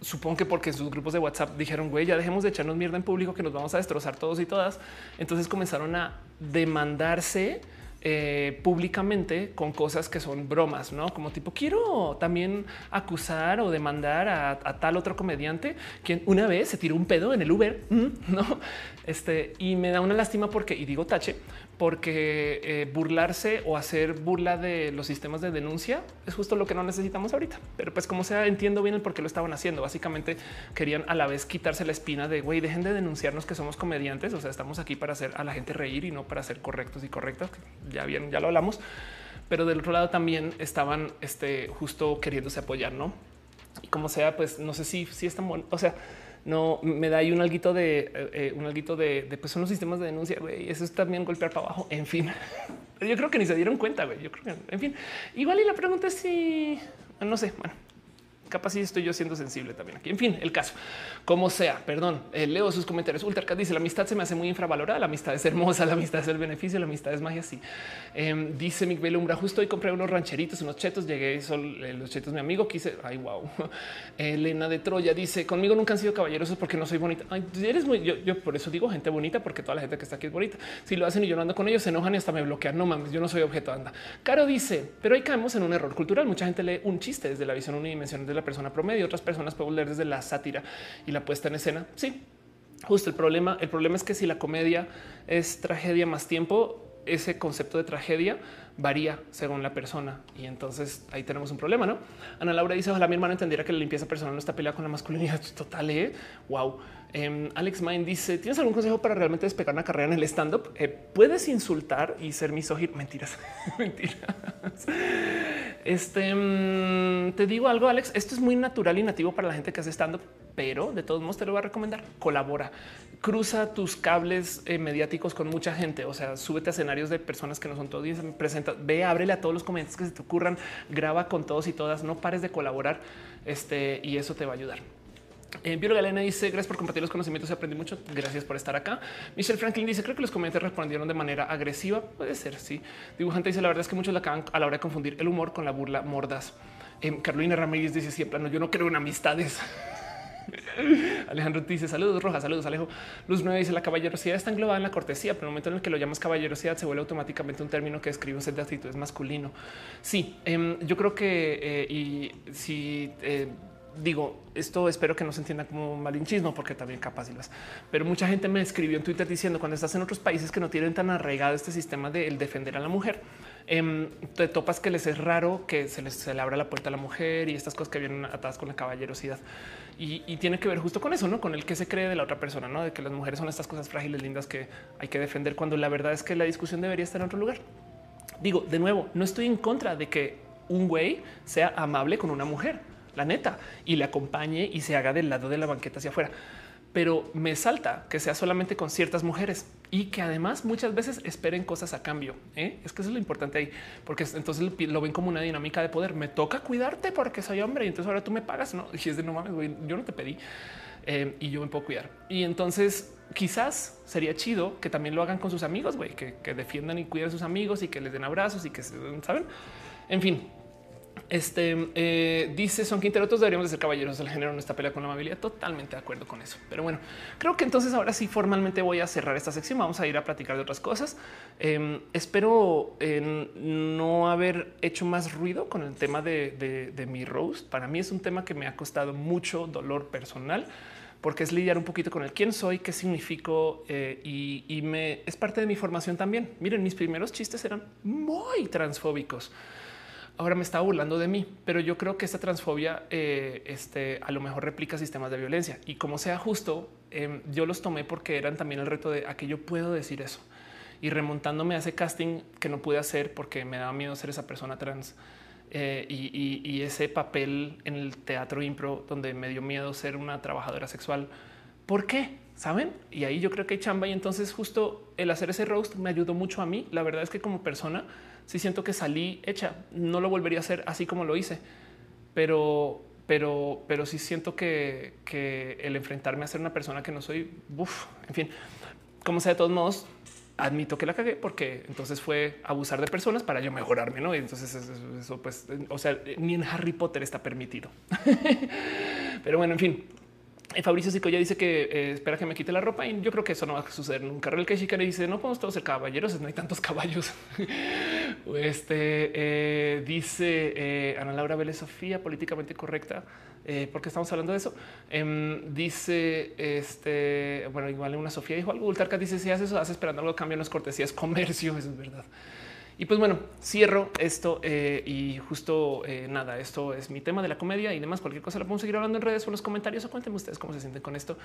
supongo que porque sus grupos de WhatsApp dijeron, güey, ya dejemos de echarnos mierda en público que nos vamos a destrozar todos y todas. Entonces comenzaron a demandarse eh, públicamente con cosas que son bromas, no como tipo quiero también acusar o demandar a, a, tal otro comediante quien una vez se tiró un pedo en el Uber, no? Este y me da una lástima porque y digo tache porque eh, burlarse o hacer burla de los sistemas de denuncia es justo lo que no necesitamos ahorita. Pero pues como sea, entiendo bien el por qué lo estaban haciendo. Básicamente querían a la vez quitarse la espina de güey, dejen de denunciarnos que somos comediantes. O sea, estamos aquí para hacer a la gente reír y no para ser correctos y correctas. Ya bien, ya lo hablamos. Pero del otro lado también estaban este, justo queriéndose apoyar, no? Y como sea, pues no sé si, si es tan bueno. O sea, no me da ahí un alguito de eh, eh, un alguito de, pues son los sistemas de denuncia. güey. Eso es también golpear para abajo. En fin, yo creo que ni se dieron cuenta. güey. Yo creo que en fin, igual y la pregunta es si no sé. Bueno, capaz si estoy yo siendo sensible también aquí. En fin, el caso, como sea, perdón, eh, leo sus comentarios. Ultracat dice la amistad se me hace muy infravalorada. La amistad es hermosa, la amistad es el beneficio, la amistad es magia. Sí, em, dice Miguel Umbra. Justo hoy compré unos rancheritos, unos chetos. Llegué son eh, los chetos, mi amigo. Quise. Ay, wow. Elena de Troya dice conmigo nunca han sido caballerosos porque no soy bonita. Ay, eres muy. Yo, por eso digo gente bonita, porque toda la gente que está aquí es bonita. Si lo hacen y yo no ando con ellos, se enojan y hasta me bloquean. No mames, yo no soy objeto. Anda. Caro dice, pero ahí caemos en un error cultural. Mucha gente lee un chiste desde la visión unidimensional de la persona promedio. Otras personas pueden leer desde la sátira y la puesta en escena. Sí, justo el problema. El problema es que si la comedia es tragedia más tiempo, ese concepto de tragedia varía según la persona y entonces ahí tenemos un problema, ¿no? Ana Laura dice, ojalá mi hermano entendiera que la limpieza personal no está peleada con la masculinidad total, ¿eh? Wow. Em, Alex Mind dice, ¿tienes algún consejo para realmente despegar una carrera en el stand-up? Eh, ¿Puedes insultar y ser misógino? Mentiras, mentiras. Este, mm, te digo algo, Alex, esto es muy natural y nativo para la gente que hace stand-up, pero de todos modos te lo voy a recomendar. Colabora, cruza tus cables eh, mediáticos con mucha gente, o sea, súbete a escenarios de personas que no son todos, presenta, ve, ábrele a todos los comentarios que se te ocurran, graba con todos y todas, no pares de colaborar este, y eso te va a ayudar. Eh, Bióloga Elena dice gracias por compartir los conocimientos aprendí mucho. Gracias por estar acá. Michelle Franklin dice creo que los comentarios respondieron de manera agresiva. Puede ser. Sí. Dibujante dice la verdad es que muchos la acaban a la hora de confundir el humor con la burla mordas. Eh, Carolina Ramírez dice sí, en plano yo no creo en amistades. Alejandro dice saludos rojas, saludos Alejo. Luz 9 dice la caballerosidad está englobada en la cortesía, pero en el momento en el que lo llamas caballerosidad se vuelve automáticamente un término que describe un set de actitudes masculino. Sí, em, yo creo que eh, y si eh, digo esto, espero que no se entienda como malinchismo, porque también capaz y las, pero mucha gente me escribió en Twitter diciendo cuando estás en otros países que no tienen tan arraigado este sistema de defender a la mujer Em, te topas que les es raro que se les se le abra la puerta a la mujer y estas cosas que vienen atadas con la caballerosidad. Y, tiene que ver justo con eso, ¿no? Con el que se cree de la otra persona, ¿no? De que las mujeres son estas cosas frágiles, lindas que hay que defender cuando la verdad es que la discusión debería estar en otro lugar. Digo, de nuevo, no estoy en contra de que un güey sea amable con una mujer, la neta, y le acompañe y se haga del lado de la banqueta hacia afuera pero me salta que sea solamente con ciertas mujeres y que además muchas veces esperen cosas a cambio. ¿eh? Es que eso es lo importante ahí, porque entonces lo ven como una dinámica de poder. Me toca cuidarte porque soy hombre y entonces ahora tú me pagas. No, y es de no mames, yo no te pedí eh, y yo me puedo cuidar. Y entonces quizás sería chido que también lo hagan con sus amigos, güey, que, que defiendan y cuiden a sus amigos y que les den abrazos y que se saben. En fin, este eh, dice Son Quintero, deberíamos de ser caballeros del género en esta pelea con la amabilidad. Totalmente de acuerdo con eso. Pero bueno, creo que entonces ahora sí formalmente voy a cerrar esta sección. Vamos a ir a platicar de otras cosas. Em, espero no haber hecho más ruido con el tema de, mi roast. Para mí es un tema que me ha costado mucho dolor personal porque es lidiar un poquito con el quién soy, qué significo eh, y, y me es parte de mi formación también. Miren, mis primeros chistes eran muy transfóbicos ahora me estaba burlando de mí, pero yo creo que esta transfobia eh, este, a lo mejor replica sistemas de violencia y como sea justo, em, yo los tomé porque eran también el reto de a yo puedo decir eso y remontándome a ese casting que no pude hacer porque me daba miedo ser esa persona trans eh, y, ese papel en el teatro impro donde me dio miedo ser una trabajadora sexual. ¿Por qué? Saben? Y ahí yo creo que hay chamba y entonces justo el hacer ese roast me ayudó mucho a mí. La verdad es que como persona sí siento que salí hecha. No lo volvería a hacer así como lo hice, pero, pero, pero sí siento que, el enfrentarme a ser una persona que no soy, uf, en fin, como sea, de todos modos, admito que la cagué porque entonces fue abusar de personas para yo mejorarme, ¿no? Y entonces eso, pues, o sea, ni en Harry Potter está permitido. Pero bueno, en fin, Fabricio Sico ya dice que eh, espera que me quite la ropa y yo creo que eso no va a suceder nunca. El que le dice no podemos todos ser caballeros, no hay tantos caballos. este eh, dice Ana Laura Vélez Sofía, políticamente correcta. porque estamos hablando de eso. Em, dice este, bueno, igual una Sofía dijo algo. Ultarca dice si haces eso, hace esperando algo, cambian las cortesías, comercio. Eso es verdad. Y pues bueno, cierro esto eh, y justo eh, nada, esto es mi tema de la comedia y demás. Cualquier cosa la podemos seguir hablando en redes o en los comentarios o cuéntenme ustedes cómo se sienten con esto.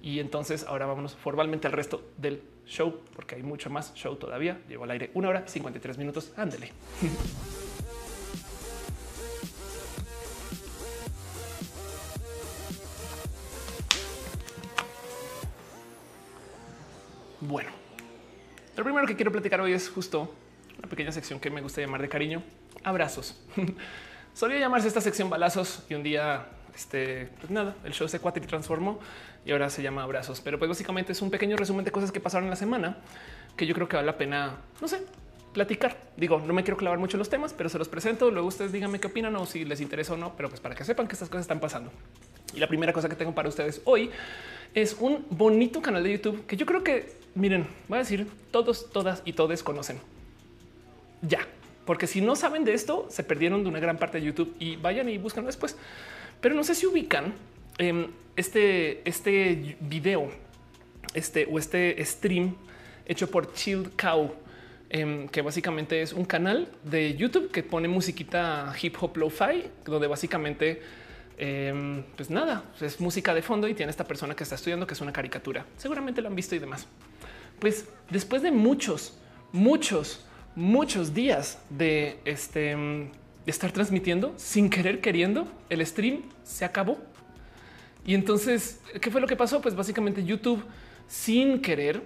Y entonces ahora vámonos formalmente al resto del show, porque hay mucho más show todavía. Llevo al aire una hora y 53 minutos. Ándele. Bueno, lo primero que quiero platicar hoy es justo una pequeña sección que me gusta llamar de cariño, abrazos. Solía llamarse esta sección balazos y un día, este, pues nada, el show se y transformó y ahora se llama abrazos. Pero pues básicamente es un pequeño resumen de cosas que pasaron en la semana que yo creo que vale la pena, no sé, platicar. Digo, no me quiero clavar mucho los temas, pero se los presento. Luego ustedes díganme qué opinan o si les interesa o no, pero pues para que sepan que estas cosas están pasando. Y la primera cosa que tengo para ustedes hoy es un bonito canal de YouTube que yo creo que, miren, voy a decir, todos, todas y todos conocen ya, porque si no saben de esto, se perdieron de una gran parte de YouTube y vayan y buscan después. Pero no sé si ubican em, este, este video, este o este stream hecho por Chill Cow, em, que básicamente es un canal de YouTube que pone musiquita hip hop lo-fi, donde básicamente em, pues nada, es música de fondo y tiene esta persona que está estudiando que es una caricatura. Seguramente lo han visto y demás. Pues después de muchos, muchos muchos días de, este, estar transmitiendo sin querer queriendo, el stream se acabó. Y entonces, ¿qué fue lo que pasó? Pues básicamente YouTube sin querer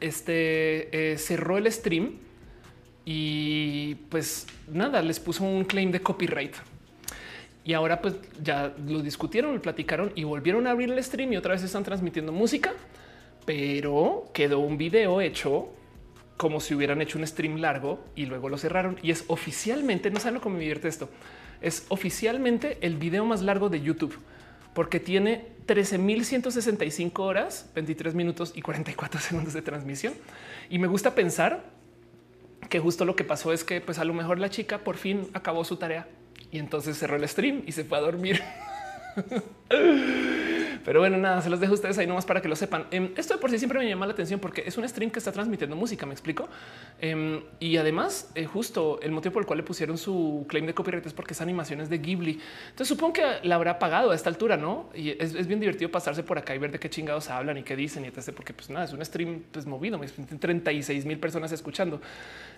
este, eh, cerró el stream y pues nada, les puso un claim de copyright. y ahora pues ya lo discutieron, lo platicaron y volvieron a abrir el stream y otra vez están transmitiendo música, pero quedó un video hecho como si hubieran hecho un stream largo y luego lo cerraron y es oficialmente, no saben cómo me divierte esto, es oficialmente el video más largo de YouTube porque tiene 13.165 horas, 23 minutos y 44 segundos de transmisión. Y me gusta pensar que justo lo que pasó es que pues a lo mejor la chica por fin acabó su tarea y entonces cerró el stream y se fue a dormir. Pero bueno, nada, se los dejo a ustedes ahí nomás para que lo sepan. Em, esto de por sí siempre me llama la atención porque es un stream que está transmitiendo música, me explico. Em, y además, eh, justo el motivo por el cual le pusieron su claim de copyright es porque es animaciones de Ghibli. Entonces supongo que la habrá pagado a esta altura, ¿no? Y es, bien divertido pasarse por acá y ver de qué chingados hablan y qué dicen y etc. Porque pues nada, es un stream pues, movido, 36 mil personas escuchando.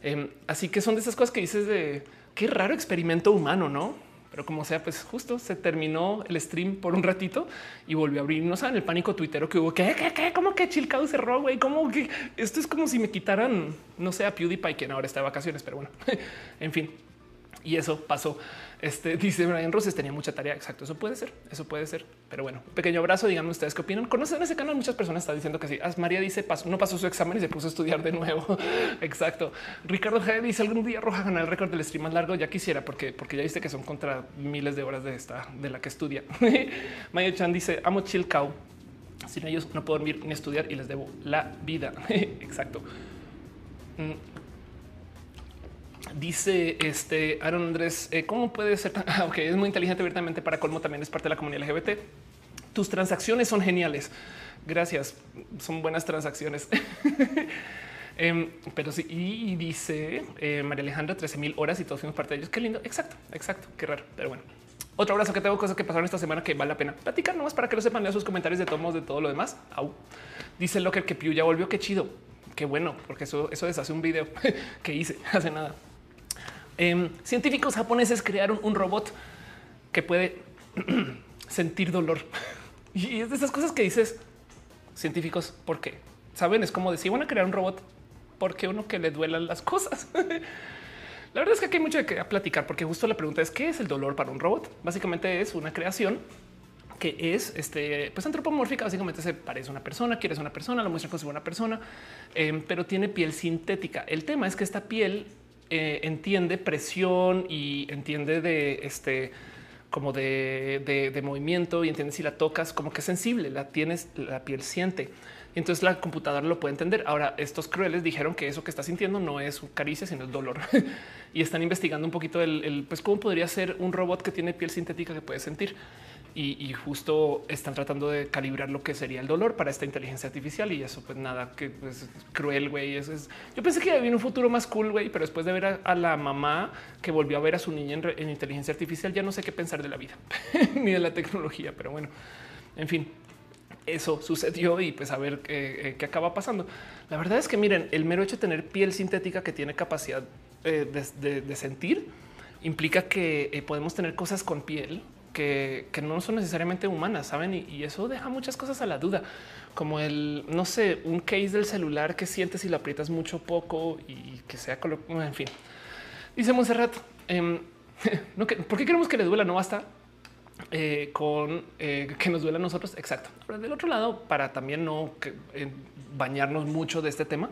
Em, así que son de esas cosas que dices de qué raro experimento humano, ¿no? Pero como sea, pues justo se terminó el stream por un ratito y volvió a abrir. No saben el pánico tuitero que hubo. ¿Qué, qué, qué? ¿Cómo que Chilcao cerró, güey? ¿Cómo que esto es como si me quitaran, no sé, a PewDiePie, quien ahora está de vacaciones, pero bueno, en fin. Y eso pasó. Este dice Brian Roses tenía mucha tarea. Exacto. Eso puede ser. Eso puede ser. Pero bueno, pequeño abrazo. Díganme ustedes qué opinan. Conocen ese canal. Muchas personas están diciendo que sí. As María dice no pasó su examen y se puso a estudiar de nuevo. Exacto. Ricardo G dice algún día Roja ganar el récord del stream más largo. Ya quisiera porque, porque ya viste que son contra miles de horas de esta de la que estudia. Maya Chan dice amo chill cow. Sin ellos no puedo dormir ni estudiar y les debo la vida. Exacto. Dice este Aaron Andrés, eh, ¿cómo puede ser? Ah, ok, es muy inteligente abiertamente para colmo, también es parte de la comunidad LGBT. Tus transacciones son geniales. Gracias, son buenas transacciones. Em, pero sí, y dice eh, María Alejandra, 13 mil horas y todos fuimos parte de ellos. Qué lindo. Exacto, exacto. Qué raro, pero bueno. Otro abrazo que tengo cosas que pasaron esta semana que vale la pena platicar nomás para que lo sepan. Lea sus comentarios de tomos de todo lo demás. Au. Dice Locker que Piu ya volvió. Qué chido. Qué bueno, porque eso, eso deshace un video que hice hace nada. Em, científicos japoneses crearon un robot que puede sentir dolor. y es de esas cosas que dices científicos, ¿por qué? Saben, es como decir, van a crear un robot porque uno que le duelan las cosas. la verdad es que aquí hay mucho que platicar, porque justo la pregunta es qué es el dolor para un robot. Básicamente es una creación que es este, pues antropomórfica. Básicamente se parece a una persona, quieres una persona, la muestra como una persona, em, pero tiene piel sintética. El tema es que esta piel eh, entiende presión y entiende de este como de, de, movimiento y entiende si la tocas como que es sensible, la tienes, la piel siente. Y entonces la computadora lo puede entender. Ahora, estos crueles dijeron que eso que está sintiendo no es caricia, sino es dolor. y están investigando un poquito el, pues cómo podría ser un robot que tiene piel sintética que puede sentir y, justo están tratando de calibrar lo que sería el dolor para esta inteligencia artificial y eso pues nada que pues cruel güey eso es yo pensé que había un futuro más cool güey pero después de ver a, la mamá que volvió a ver a su niña en, inteligencia artificial ya no sé qué pensar de la vida ni de la tecnología pero bueno en fin eso sucedió y pues a ver qué, acaba pasando. La verdad es que miren, el mero hecho de tener piel sintética que tiene capacidad eh, de, sentir implica que eh, podemos tener cosas con piel que, no son necesariamente humanas, saben? Y, eso deja muchas cosas a la duda, como el no sé, un case del celular que sientes si lo aprietas mucho poco y que sea en fin. Dice Monserrat, eh, ¿por qué queremos que le duela? No basta eh, con eh, que nos duela a nosotros. Exacto. Pero del otro lado, para también no eh, bañarnos mucho de este tema,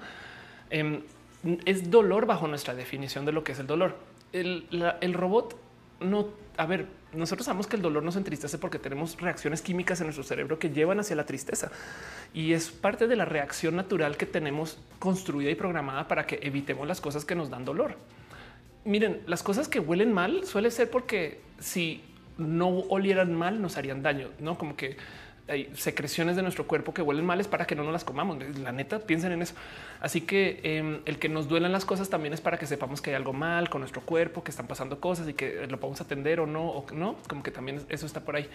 em, es dolor bajo nuestra definición de lo que es el dolor. El, el robot no, a ver, nosotros sabemos que el dolor nos entristece porque tenemos reacciones químicas en nuestro cerebro que llevan hacia la tristeza y es parte de la reacción natural que tenemos construida y programada para que evitemos las cosas que nos dan dolor. Miren, las cosas que huelen mal suele ser porque si no olieran mal nos harían daño, no como que hay secreciones de nuestro cuerpo que huelen mal es para que no nos las comamos. La neta, piensen en eso. Así que em, el que nos duelen las cosas también es para que sepamos que hay algo mal con nuestro cuerpo, que están pasando cosas y que lo podemos atender o no, o no, como que también eso está por ahí.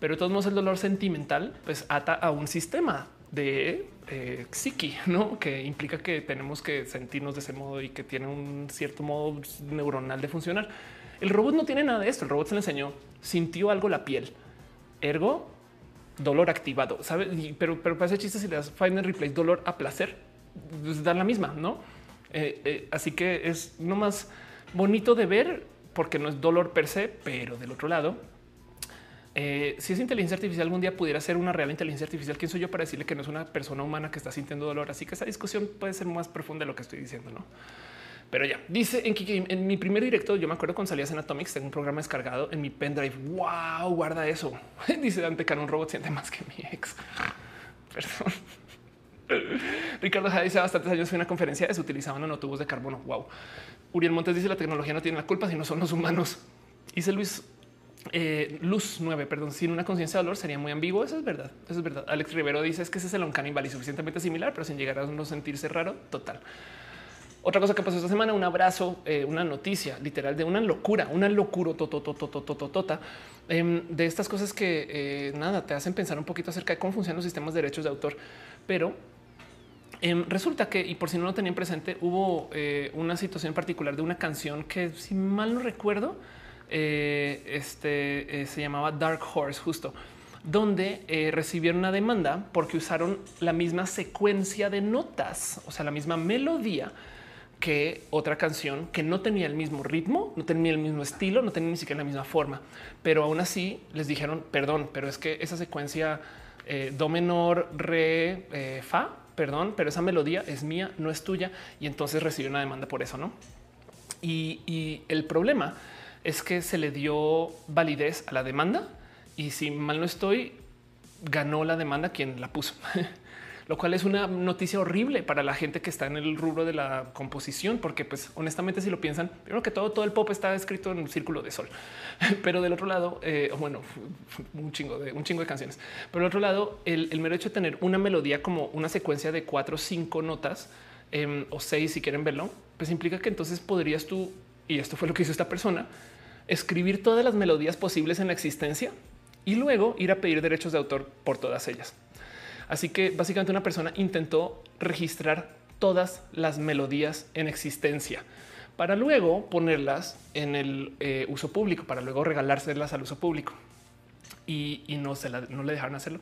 Pero de todos modos el dolor sentimental pues ata a un sistema de eh, psiqui, ¿no? que implica que tenemos que sentirnos de ese modo y que tiene un cierto modo neuronal de funcionar. El robot no tiene nada de esto. El robot se le enseñó, sintió algo la piel. Ergo, dolor activado, ¿sabe? Pero, pero para ese chiste, si le das find and replace dolor a placer, pues da la misma, ¿no? Eh, eh, así que es no más bonito de ver porque no es dolor per se, pero del otro lado, eh, si es inteligencia artificial, algún día pudiera ser una real inteligencia artificial. ¿Quién soy yo para decirle que no es una persona humana que está sintiendo dolor? Así que esa discusión puede ser más profunda de lo que estoy diciendo, no? Pero ya dice en, en mi primer directo, yo me acuerdo cuando salías en Atomics, tengo un programa descargado en mi pendrive. Wow, guarda eso. dice Dante Can, un robot siente más que mi ex. Perdón. Ricardo Jade dice bastantes años fue una conferencia se utilizaban nanotubos de carbono. Wow. Uriel Montes dice la tecnología no tiene la culpa, sino son los humanos. Dice Luis eh, Luz 9, perdón, sin una conciencia de dolor sería muy ambiguo. Eso es verdad. Eso es verdad. Alex Rivero dice es que ese es el uncanny y suficientemente similar, pero sin llegar a no sentirse raro. Total. Otra cosa que pasó esta semana, un abrazo, eh, una noticia literal de una locura, una locura tota de estas cosas que eh, nada te hacen pensar un poquito acerca de cómo funcionan los sistemas de derechos de autor, pero em, resulta que, y por si no lo tenían presente, hubo eh, una situación particular de una canción que, si mal no recuerdo, este se llamaba Dark Horse, justo donde recibieron una demanda porque usaron la misma secuencia de notas, o sea, la misma melodía que otra canción que no tenía el mismo ritmo, no tenía el mismo estilo, no tenía ni siquiera la misma forma, pero aún así les dijeron perdón, pero es que esa secuencia eh, do menor, re, eh, fa, perdón, pero esa melodía es mía, no es tuya y entonces recibió una demanda por eso, no? Y, y el problema es que se le dio validez a la demanda y si mal no estoy, ganó la demanda quien la puso. lo cual es una noticia horrible para la gente que está en el rubro de la composición, porque pues honestamente si lo piensan, primero que todo, todo el pop está escrito en un círculo de sol, pero del otro lado, eh, bueno, un chingo de un chingo de canciones, pero del otro lado, el, mero hecho de tener una melodía como una secuencia de cuatro o cinco notas em, o seis, si quieren verlo, pues implica que entonces podrías tú, y esto fue lo que hizo esta persona, escribir todas las melodías posibles en la existencia y luego ir a pedir derechos de autor por todas ellas. Así que básicamente una persona intentó registrar todas las melodías en existencia para luego ponerlas en el eh, uso público, para luego regalárselas al uso público. Y, no, se no le dejaron hacerlo.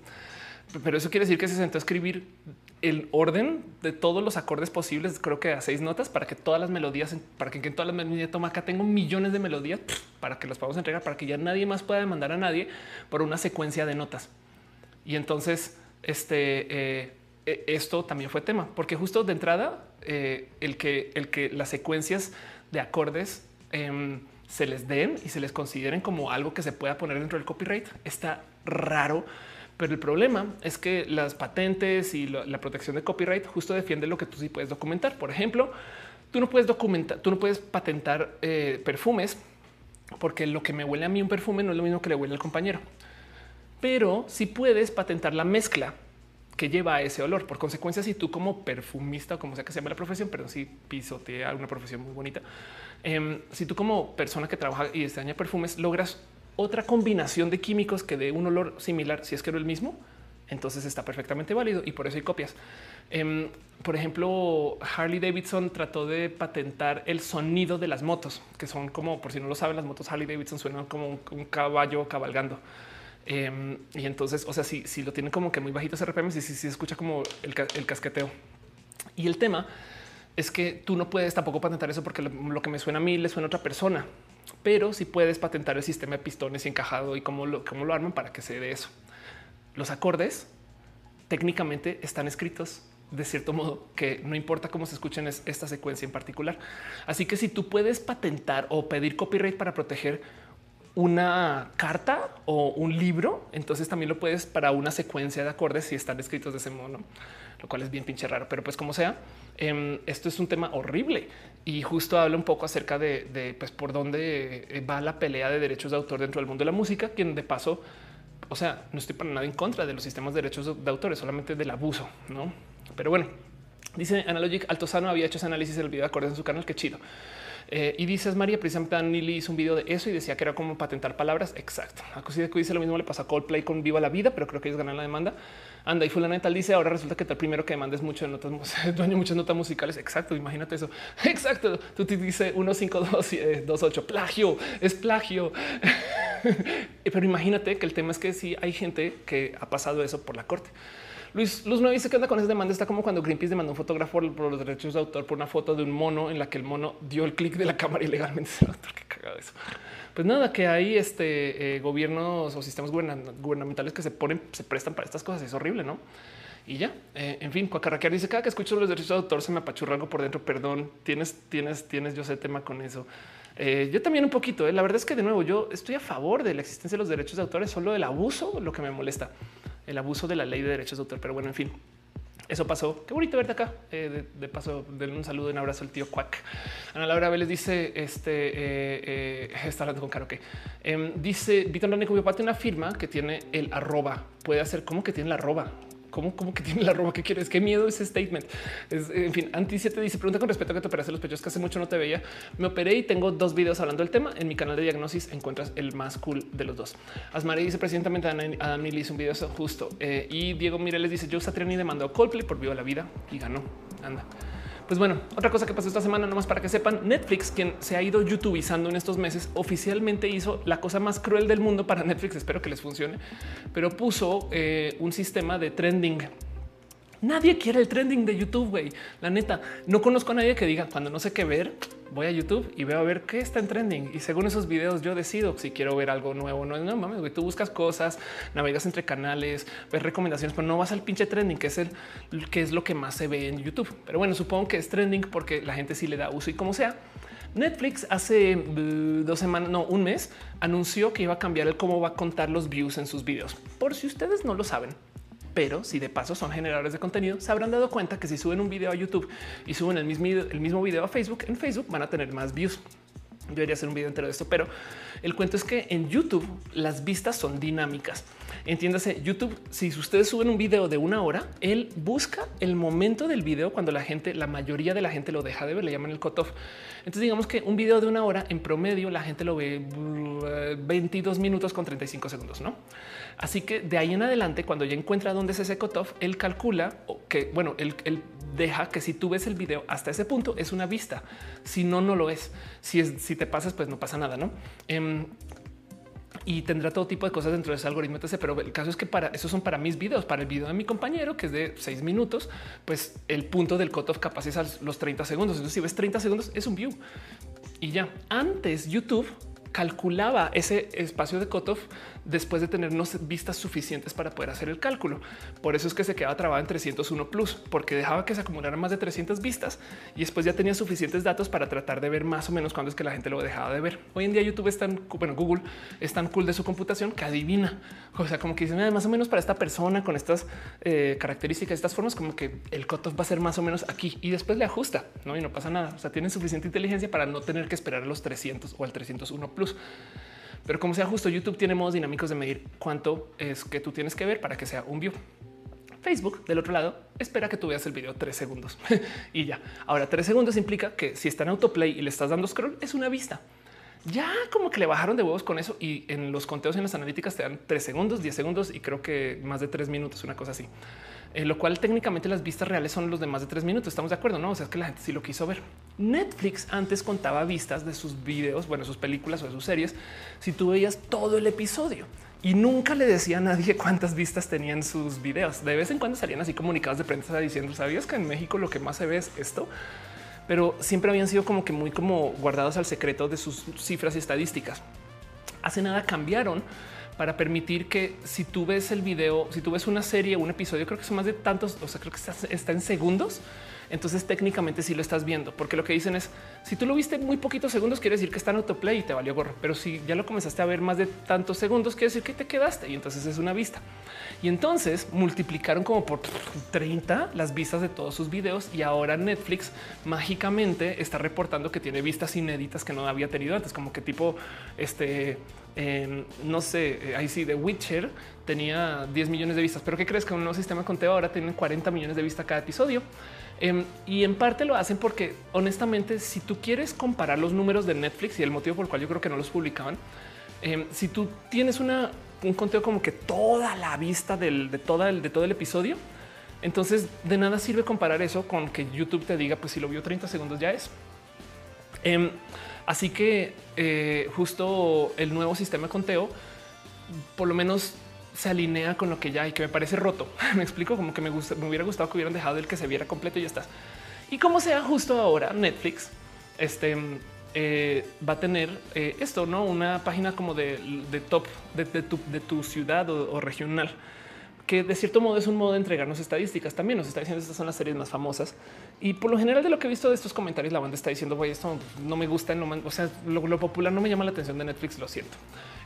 Pero eso quiere decir que se sentó a escribir el orden de todos los acordes posibles, creo que a seis notas, para que todas las melodías, para que en todas las melodías, toma acá tengo millones de melodías para que las podamos entregar, para que ya nadie más pueda demandar a nadie por una secuencia de notas. Y entonces este, eh, e, esto también fue tema, porque justo de entrada, eh, el, que, las secuencias de acordes em, se les den y se les consideren como algo que se pueda poner dentro del copyright está raro. Pero el problema es que las patentes y la protección de copyright justo defiende lo que tú sí puedes documentar. Por ejemplo, tú no puedes documentar, tú no puedes patentar eh, perfumes porque lo que me huele a mí un perfume no es lo mismo que le huele al compañero pero si puedes patentar la mezcla que lleva a ese olor. Por consecuencia, si tú como perfumista o como sea que se llame la profesión, pero si pisotea una profesión muy bonita, em, si tú como persona que trabaja y diseña perfumes logras otra combinación de químicos que dé un olor similar, si es que no el mismo, entonces está perfectamente válido y por eso hay copias. Em, por ejemplo, Harley Davidson trató de patentar el sonido de las motos, que son como, por si no lo saben, las motos Harley Davidson suenan como un caballo cabalgando. Em, y entonces, o sea, si, si lo tienen como que muy bajito ese RPM, si, si, se escucha como el, el, casqueteo. Y el tema es que tú no puedes tampoco patentar eso porque lo, que me suena a mí le suena a otra persona, pero si sí puedes patentar el sistema de pistones y encajado y cómo lo, cómo lo arman para que se dé eso. Los acordes técnicamente están escritos de cierto modo que no importa cómo se escuchen esta secuencia en particular. Así que si tú puedes patentar o pedir copyright para proteger una carta o un libro, entonces también lo puedes para una secuencia de acordes si están escritos de ese modo, lo cual es bien pinche raro, pero pues como sea, em, esto es un tema horrible y justo habla un poco acerca de, pues por dónde eh, va la pelea de derechos de autor dentro del mundo de la música, quien de paso, o sea, no estoy para nada en contra de los sistemas de derechos de autores, solamente del abuso, no? Pero bueno, dice Analogic Altozano había hecho ese análisis del video de acordes en su canal, qué chido. Eh, y dices María, precisamente Nili hizo un video de eso y decía que era como patentar palabras. Exacto. A que dice lo mismo le pasa a Coldplay con Viva la Vida, pero creo que ellos ganan la demanda. Anda y fulana tal dice ahora resulta que el primero que demandes mucho de notas, dueño muchas notas musicales. Exacto. Imagínate eso. Exacto. Tú te dice 1, 5, 2, 2, 8 plagio es plagio. pero imagínate que el tema es que sí hay gente que ha pasado eso por la corte. Luis Luz no dice que anda con esa demanda. Está como cuando Greenpeace demandó un fotógrafo por los derechos de autor por una foto de un mono en la que el mono dio el clic de la cámara ilegalmente. Qué cagado eso. Pues nada, que hay este eh, gobiernos o sistemas gubernamentales que se ponen, se prestan para estas cosas. Es horrible, no? Y ya, eh, en fin, Cuacarraquear dice cada que escucho los derechos de autor se me apachurra algo por dentro. Perdón, tienes, tienes, tienes yo sé tema con eso. Eh, yo también un poquito. La verdad es que de nuevo yo estoy a favor de la existencia de los derechos de autor. Es solo el abuso lo que me molesta, el abuso de la ley de derechos de autor. Pero bueno, en fin, eso pasó. Qué bonito verte acá. Eh, de, paso, denle un saludo, un abrazo al tío Cuac. Ana Laura Vélez dice: Este eh, eh, está hablando con Caro. Que em, dice Víctor Rane parte una firma que tiene el arroba. Puede hacer como que tiene la arroba. ¿Cómo, que tiene la ropa? ¿Qué quieres? Qué miedo ese statement. en fin, Anti 7 dice pregunta con respecto a que te operaste los pechos que hace mucho no te veía. Me operé y tengo dos videos hablando del tema. En mi canal de diagnosis encuentras el más cool de los dos. Asmari dice presidentamente Adam le hizo un video justo eh, y Diego Mireles dice yo Satriani demandó a Coldplay por vivo la vida y ganó. Anda. Pues bueno, otra cosa que pasó esta semana, nomás para que sepan, Netflix, quien se ha ido YouTubeizando en estos meses, oficialmente hizo la cosa más cruel del mundo para Netflix. Espero que les funcione, pero puso eh, un sistema de trending Nadie quiere el trending de YouTube, güey. La neta, no conozco a nadie que diga cuando no sé qué ver, voy a YouTube y veo a ver qué está en trending. Y según esos videos, yo decido si quiero ver algo nuevo. No, no mames, güey. Tú buscas cosas, navegas entre canales, ves recomendaciones, pero no vas al pinche trending, que es el que es lo que más se ve en YouTube. Pero bueno, supongo que es trending porque la gente sí le da uso y como sea. Netflix hace mm, dos semanas, no un mes, anunció que iba a cambiar el cómo va a contar los views en sus videos. Por si ustedes no lo saben, pero si de paso son generadores de contenido, se habrán dado cuenta que si suben un video a YouTube y suben el mismo, el mismo video a Facebook, en Facebook van a tener más views. Yo debería hacer un video entero de esto, pero el cuento es que en YouTube las vistas son dinámicas. Entiéndase, YouTube, si ustedes suben un video de una hora, él busca el momento del video cuando la gente, la mayoría de la gente lo deja de ver, le llaman el cutoff. Entonces digamos que un video de una hora en promedio la gente lo ve 22 minutos con 35 segundos, ¿no? Así que de ahí en adelante, cuando ya encuentra dónde es ese cutoff, él calcula que, bueno, él, deja que si tú ves el video hasta ese punto es una vista. Si no, no lo es. Si, es, si te pasas, pues no pasa nada, ¿no? Em, y tendrá todo tipo de cosas dentro de ese algoritmo. Pero el caso es que para eso son para mis videos, para el video de mi compañero, que es de seis minutos, pues el punto del cutoff capaz es a los 30 segundos. Entonces, si ves 30 segundos, es un view y ya antes YouTube calculaba ese espacio de cutoff después de tener vistas suficientes para poder hacer el cálculo. Por eso es que se quedaba trabado en 301 plus, porque dejaba que se acumularan más de 300 vistas y después ya tenía suficientes datos para tratar de ver más o menos cuándo es que la gente lo dejaba de ver. Hoy en día YouTube es tan, bueno, Google es tan cool de su computación que adivina. O sea, como que dicen más o menos para esta persona con estas eh, características, estas formas, como que el cutoff va a ser más o menos aquí y después le ajusta, no? Y no pasa nada. O sea, tienen suficiente inteligencia para no tener que esperar a los 300 o al 301 plus. Pero como sea justo, YouTube tiene modos dinámicos de medir cuánto es que tú tienes que ver para que sea un view. Facebook del otro lado espera que tú veas el video tres segundos y ya. Ahora tres segundos implica que si está en autoplay y le estás dando scroll es una vista. Ya como que le bajaron de huevos con eso y en los conteos en las analíticas te dan tres segundos, 10 segundos y creo que más de tres minutos, una cosa así. Eh, lo cual técnicamente las vistas reales son los de más de tres minutos. Estamos de acuerdo, no? O sea, es que la gente sí lo quiso ver. Netflix antes contaba vistas de sus videos, bueno, sus películas o de sus series, si tú veías todo el episodio y nunca le decía a nadie cuántas vistas tenían sus videos. De vez en cuando salían así comunicados de prensa diciendo, ¿sabías que en México lo que más se ve es esto? Pero siempre habían sido como que muy como guardados al secreto de sus cifras y estadísticas. Hace nada cambiaron para permitir que si tú ves el video, si tú ves una serie, un episodio, creo que son más de tantos, o sea, creo que está, en segundos. Entonces técnicamente sí lo estás viendo, porque lo que dicen es si tú lo viste muy poquitos segundos, quiere decir que está en autoplay y te valió gorro. Pero si ya lo comenzaste a ver más de tantos segundos, quiere decir que te quedaste y entonces es una vista. Y entonces multiplicaron como por 30 las vistas de todos sus videos y ahora Netflix mágicamente está reportando que tiene vistas inéditas que no había tenido antes, como que tipo este no sé, eh, ahí sí, de Witcher tenía 10 millones de vistas, pero ¿qué crees que un nuevo sistema de conteo ahora tienen 40 millones de vistas cada episodio? Em, y en parte lo hacen porque honestamente, si tú quieres comparar los números de Netflix y el motivo por el cual yo creo que no los publicaban, em, si tú tienes una, un conteo como que toda la vista del, de, toda el, de todo el episodio, entonces de nada sirve comparar eso con que YouTube te diga, pues si lo vio 30 segundos ya es. Em, Así que eh, justo el nuevo sistema de conteo, por lo menos se alinea con lo que ya hay, que me parece roto. me explico como que me, gusta, me hubiera gustado que hubieran dejado el que se viera completo y ya está. Y como sea justo ahora Netflix, este eh, va a tener eh, esto, no una página como de, top de, tu, ciudad o, regional, que de cierto modo es un modo de entregarnos estadísticas. También nos está diciendo estas son las series más famosas y por lo general de lo que he visto de estos comentarios, la banda está diciendo, güey, esto no me gusta, no o sea, lo, popular no me llama la atención de Netflix, lo siento.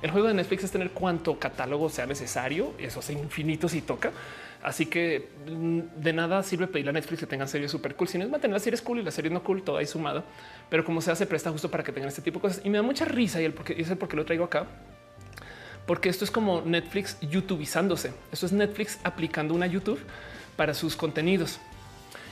El juego de Netflix es tener cuanto catálogo sea necesario, eso es infinito si toca. Así que mm, de nada sirve pedirle a Netflix que tengan series súper cool. Si no es mantener las series cool y las series no cool, todo ahí sumado. Pero como se hace presta justo para que tengan este tipo de cosas. Y me da mucha risa y el porque es el porque lo traigo acá. Porque esto es como Netflix YouTubeizándose. Esto es Netflix aplicando una YouTube para sus contenidos.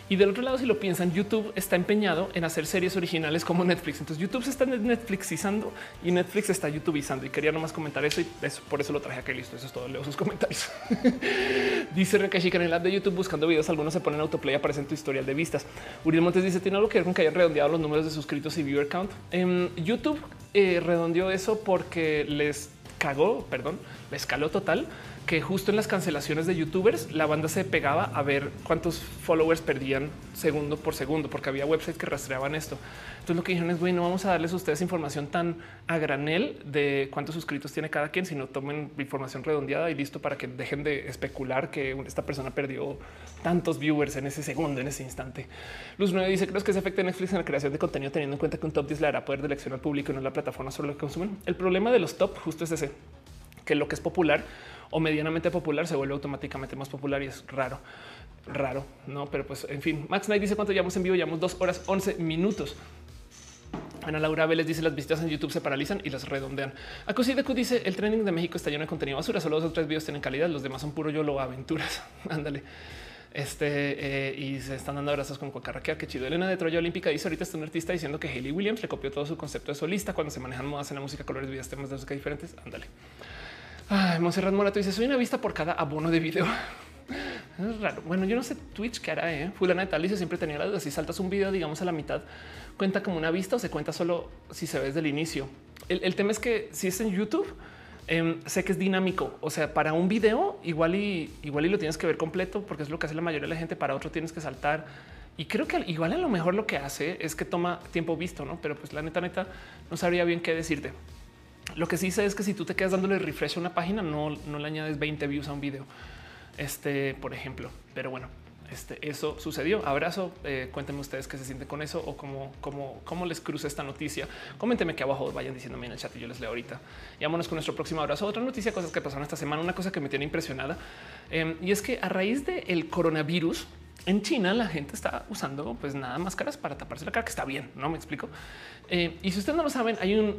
Y del otro lado, si lo piensan, YouTube está empeñado en hacer series originales como Netflix. Entonces YouTube se está Netflixizando y Netflix está YouTubeizando. Y quería nomás comentar eso y por eso lo traje aquí. Listo, eso es todo. Leo sus comentarios. dice Rekashi en el app de YouTube buscando videos, algunos se ponen autoplay aparecen tu historial de vistas. Uriel Montes dice, ¿tiene algo que ver con que hayan redondeado los números de suscritos y viewer count? Em, YouTube eh, redondeó eso porque les cagó, perdón, la escaló total que justo en las cancelaciones de youtubers la banda se pegaba a ver cuántos followers perdían segundo por segundo, porque había websites que rastreaban esto. Entonces lo que dijeron es, bueno, no vamos a darles a ustedes información tan a granel de cuántos suscritos tiene cada quien, sino tomen información redondeada y listo para que dejen de especular que esta persona perdió tantos viewers en ese segundo, en ese instante. Luz 9 dice, creo que ese efecto de Netflix en la creación de contenido, teniendo en cuenta que un top 10 le hará poder de elección al público y no la plataforma sobre lo que consumen. El problema de los top justo es ese, que lo que es popular o medianamente popular se vuelve automáticamente más popular y es raro, raro, no? Pero pues en fin, Max Knight dice cuánto llevamos en vivo, llevamos dos horas 11 minutos. Ana Laura Vélez dice las visitas en YouTube se paralizan y las redondean. Q dice el trending de México está lleno de contenido basura. Solo dos o tres videos tienen calidad. Los demás son puro YOLO aventuras. Ándale. Este eh, y se están dando abrazos con Cocarraquea. Qué chido. Elena de Troya Olímpica dice ahorita está un artista diciendo que Hayley Williams le copió todo su concepto de solista cuando se manejan modas en la música, colores, vidas, temas de música diferentes. Ándale. Ay, Monserrat Morato dice: Soy una vista por cada abono de video. Es raro. Bueno, yo no sé Twitch qué hará. ¿eh? Fulana de tal dice siempre tenía la duda. Si saltas un video, digamos a la mitad, cuenta como una vista o se cuenta solo si se ve desde el inicio. El, tema es que si es en YouTube, em, sé que es dinámico. O sea, para un video, igual y igual y lo tienes que ver completo porque es lo que hace la mayoría de la gente. Para otro tienes que saltar. Y creo que igual a lo mejor lo que hace es que toma tiempo visto, no? Pero pues la neta, neta, no sabría bien qué decirte. Lo que sí sé es que si tú te quedas dándole refresh a una página, no, no le añades 20 views a un video. Este, por ejemplo, pero bueno, este, eso sucedió. Abrazo. Eh, cuéntenme ustedes qué se siente con eso o cómo, cómo, cómo les cruza esta noticia. Coméntenme aquí abajo, vayan diciéndome en el chat y yo les leo ahorita. Y vámonos con nuestro próximo abrazo. Otra noticia, cosas que pasaron esta semana, una cosa que me tiene impresionada em, y es que a raíz del coronavirus, en China la gente está usando pues nada máscaras para taparse la cara, que está bien, no me explico. Eh, y si ustedes no lo saben, hay un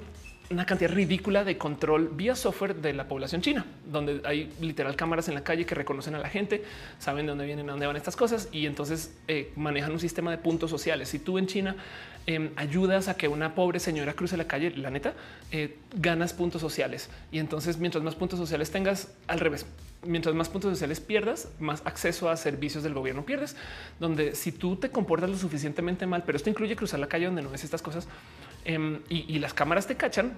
una cantidad ridícula de control vía software de la población china, donde hay literal cámaras en la calle que reconocen a la gente, saben de dónde vienen, de dónde van estas cosas y entonces eh, manejan un sistema de puntos sociales. Si tú en China em, ayudas a que una pobre señora cruce la calle, la neta, eh, ganas puntos sociales. Y entonces mientras más puntos sociales tengas, al revés, mientras más puntos sociales pierdas, más acceso a servicios del gobierno pierdes, donde si tú te comportas lo suficientemente mal, pero esto incluye cruzar la calle donde no ves estas cosas, Em, y, las cámaras te cachan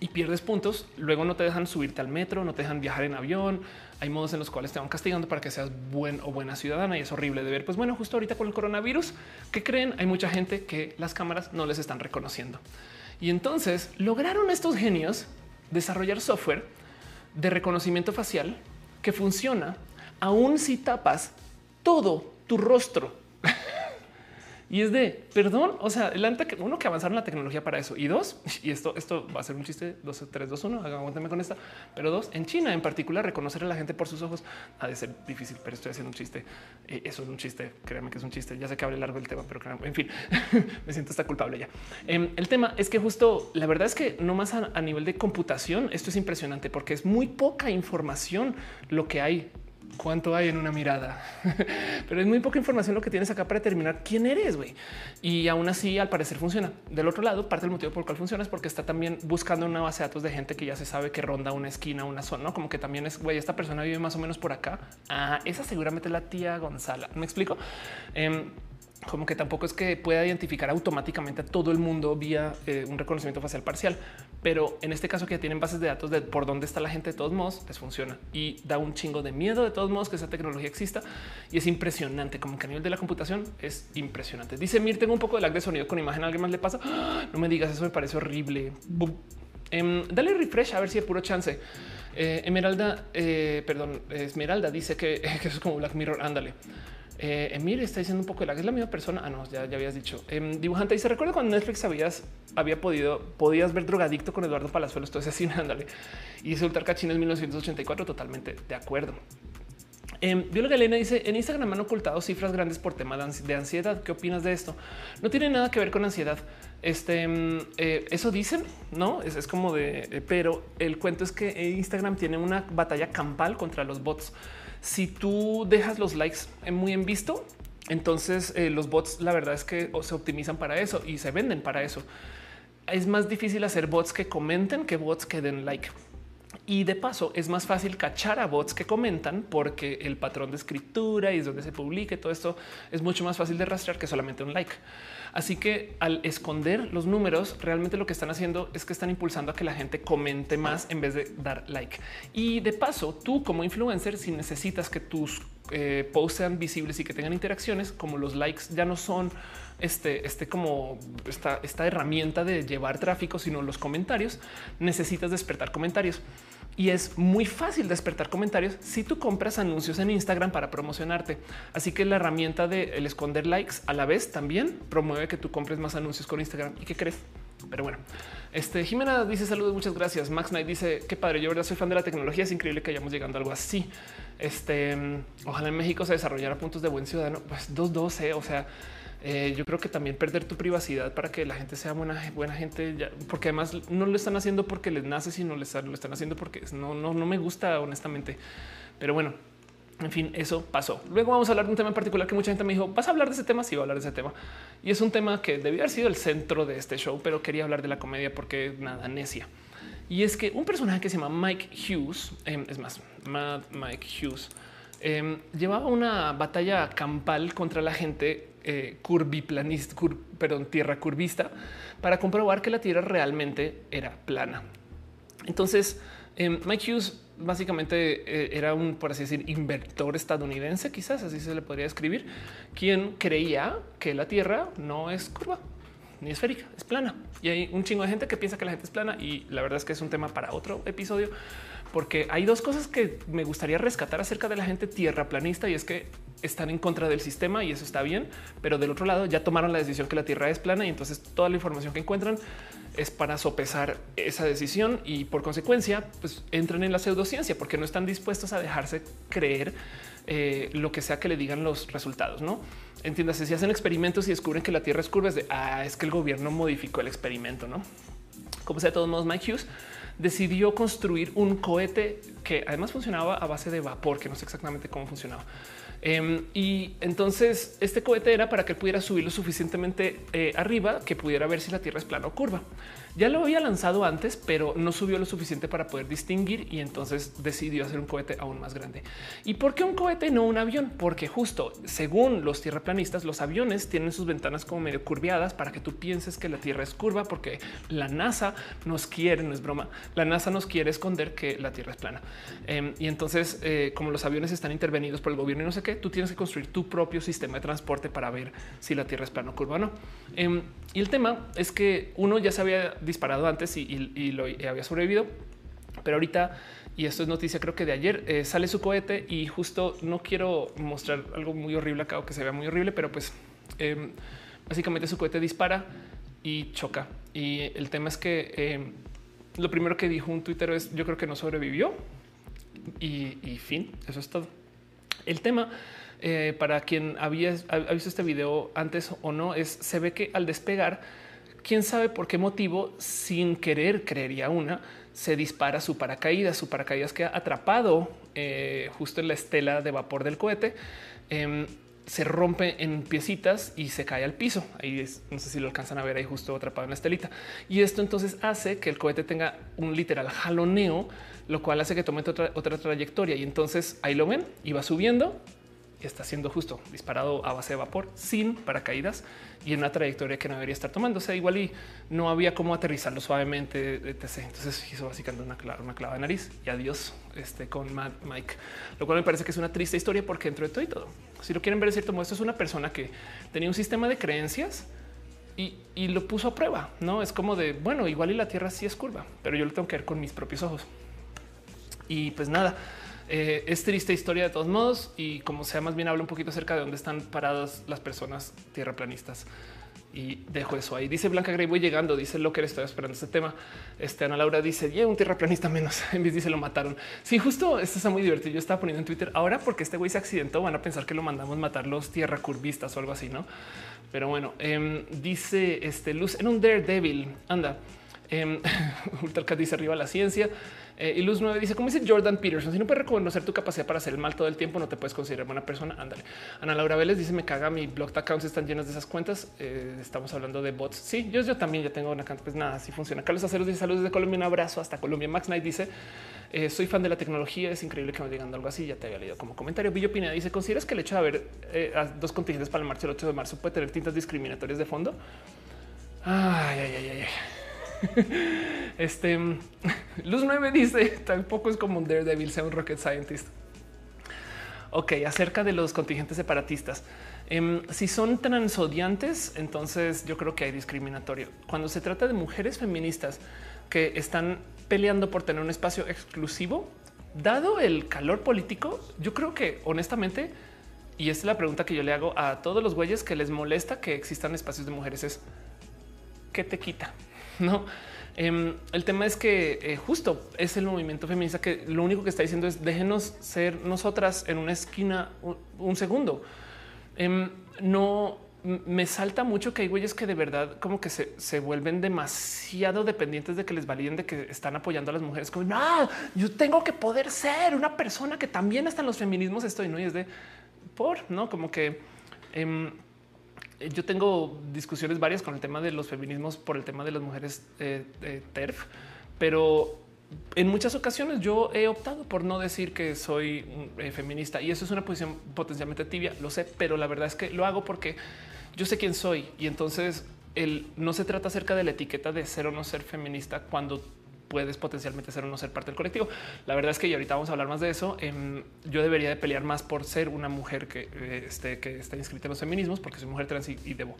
y pierdes puntos. Luego no te dejan subirte al metro, no te dejan viajar en avión. Hay modos en los cuales te van castigando para que seas buen o buena ciudadana y es horrible de ver. Pues bueno, justo ahorita con el coronavirus, que creen? Hay mucha gente que las cámaras no les están reconociendo. Y entonces lograron estos genios desarrollar software de reconocimiento facial que funciona aún si tapas todo tu rostro. Y es de perdón. O sea, adelante que uno que avanzaron la tecnología para eso y dos, y esto, esto va a ser un chiste 2, 3, 2, 1. Aguántame con esta, pero dos en China en particular, reconocer a la gente por sus ojos ha de ser difícil, pero estoy haciendo un chiste. Eh, eso es un chiste. Créanme que es un chiste. Ya sé que hable largo el tema, pero en fin, me siento hasta culpable ya. Em, el tema es que justo la verdad es que no más a nivel de computación, esto es impresionante porque es muy poca información lo que hay cuánto hay en una mirada, pero es muy poca información lo que tienes acá para determinar quién eres. güey. Y aún así, al parecer funciona. Del otro lado, parte del motivo por el cual funciona es porque está también buscando una base de datos de gente que ya se sabe que ronda una esquina, una zona, ¿no? como que también es güey. Esta persona vive más o menos por acá. Ah, esa seguramente es la tía Gonzala. Me explico. Em, como que tampoco es que pueda identificar automáticamente a todo el mundo vía eh, un reconocimiento facial parcial, pero en este caso que tienen bases de datos de por dónde está la gente de todos modos, les funciona y da un chingo de miedo de todos modos que esa tecnología exista y es impresionante, como que a nivel de la computación es impresionante. Dice Mir, tengo un poco de lag de sonido con imagen, ¿a alguien más le pasa? No me digas, eso me parece horrible. Em, dale refresh a ver si hay puro chance. Eh, eh, perdón, Esmeralda dice que, que, eso es como Black Mirror. Ándale. Eh, está diciendo un poco de la es la misma persona. Ah, no, ya, ya habías dicho. Eh, dibujante y se recuerda cuando Netflix habías, había podido, podías ver drogadicto con Eduardo Palazuelos. Todo ese así, ándale. Y Cachín en 1984. Totalmente de acuerdo. Eh, Bióloga Elena dice en Instagram han ocultado cifras grandes por tema de ansiedad. ¿Qué opinas de esto? No tiene nada que ver con ansiedad. Este em, eh, eso dicen, no es, como de, eh, pero el cuento es que Instagram tiene una batalla campal contra los bots si tú dejas los likes muy en visto, entonces eh, los bots la verdad es que se optimizan para eso y se venden para eso. Es más difícil hacer bots que comenten que bots que den like. Y de paso es más fácil cachar a bots que comentan porque el patrón de escritura y es donde se publique todo esto es mucho más fácil de rastrear que solamente un like. Así que al esconder los números, realmente lo que están haciendo es que están impulsando a que la gente comente más en vez de dar like. Y de paso, tú como influencer, si necesitas que tus eh, posts sean visibles y que tengan interacciones, como los likes ya no son este, este como esta, esta herramienta de llevar tráfico, sino los comentarios, necesitas despertar comentarios y es muy fácil despertar comentarios si tú compras anuncios en Instagram para promocionarte. Así que la herramienta de el esconder likes a la vez también promueve que tú compres más anuncios con Instagram. ¿Y qué crees? Pero bueno, este Jimena dice saludos, muchas gracias. Max Knight dice qué padre. Yo verdad soy fan de la tecnología. Es increíble que hayamos llegando a algo así. Este ojalá en México se desarrollara puntos de buen ciudadano. Pues 212. O sea, eh, yo creo que también perder tu privacidad para que la gente sea buena, buena gente, porque además no lo están haciendo porque les nace, sino lo están haciendo porque no, no, no me gusta honestamente. Pero bueno, en fin, eso pasó. Luego vamos a hablar de un tema en particular que mucha gente me dijo, ¿vas a hablar de ese tema? Sí, voy a hablar de ese tema. Y es un tema que debía haber sido el centro de este show, pero quería hablar de la comedia porque nada, necia. Y es que un personaje que se llama Mike Hughes, em, es más, Mike Hughes, em, llevaba una batalla campal contra la gente eh, curviplanista, perdón, tierra curvista para comprobar que la tierra realmente era plana. Entonces, em, Mike Hughes básicamente eh, era un, por así decir, inventor estadounidense, quizás así se le podría escribir, quien creía que la tierra no es curva ni esférica, es plana. Y hay un chingo de gente que piensa que la gente es plana y la verdad es que es un tema para otro episodio, porque hay dos cosas que me gustaría rescatar acerca de la gente tierra planista y es que están en contra del sistema y eso está bien, pero del otro lado ya tomaron la decisión que la Tierra es plana y entonces toda la información que encuentran es para sopesar esa decisión y por consecuencia pues entran en la pseudociencia porque no están dispuestos a dejarse creer eh, lo que sea que le digan los resultados. No entiendas si hacen experimentos y descubren que la Tierra es curva, es de ah, es que el gobierno modificó el experimento. No como sea, de todos modos, Mike Hughes decidió construir un cohete que además funcionaba a base de vapor, que no sé exactamente cómo funcionaba. Em, y entonces este cohete era para que pudiera subir lo suficientemente eh, arriba que pudiera ver si la Tierra es plana o curva. Ya lo había lanzado antes, pero no subió lo suficiente para poder distinguir y entonces decidió hacer un cohete aún más grande. ¿Y por qué un cohete no un avión? Porque justo según los tierraplanistas, los aviones tienen sus ventanas como medio curviadas para que tú pienses que la Tierra es curva, porque la NASA nos quiere, no es broma, la NASA nos quiere esconder que la Tierra es plana. Em, y entonces, eh, como los aviones están intervenidos por el gobierno y no sé qué, tú tienes que construir tu propio sistema de transporte para ver si la Tierra es plana o curva o no. Em, y el tema es que uno ya se había disparado antes y, lo había sobrevivido, pero ahorita y esto es noticia, creo que de ayer eh, sale su cohete y justo no quiero mostrar algo muy horrible acá o que se vea muy horrible, pero pues em, básicamente su cohete dispara y choca. Y el tema es que em, lo primero que dijo un Twitter es yo creo que no sobrevivió y fin. Eso es todo. El tema eh, para quien había visto este video antes o no, es se ve que al despegar, quién sabe por qué motivo, sin querer, creería una, se dispara su paracaídas. Su paracaídas queda atrapado eh, justo en la estela de vapor del cohete. Em, se rompe en piecitas y se cae al piso. Ahí no sé si lo alcanzan a ver ahí justo atrapado en la estelita. Y esto entonces hace que el cohete tenga un literal jaloneo, lo cual hace que tome otra, otra trayectoria. Y entonces ahí lo ven y va subiendo está siendo justo disparado a base de vapor sin paracaídas y en una trayectoria que no debería estar tomando. O sea, igual y no había cómo aterrizarlo suavemente. Entonces hizo básicamente una clava, una clava de nariz y adiós este, con Mike, lo cual me parece que es una triste historia porque dentro de todo y todo, si lo quieren ver de cierto esto es una persona que tenía un sistema de creencias y, y, lo puso a prueba. No es como de bueno, igual y la tierra sí es curva, pero yo lo tengo que ver con mis propios ojos. Y pues nada, eh, es triste historia de todos modos y como sea, más bien habla un poquito acerca de dónde están paradas las personas tierraplanistas. Y dejo eso ahí. Dice Blanca Grey, voy llegando. Dice lo que estoy esperando este tema. Este Ana Laura dice, yeah, un tierraplanista menos. En vez dice lo mataron. Sí, justo esto está muy divertido. Yo estaba poniendo en Twitter ahora porque este güey se accidentó. Van a pensar que lo mandamos matar los tierra curvistas o algo así, no? Pero bueno, em, dice este luz en un Daredevil. Anda, eh, dice arriba la ciencia. Eh, y Luz 9 dice, como dice Jordan Peterson, si no puedes reconocer tu capacidad para hacer el mal todo el tiempo, no te puedes considerar buena persona. Ándale. Ana Laura Vélez dice, me caga, mi blog accounts están llenos de esas cuentas. Eh, estamos hablando de bots. Sí, yo, yo también ya tengo una cantidad, pues nada, así funciona. Carlos Aceros dice, saludos de Colombia, un abrazo hasta Colombia. Max Knight dice, eh, soy fan de la tecnología, es increíble que me digan algo así, ya te había leído como comentario. Villo Pineda dice, ¿consideras que el hecho de haber dos contingentes para el marcha el 8 de marzo puede tener tintas discriminatorias de fondo? Ay, ay, ay, ay. este Luz 9 dice tampoco es como un Daredevil, sea un rocket scientist. Ok, acerca de los contingentes separatistas. Em, si son transodiantes, entonces yo creo que hay discriminatorio. Cuando se trata de mujeres feministas que están peleando por tener un espacio exclusivo, dado el calor político, yo creo que honestamente, y esta es la pregunta que yo le hago a todos los güeyes que les molesta que existan espacios de mujeres es ¿qué te quita? No, em, el tema es que eh, justo es el movimiento feminista que lo único que está diciendo es déjenos ser nosotras en una esquina un, segundo. Em, no me salta mucho que hay güeyes que de verdad como que se, vuelven demasiado dependientes de que les validen de que están apoyando a las mujeres. Como no, yo tengo que poder ser una persona que también hasta en los feminismos estoy, no y es de por no como que em, yo tengo discusiones varias con el tema de los feminismos por el tema de las mujeres eh, TERF, pero en muchas ocasiones yo he optado por no decir que soy eh, feminista y eso es una posición potencialmente tibia, lo sé, pero la verdad es que lo hago porque yo sé quién soy y entonces el, no se trata acerca de la etiqueta de ser o no ser feminista cuando puedes potencialmente ser o no ser parte del colectivo. La verdad es que y ahorita vamos a hablar más de eso. Em, yo debería de pelear más por ser una mujer que, eh, esté, que está inscrita en los feminismos, porque soy mujer trans y, debo.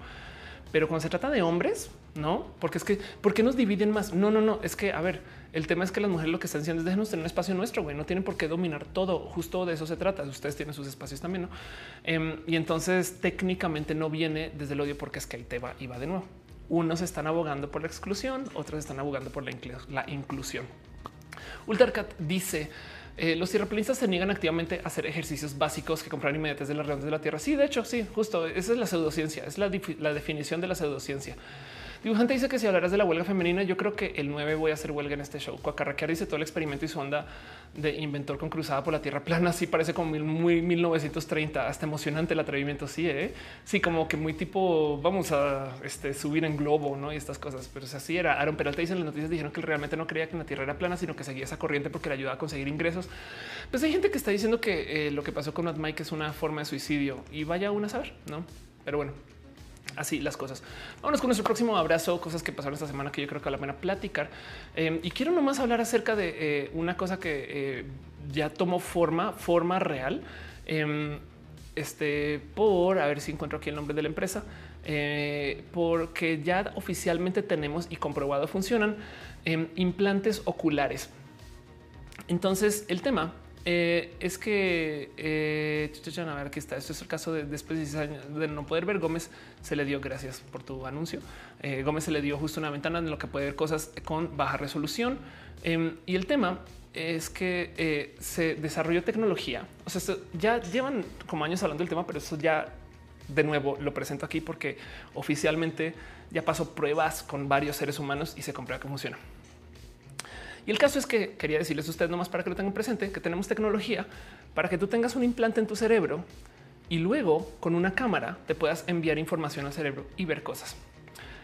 Pero cuando se trata de hombres, no, porque es que, ¿por qué nos dividen más? No, no, no, es que, a ver, el tema es que las mujeres lo que están haciendo es déjenos tener un espacio nuestro, güey, no tienen por qué dominar todo, justo de eso se trata, ustedes tienen sus espacios también, ¿no? Em, y entonces técnicamente no viene desde el odio porque es que ahí te va y va de nuevo. Unos están abogando por la exclusión, otros están abogando por la, inclusión. Ultracat dice eh, los tierraplanistas se niegan activamente a hacer ejercicios básicos que comprar inmediates de las redondas de la Tierra. Sí, de hecho, sí, justo esa es la pseudociencia, es la definición de la pseudociencia. Dibujante dice que si hablarás de la huelga femenina, yo creo que el 9 voy a hacer huelga en este show. Cuacarraquear dice todo el experimento y su onda de inventor con cruzada por la tierra plana. Sí, parece como muy 1930, hasta emocionante el atrevimiento. Sí, ¿eh? sí, como que muy tipo vamos a este, subir en globo ¿no? y estas cosas. Pero así era. Aaron Peralta dice en las noticias dijeron que realmente no creía que la tierra era plana, sino que seguía esa corriente porque le ayudaba a conseguir ingresos. Pues hay gente que está diciendo que eh, lo que pasó con Matt Mike es una forma de suicidio y vaya uno a saber, no? Pero bueno, así las cosas. Vámonos con nuestro próximo abrazo, cosas que pasaron esta semana que yo creo que vale la pena platicar. Em, y quiero nomás hablar acerca de eh, una cosa que eh, ya tomó forma, forma real. Em, este por a ver si encuentro aquí el nombre de la empresa, eh, porque ya oficialmente tenemos y comprobado funcionan em, implantes oculares. Entonces el tema eh, es que eh, a ver aquí está. Esto es el caso de después de no poder ver. Gómez se le dio gracias por tu anuncio. Eh, Gómez se le dio justo una ventana en lo que puede ver cosas con baja resolución. Em, y el tema es que eh, se desarrolló tecnología. O sea, ya llevan como años hablando del tema, pero eso ya de nuevo lo presento aquí porque oficialmente ya pasó pruebas con varios seres humanos y se comprueba que funciona. Y el caso es que quería decirles a ustedes nomás para que lo tengan presente, que tenemos tecnología para que tú tengas un implante en tu cerebro y luego con una cámara te puedas enviar información al cerebro y ver cosas.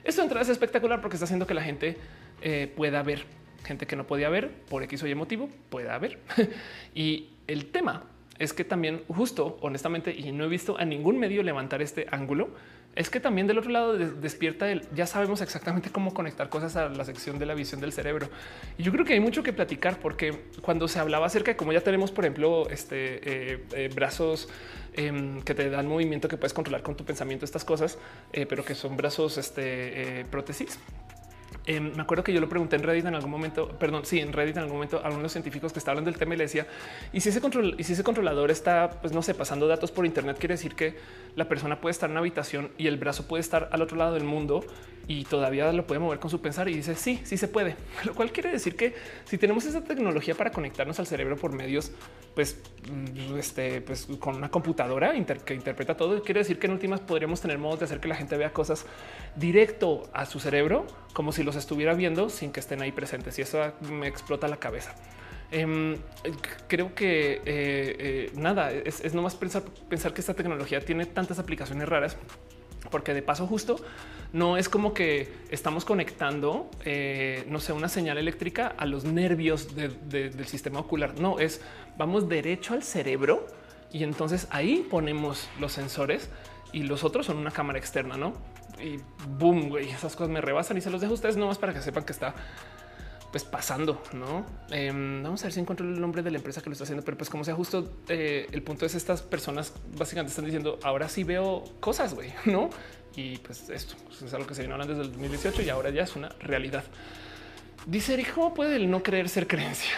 Esto entra es espectacular porque está haciendo que la gente eh, pueda ver gente que no podía ver por X o Y motivo pueda ver. y el tema es que también justo, honestamente, y no he visto a ningún medio levantar este ángulo, es que también del otro lado despierta el ya sabemos exactamente cómo conectar cosas a la sección de la visión del cerebro. Y yo creo que hay mucho que platicar porque cuando se hablaba acerca de cómo ya tenemos, por ejemplo, este eh, eh, brazos em, que te dan movimiento que puedes controlar con tu pensamiento, estas cosas, eh, pero que son brazos este, prótesis Em, me acuerdo que yo lo pregunté en Reddit en algún momento, perdón, sí, en Reddit en algún momento, algunos científicos que estaban del tema y le decía, y si ese control, y si ese controlador está, pues no sé, pasando datos por Internet, quiere decir que la persona puede estar en una habitación y el brazo puede estar al otro lado del mundo y todavía lo puede mover con su pensar y dice sí, sí se puede, lo cual quiere decir que si tenemos esa tecnología para conectarnos al cerebro por medios, pues, mm, este, pues con una computadora que interpreta todo, quiere decir que en últimas podríamos tener modos de hacer que la gente vea cosas directo a su cerebro, como si los estuviera viendo sin que estén ahí presentes. Y eso me explota la cabeza. Em, creo que eh, eh, nada es, es nomás pensar, pensar que esta tecnología tiene tantas aplicaciones raras porque de paso justo no es como que estamos conectando, eh, no sé, una señal eléctrica a los nervios del sistema ocular. No es vamos derecho al cerebro y entonces ahí ponemos los sensores y los otros son una cámara externa, no? Y boom, güey, esas cosas me rebasan y se los dejo a ustedes nomás para que sepan que está pues pasando, no? Em, vamos a ver si encuentro el nombre de la empresa que lo está haciendo, pero pues como sea justo eh, el punto es estas personas básicamente están diciendo ahora sí veo cosas, güey, no? Y pues esto pues, es algo que se vino hablando desde el 2018 y ahora ya es una realidad. Dice Eric, ¿cómo puede el no creer ser creencia?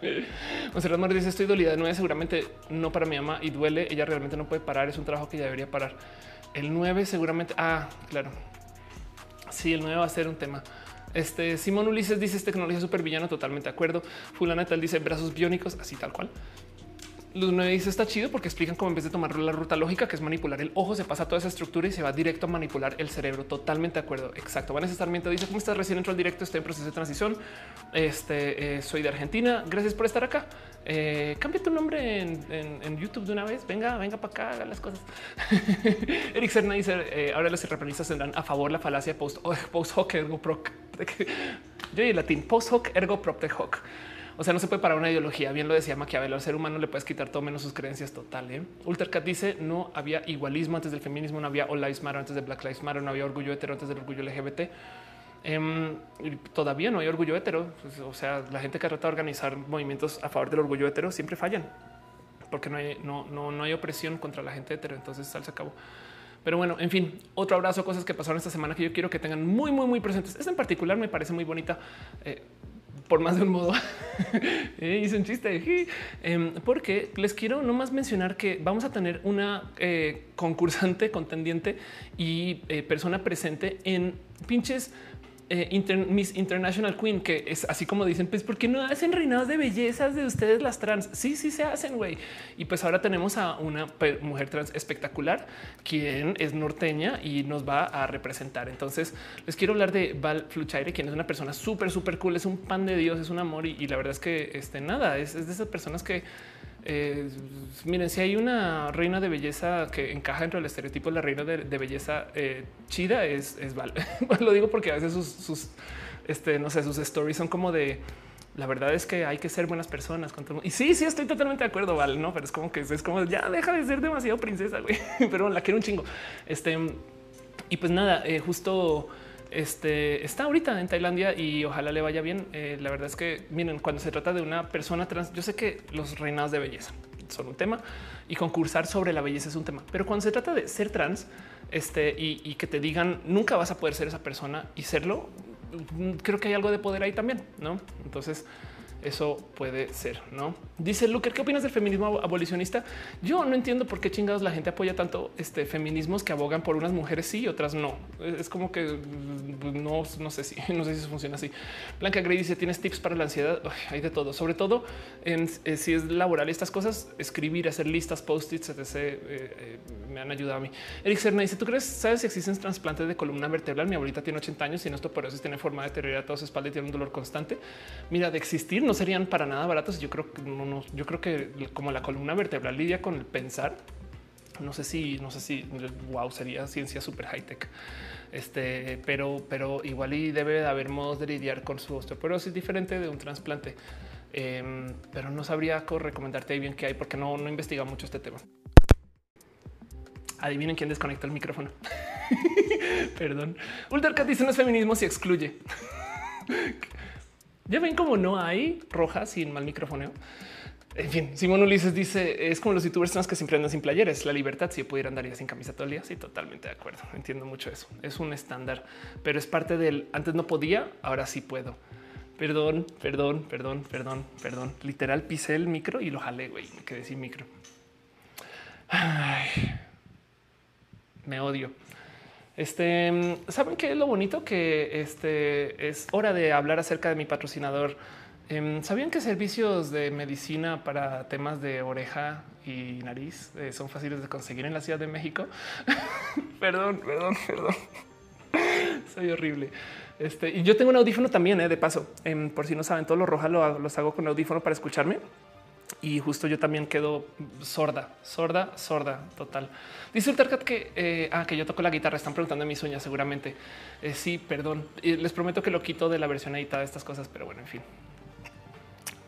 José Ramón dice estoy dolida de nueve, seguramente no para mi mamá y duele. Ella realmente no puede parar. Es un trabajo que ya debería parar. El 9 seguramente. Ah, claro. Sí, el 9 va a ser un tema. Este Simón Ulises dice es tecnología super villano, totalmente de acuerdo. Fulana tal dice brazos biónicos, así tal cual. Luz 9 dice está chido porque explican cómo en vez de tomar la ruta lógica, que es manipular el ojo, se pasa toda esa estructura y se va directo a manipular el cerebro. Totalmente de acuerdo. Exacto. Vanessa Sarmiento dice cómo estás recién entró al directo. Estoy en proceso de transición. Este eh, soy de Argentina. Gracias por estar acá. Eh, cambia tu nombre en, YouTube de una vez. Venga, venga para acá, haga las cosas. Eric Serna dice eh, ahora los terraplanistas tendrán a favor la falacia post, post hoc ergo proc. Yo y latín post hoc ergo prop de hoc. O sea, no se puede parar una ideología. Bien lo decía Maquiavelo, al ser humano le puedes quitar todo menos sus creencias total. ¿eh? Ultercat dice no había igualismo antes del feminismo, no había All Lives Matter antes de Black Lives Matter, no había orgullo hetero antes del orgullo LGBT. Em, todavía no hay orgullo hetero. Pues, o sea, la gente que trata de organizar movimientos a favor del orgullo hetero siempre fallan porque no hay, no, no, no hay opresión contra la gente hetero. Entonces sal se acabó. Pero bueno, en fin, otro abrazo, cosas que pasaron esta semana que yo quiero que tengan muy, muy, muy presentes. Esta en particular me parece muy bonita. Eh, por más de un modo. Eh, hice un chiste em, porque les quiero nomás mencionar que vamos a tener una eh, concursante, contendiente y eh, persona presente en pinches eh, Miss International Queen, que es así como dicen, pues porque no hacen reinados de bellezas de ustedes las trans? Sí, sí se hacen, güey. Y pues ahora tenemos a una mujer trans espectacular, quien es norteña y nos va a representar. Entonces les quiero hablar de Val Fluchaire, quien es una persona súper, súper cool, es un pan de Dios, es un amor y, la verdad es que este nada, es de esas personas que eh, miren, si hay una reina de belleza que encaja dentro del estereotipo la reina de, belleza eh, chida, es, es Val. Lo digo porque a veces sus, este, no sé, sus stories son como de la verdad es que hay que ser buenas personas. Y sí, sí, estoy totalmente de acuerdo, Val, no, pero es como que es como ya deja de ser demasiado princesa, güey. Pero la quiero un chingo. Este y pues nada, eh, justo este está ahorita en Tailandia y ojalá le vaya bien. Eh, la verdad es que miren, cuando se trata de una persona trans, yo sé que los reinados de belleza son un tema y concursar sobre la belleza es un tema, pero cuando se trata de ser trans, este y, que te digan nunca vas a poder ser esa persona y serlo, creo que hay algo de poder ahí también, no? Entonces, eso puede ser, ¿no? Dice Luker, ¿qué opinas del feminismo abolicionista? Yo no entiendo por qué chingados la gente apoya tanto este feminismos que abogan por unas mujeres sí y otras no. Es como que pues, no, no sé si no sé si funciona así. Blanca Gray dice, ¿tienes tips para la ansiedad? hay de todo, sobre todo en, eh, si es laboral estas cosas, escribir, hacer listas, post-its, etc. Eh, eh, me han ayudado a mí. Eric Serna dice, ¿tú crees, sabes si existen trasplantes de columna vertebral? Mi abuelita tiene 80 años y no eso tiene forma de deteriorar toda su espalda y tiene un dolor constante. Mira, de existir no serían para nada baratos. Yo creo que no, yo creo que como la columna vertebral lidia con el pensar, no sé si, no sé si wow sería ciencia súper high tech. Este, pero, pero igual y debe de haber modos de lidiar con su osteoporosis diferente de un trasplante. em, pero no sabría recomendarte bien qué hay porque no, no he investigado mucho este tema. Adivinen quién desconectó el micrófono. Perdón. Ultercat dice no es feminismo si excluye. ya ven cómo no hay roja sin mal micrófono. En fin, Simón Ulises dice es como los youtubers que siempre andan sin playeres. La libertad si pudiera andar sin camisa todo el día. Sí, totalmente de acuerdo. Entiendo mucho eso. Es un estándar, pero es parte del antes no podía, ahora sí puedo. Perdón, perdón, perdón, perdón, perdón. Literal pisé el micro y lo jalé, güey. Me quedé sin micro. me odio. Este, ¿saben qué es lo bonito? Que este es hora de hablar acerca de mi patrocinador. Em, ¿Sabían que servicios de medicina para temas de oreja y nariz eh, son fáciles de conseguir en la Ciudad de México? perdón, perdón, perdón. Soy horrible. Este, y yo tengo un audífono también, eh, de paso. Em, por si no saben, todos los rojas los hago con audífono para escucharme y justo yo también quedo sorda, sorda, sorda, total. Dice Ultercat que, eh, ah, que yo toco la guitarra. Están preguntando en mis uñas, seguramente. Eh, sí, perdón. les prometo que lo quito de la versión editada de estas cosas, pero bueno, en fin.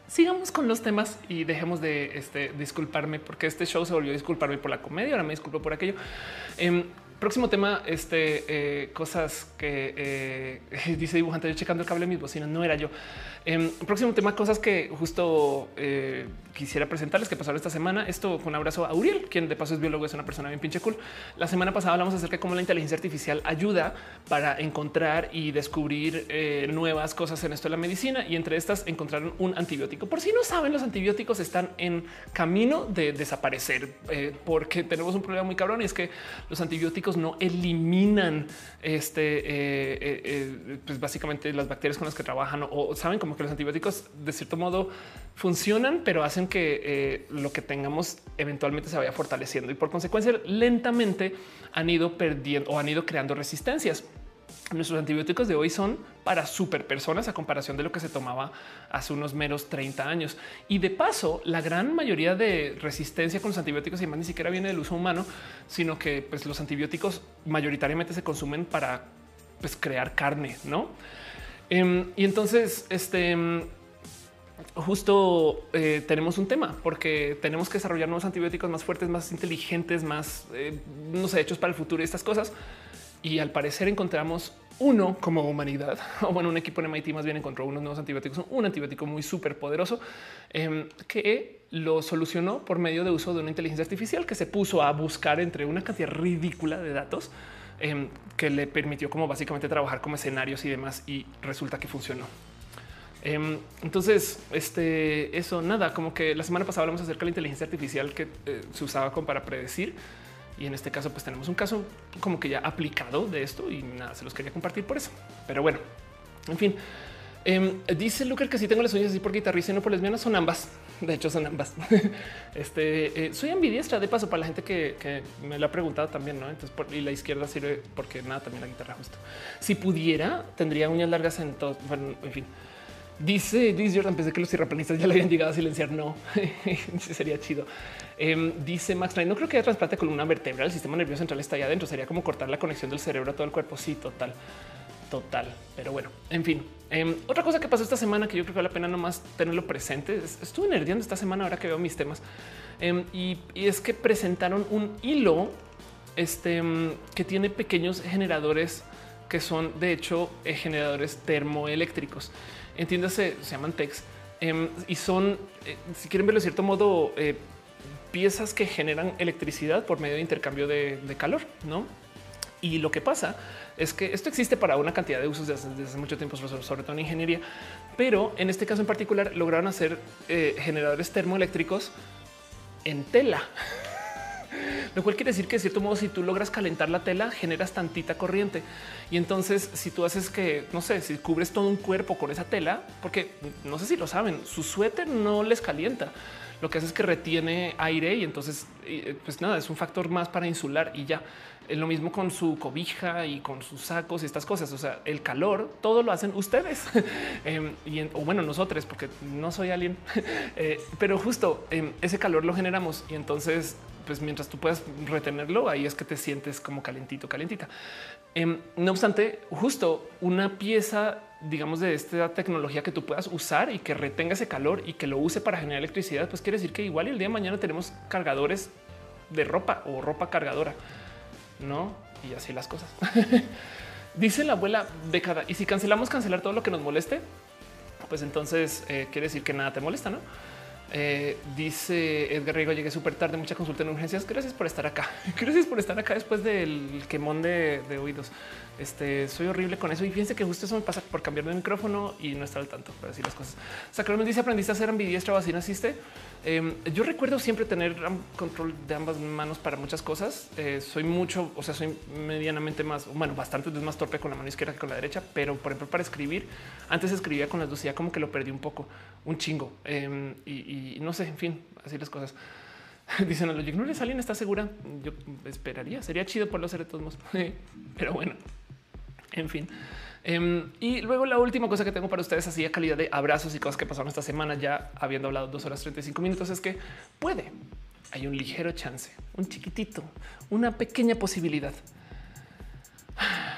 Sigamos con los temas y dejemos de este, disculparme porque este show se volvió a disculparme por la comedia. Ahora me disculpo por aquello. Em, Próximo tema, este eh, cosas que dice dibujante. Yo checando el cable mismo, si no era yo. Em, próximo tema, cosas que justo eh, quisiera presentarles que pasaron esta semana. Esto con un abrazo a Uriel, quien de paso es biólogo, es una persona bien pinche cool. La semana pasada hablamos acerca de cómo la inteligencia artificial ayuda para encontrar y descubrir nuevas cosas en esto de la medicina y entre estas encontraron un antibiótico. Por si no saben, los antibióticos están en camino de desaparecer porque tenemos un problema muy cabrón y es que los antibióticos no eliminan este, eh, eh, eh, pues básicamente las bacterias con las que trabajan o, saben como que los antibióticos de cierto modo funcionan, pero hacen que lo que tengamos eventualmente se vaya fortaleciendo y por consecuencia lentamente han ido perdiendo o han ido creando resistencias. Nuestros antibióticos de hoy son para super personas a comparación de lo que se tomaba hace unos meros 30 años. Y de paso, la gran mayoría de resistencia con los antibióticos y más ni siquiera viene del uso humano, sino que pues, los antibióticos mayoritariamente se consumen para pues, crear carne, no? Em, y entonces, este justo eh, tenemos un tema porque tenemos que desarrollar nuevos antibióticos más fuertes, más inteligentes, más eh, no sé, hechos para el futuro y estas cosas. Y al parecer encontramos uno como humanidad, o bueno, un equipo en MIT más bien encontró unos nuevos antibióticos, un antibiótico muy súper poderoso em, que lo solucionó por medio de uso de una inteligencia artificial que se puso a buscar entre una cantidad ridícula de datos em, que le permitió como básicamente trabajar como escenarios y demás y resulta que funcionó. Em, entonces, este, eso nada, como que la semana pasada hablamos acerca de la inteligencia artificial que eh, se usaba como para predecir y en este caso, pues tenemos un caso como que ya aplicado de esto y nada, se los quería compartir por eso. Pero bueno, en fin, em, dice Lucar que si tengo las uñas así por guitarrista y no por lesbianas, son ambas. De hecho, son ambas. este eh, soy ambidiestra de paso para la gente que, me lo ha preguntado también. No, entonces por, y la izquierda sirve porque nada, también la guitarra justo. Si pudiera, tendría uñas largas en todo. Bueno, en fin. Dice Luis Jordan, pensé que los tierraplanistas ya le habían llegado a silenciar. No, sería chido. Em, dice Max no creo que haya trasplante con una vertebral. El sistema nervioso central está ahí adentro. Sería como cortar la conexión del cerebro a todo el cuerpo. Sí, total, total. Pero bueno, en fin. Em, otra cosa que pasó esta semana que yo creo que vale la pena nomás tenerlo presente. Estuve nerdeando esta semana ahora que veo mis temas em, y, es que presentaron un hilo este, que tiene pequeños generadores que son de hecho eh, generadores termoeléctricos entiéndase, se llaman TEX em, y son, eh, si quieren verlo de cierto modo, eh, piezas que generan electricidad por medio de intercambio de, calor, no? Y lo que pasa es que esto existe para una cantidad de usos desde, hace mucho tiempo, sobre, todo en ingeniería, pero en este caso en particular lograron hacer eh, generadores termoeléctricos en tela. lo cual quiere decir que de cierto modo, si tú logras calentar la tela, generas tantita corriente. Y entonces, si tú haces que, no sé, si cubres todo un cuerpo con esa tela, porque no sé si lo saben, su suéter no les calienta. Lo que hace es que retiene aire y entonces, eh, pues nada, es un factor más para insular y ya. Lo mismo con su cobija y con sus sacos y estas cosas. O sea, el calor, todo lo hacen ustedes. Em, y o bueno, nosotros, porque no soy alguien, eh, pero justo em, ese calor lo generamos y entonces pues mientras tú puedas retenerlo, ahí es que te sientes como calentito, calentita. Em, no obstante, justo una pieza, digamos, de esta tecnología que tú puedas usar y que retenga ese calor y que lo use para generar electricidad, pues quiere decir que igual el día de mañana tenemos cargadores de ropa o ropa cargadora, no? Y así las cosas. Dice la abuela década. Y si cancelamos cancelar todo lo que nos moleste, pues entonces eh, quiere decir que nada te molesta, no? Eh, dice Edgar Rigo, llegué súper tarde, mucha consulta en urgencias. Gracias por estar acá. Gracias por estar acá después del quemón de oídos. Este soy horrible con eso. Y fíjense que justo eso me pasa por cambiar de micrófono y no estar al tanto para decir las cosas. Sacramento dice aprendiste a hacer ambidiestra o así naciste. Em, yo recuerdo siempre tener control de ambas manos para muchas cosas. Eh, soy mucho, o sea, soy medianamente más, bueno, bastante más torpe con la mano izquierda que con la derecha, pero por ejemplo, para escribir, antes escribía con las dos, ya como que lo perdí un poco, un chingo. Em, y, no sé, en fin, así las cosas. Dicen a los no le salen, está segura. Yo esperaría, sería chido por los hacer de todos modos, pero bueno, en fin. Em, y luego la última cosa que tengo para ustedes, así a calidad de abrazos y cosas que pasaron esta semana, ya habiendo hablado dos horas 35 minutos, es que puede, hay un ligero chance, un chiquitito, una pequeña posibilidad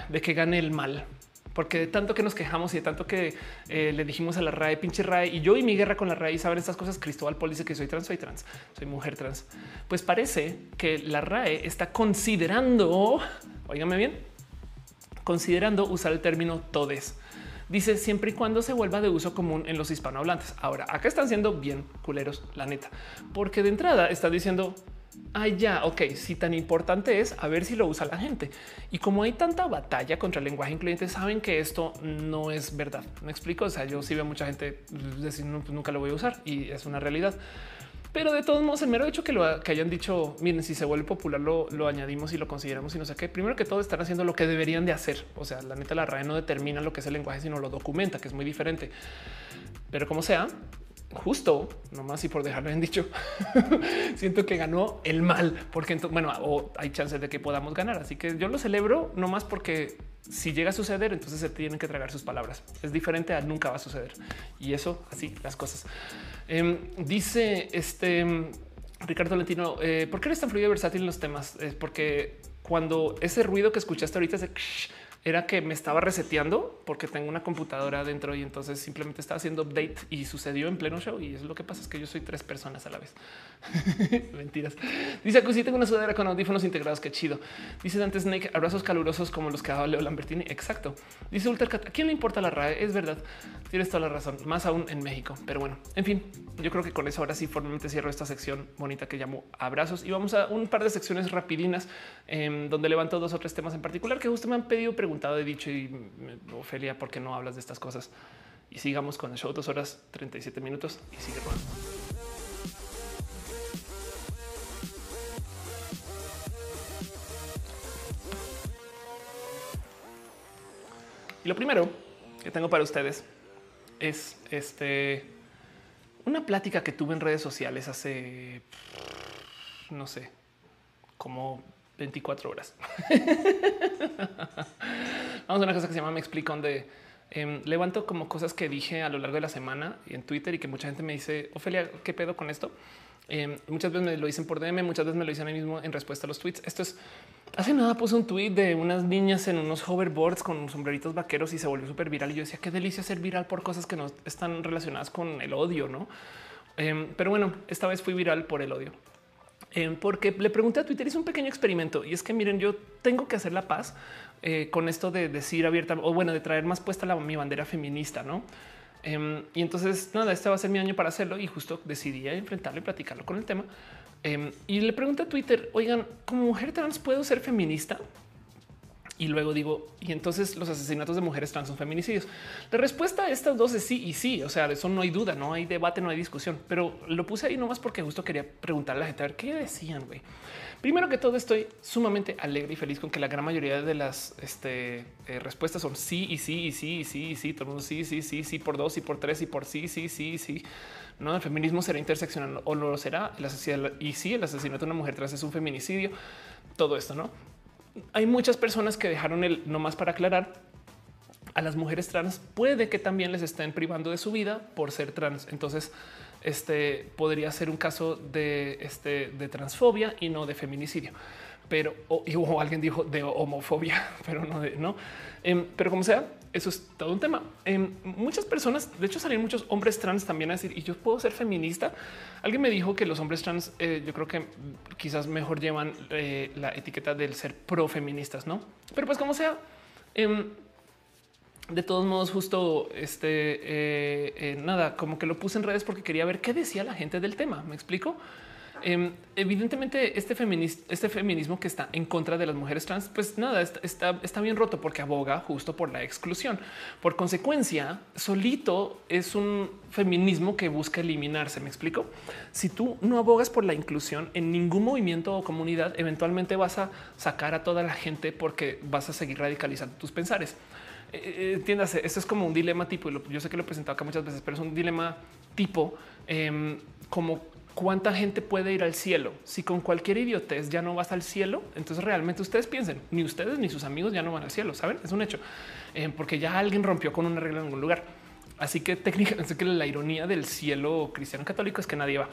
de que gane el mal. Porque de tanto que nos quejamos y de tanto que eh, le dijimos a la RAE, pinche RAE, y yo y mi guerra con la RAE, saben estas cosas, Cristóbal Pol dice que soy trans, soy trans, soy mujer trans. Pues parece que la RAE está considerando, oígame bien, considerando usar el término todes. Dice siempre y cuando se vuelva de uso común en los hispanohablantes. Ahora, acá están siendo bien culeros, la neta, porque de entrada está diciendo, ah, ya, ok, si tan importante es, a ver si lo usa la gente. Y como hay tanta batalla contra el lenguaje incluyente, saben que esto no es verdad. Me explico. O sea, yo sí veo mucha gente decir pues nunca lo voy a usar y es una realidad. Pero de todos modos, el mero hecho que lo que hayan dicho, miren, si se vuelve popular, lo, añadimos y lo consideramos y no sé qué. Primero que todo, están haciendo lo que deberían de hacer. O sea, la neta, la RAE no determina lo que es el lenguaje, sino lo documenta, que es muy diferente. Pero como sea, justo nomás y por dejarlo en dicho, siento que ganó el mal, porque bueno, hay chances de que podamos ganar. Así que yo lo celebro nomás porque si llega a suceder, entonces se tienen que tragar sus palabras. Es diferente a nunca va a suceder. Y eso así las cosas. Em, dice este em, Ricardo Lentino, eh, ¿por qué eres tan fluido y versátil en los temas? Es porque cuando ese ruido que escuchaste ahorita es era que me estaba reseteando porque tengo una computadora dentro y entonces simplemente estaba haciendo update y sucedió en pleno show. Y es lo que pasa es que yo soy tres personas a la vez. Mentiras. Dice que sí tengo una sudadera con audífonos integrados. Qué chido. Dice Dante Snake, abrazos calurosos como los que daba Leo Lambertini. Exacto. Dice Ultercat, ¿a quién le importa la RAE? Es verdad. Tienes toda la razón, más aún en México. Pero bueno, en fin, yo creo que con eso ahora sí formalmente cierro esta sección bonita que llamo abrazos y vamos a un par de secciones rapidinas em, donde levanto dos o tres temas en particular que justo me han pedido preguntar preguntado, he dicho y Ofelia, ¿por qué no hablas de estas cosas? Y sigamos con el show dos horas 37 minutos y sigue. Y lo primero que tengo para ustedes es este una plática que tuve en redes sociales hace no sé, como 24 horas. Vamos a una cosa que se llama Me explico donde em, levanto como cosas que dije a lo largo de la semana en Twitter y que mucha gente me dice, Ofelia, ¿qué pedo con esto? Em, muchas veces me lo dicen por DM, muchas veces me lo dicen a mí mismo en respuesta a los tweets. Esto es hace nada puse un tweet de unas niñas en unos hoverboards con sombreritos vaqueros y se volvió súper viral. Y yo decía qué delicia ser viral por cosas que no están relacionadas con el odio, no? Em, pero bueno, esta vez fui viral por el odio. Eh, porque le pregunté a Twitter, hice un pequeño experimento y es que miren, yo tengo que hacer la paz eh, con esto de decir abierta o bueno, de traer más puesta la, mi bandera feminista, no? Em, y entonces nada, este va a ser mi año para hacerlo y justo decidí enfrentarlo y platicarlo con el tema. Em, y le pregunté a Twitter, oigan, como mujer trans puedo ser feminista? Y luego digo, y entonces los asesinatos de mujeres trans son feminicidios. La respuesta a estas dos es sí y sí. O sea, de eso no hay duda, no hay debate, no hay discusión, pero lo puse ahí nomás porque justo quería preguntarle a la gente a ver qué decían. güey. Primero que todo, estoy sumamente alegre y feliz con que la gran mayoría de las este, eh, respuestas son sí y sí y sí y sí y sí. Todo el mundo sí, sí, sí, sí por dos y por tres y por sí, sí, sí, sí. No, el feminismo será interseccional o no lo será. y sí, el asesinato de una mujer trans es un feminicidio. Todo esto, no? Hay muchas personas que dejaron el no más para aclarar a las mujeres trans puede que también les estén privando de su vida por ser trans. Entonces este podría ser un caso de, este, de transfobia y no de feminicidio. Pero alguien dijo de homofobia, pero no de no. Em, pero como sea, eso es todo un tema. Em, muchas personas, de hecho, salen muchos hombres trans también a decir y yo puedo ser feminista. Alguien me dijo que los hombres trans, eh, yo creo que quizás mejor llevan eh, la etiqueta del ser pro feministas, no? Pero pues como sea, em, de todos modos, justo este eh, nada, como que lo puse en redes porque quería ver qué decía la gente del tema. Me explico. Em, evidentemente, este, este feminismo que está en contra de las mujeres trans, pues nada, está, bien roto porque aboga justo por la exclusión. Por consecuencia, solito es un feminismo que busca eliminarse. Me explico. Si tú no abogas por la inclusión en ningún movimiento o comunidad, eventualmente vas a sacar a toda la gente porque vas a seguir radicalizando tus pensares. Eh, eh, entiéndase, esto es como un dilema tipo, y yo sé que lo he presentado acá muchas veces, pero es un dilema tipo em, como cuánta gente puede ir al cielo. Si con cualquier idiotez ya no vas al cielo, entonces realmente ustedes piensen, ni ustedes ni sus amigos ya no van al cielo, saben? Es un hecho, em, porque ya alguien rompió con una regla en algún lugar. Así que técnicamente que la ironía del cielo cristiano católico es que nadie va.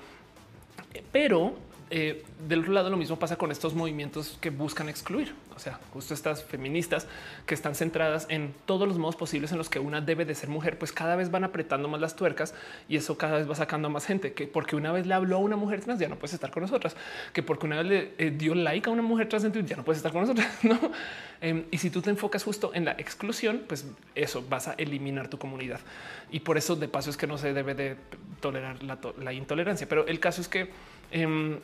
Pero eh, del otro lado, lo mismo pasa con estos movimientos que buscan excluir. O sea, justo estas feministas que están centradas en todos los modos posibles en los que una debe de ser mujer, pues cada vez van apretando más las tuercas y eso cada vez va sacando más gente que porque una vez le habló a una mujer trans ya no puedes estar con nosotras, que porque una vez le eh, dio like a una mujer trans ya no puedes estar con nosotras. ¿no? Em, y si tú te enfocas justo en la exclusión, pues eso vas a eliminar tu comunidad. Y por eso de paso es que no se debe de tolerar la, intolerancia. Pero el caso es que em,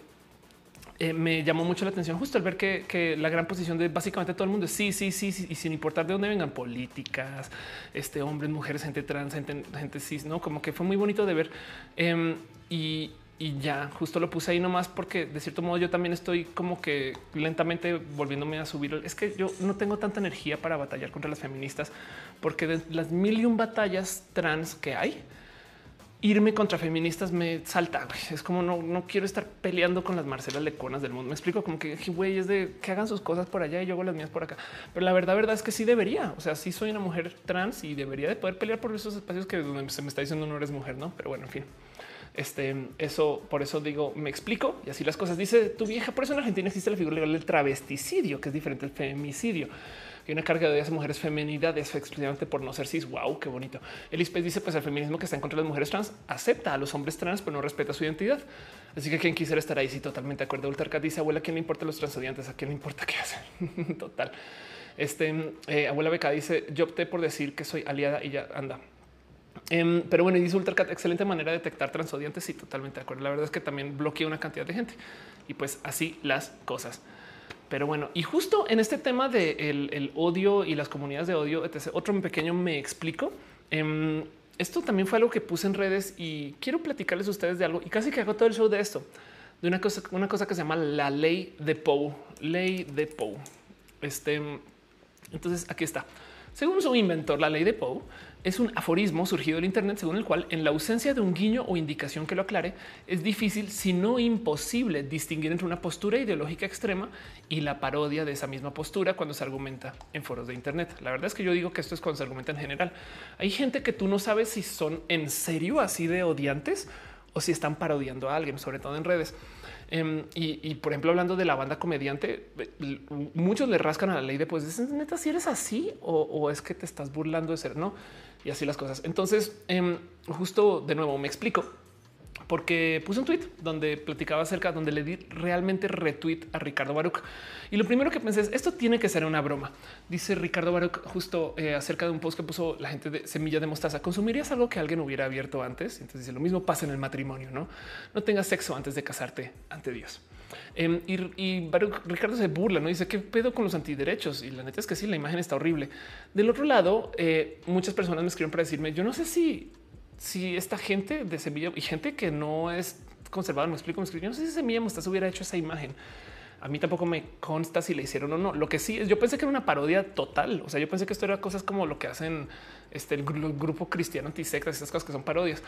eh, me llamó mucho la atención justo al ver que, la gran posición de básicamente todo el mundo es sí, sí, sí, sí, y sin importar de dónde vengan políticas, este hombres, mujeres, gente trans, gente, gente cis, no como que fue muy bonito de ver. Em, y, ya justo lo puse ahí nomás porque de cierto modo yo también estoy como que lentamente volviéndome a subir. Es que yo no tengo tanta energía para batallar contra las feministas porque de las mil y un batallas trans que hay, irme contra feministas me salta. Es como no, no quiero estar peleando con las Marcelas Leconas del mundo. Me explico como que güey es de que hagan sus cosas por allá y yo hago las mías por acá. Pero la verdad, verdad es que sí debería. O sea, sí soy una mujer trans y debería de poder pelear por esos espacios que donde se me está diciendo no eres mujer, no? Pero bueno, en fin. Este, eso por eso digo, me explico y así las cosas. Dice tu vieja. Por eso en Argentina existe la figura legal del travesticidio, que es diferente al femicidio y una carga de esas mujeres femenidades exclusivamente por no ser cis. Wow, qué bonito. Elispe dice: Pues el feminismo que está en contra de las mujeres trans acepta a los hombres trans, pero no respeta su identidad. Así que quien quisiera estar ahí, sí, totalmente de acuerdo. Ultercat dice: Abuela, ¿a quién le importa los transodiantes? ¿A quién le importa qué hacen? Total. Este eh, abuela Beca dice: Yo opté por decir que soy aliada y ya anda. Em, pero bueno, y dice Ultracat, excelente manera de detectar transodiantes. Sí, totalmente de acuerdo. La verdad es que también bloquea una cantidad de gente y pues así las cosas. Pero bueno, y justo en este tema de el, odio y las comunidades de odio, otro pequeño me explico. Em, esto también fue algo que puse en redes y quiero platicarles a ustedes de algo y casi que hago todo el show de esto, de una cosa, una cosa que se llama la ley de Poe, ley de Poe. Este, entonces aquí está. Según su inventor, la ley de Poe es un aforismo surgido del Internet según el cual en la ausencia de un guiño o indicación que lo aclare, es difícil, si no imposible, distinguir entre una postura ideológica extrema y la parodia de esa misma postura cuando se argumenta en foros de Internet. La verdad es que yo digo que esto es cuando se argumenta en general. Hay gente que tú no sabes si son en serio así de odiantes o si están parodiando a alguien, sobre todo en redes. Em, y, por ejemplo, hablando de la banda comediante, muchos le rascan a la ley de pues neta si eres así o, o, es que te estás burlando de ser no y así las cosas. Entonces, em, justo de nuevo me explico porque puse un tweet donde platicaba acerca, donde le di realmente retweet a Ricardo Baruch. Y lo primero que pensé es esto tiene que ser una broma. Dice Ricardo Baruch justo eh, acerca de un post que puso la gente de semilla de mostaza. ¿Consumirías algo que alguien hubiera abierto antes? Entonces dice lo mismo pasa en el matrimonio, no? No tengas sexo antes de casarte ante Dios. Em, y, Ricardo se burla, no dice qué pedo con los antiderechos. Y la neta es que sí, la imagen está horrible. Del otro lado, eh, muchas personas me escriben para decirme yo no sé si si esta gente de Semilla y gente que no es conservadora, me explico, me explico, no sé si Semilla Mostaza hubiera hecho esa imagen. A mí tampoco me consta si le hicieron o no. Lo que sí es, yo pensé que era una parodia total. O sea, yo pensé que esto era cosas como lo que hacen este, el, grupo cristiano antisectas, estas cosas que son parodias.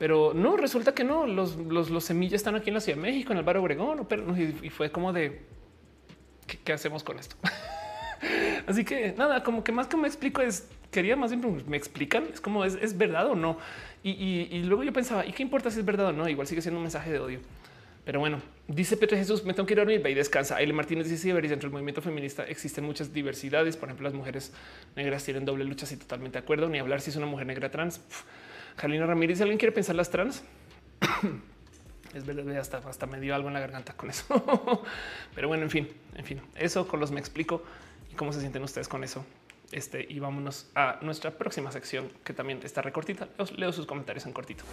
Pero no, resulta que no. Los, los, semillas están aquí en la Ciudad de México, en el barrio Obregón, pero, y, fue como de ¿qué, hacemos con esto? Así que nada, como que más que me explico es quería más bien me explican. Es como es, verdad o no. Y, luego yo pensaba, ¿y qué importa si es verdad o no? Igual sigue siendo un mensaje de odio. Pero bueno, dice Pedro Jesús, me tengo que ir a dormir, y descansa. Aile Martínez dice, sí, dentro del movimiento feminista existen muchas diversidades. Por ejemplo, las mujeres negras tienen doble lucha, y totalmente de acuerdo. Ni hablar si es una mujer negra trans. Jalina Ramírez, ¿alguien quiere pensar las trans? es verdad, hasta, hasta me dio algo en la garganta con eso. Pero bueno, en fin, en fin, eso con los me explico y cómo se sienten ustedes con eso. Este y vámonos a nuestra próxima sección que también está recortita. Leo sus comentarios en cortito.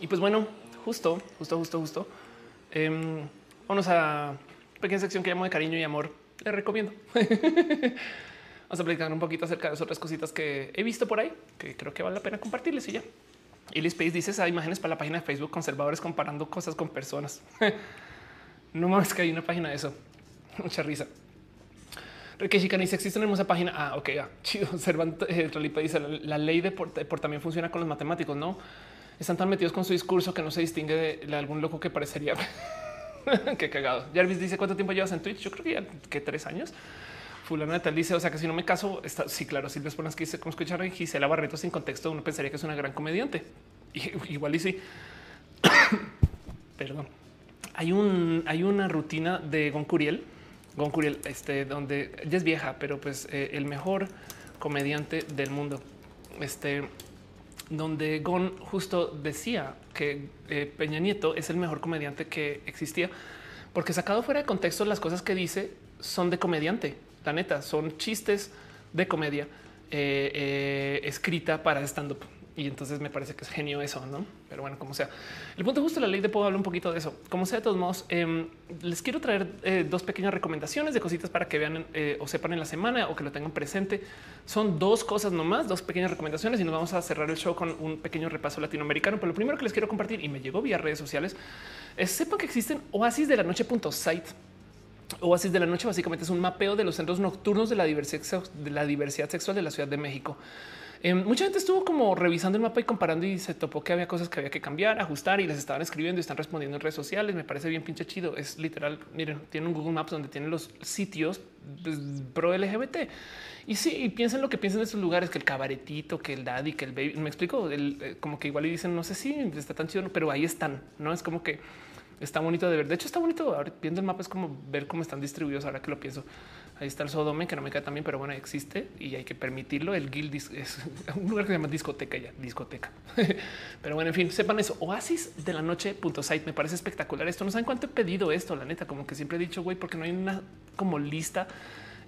Y pues bueno, justo, justo, justo, justo. Eh, vamos a pequeña sección que llamo de cariño y amor. Le recomiendo. vamos a platicar un poquito acerca de las otras cositas que he visto por ahí que creo que vale la pena compartirles y ya. Y Space dice esa imágenes para la página de Facebook conservadores comparando cosas con personas. no más que hay una página de eso. Mucha risa. Rekeshi dice existe una hermosa página. Ah, ok, ah, chido. Cervantes eh, dice la, ley de por, también funciona con los matemáticos, no? están tan metidos con su discurso que no se distingue de, algún loco que parecería. Qué cagado. Jarvis dice cuánto tiempo llevas en Twitch. Yo creo que ya que tres años. Fulana tal dice, o sea que si no me caso, está, sí, claro, Silvia que dice, como escucharon Gisela Barreto sin contexto, uno pensaría que es una gran comediante. Y, igual y sí. Perdón. Hay un, hay una rutina de Goncuriel, Goncuriel, este, donde ya es vieja, pero pues eh, el mejor comediante del mundo. Este, donde Gon justo decía que eh, Peña Nieto es el mejor comediante que existía, porque sacado fuera de contexto las cosas que dice son de comediante. La neta, son chistes de comedia eh, eh, escrita para stand up. Y entonces me parece que es genio eso, no? Pero bueno, como sea, el punto justo de la ley de puedo hablar un poquito de eso. Como sea, de todos modos, em, les quiero traer eh, dos pequeñas recomendaciones de cositas para que vean eh, o sepan en la semana o que lo tengan presente. Son dos cosas nomás, dos pequeñas recomendaciones y nos vamos a cerrar el show con un pequeño repaso latinoamericano. Pero lo primero que les quiero compartir y me llegó vía redes sociales es sepan que existen oasis de la noche.site. Oasis de la noche básicamente es un mapeo de los centros nocturnos de la diversidad sexual de la Ciudad de México. Eh, mucha gente estuvo como revisando el mapa y comparando y se topó que había cosas que había que cambiar, ajustar y les estaban escribiendo y están respondiendo en redes sociales. Me parece bien pinche chido. Es literal. Miren, tiene un Google Maps donde tienen los sitios pues, pro LGBT. Y sí, piensen lo que piensen de esos lugares, que el cabaretito, que el daddy, que el baby. Me explico, eh, como que igual y dicen, no sé si está tan chido, pero ahí están. No es como que está bonito de ver. De hecho, está bonito. viendo el mapa es como ver cómo están distribuidos ahora que lo pienso. Ahí está el Sodome, que no me cae también, pero bueno, existe y hay que permitirlo. El Guild es un lugar que se llama discoteca ya, discoteca. pero bueno, en fin, sepan eso. Oasis de la noche site. Me parece espectacular esto. No saben cuánto he pedido esto, la neta, como que siempre he dicho, güey, porque no hay una como lista.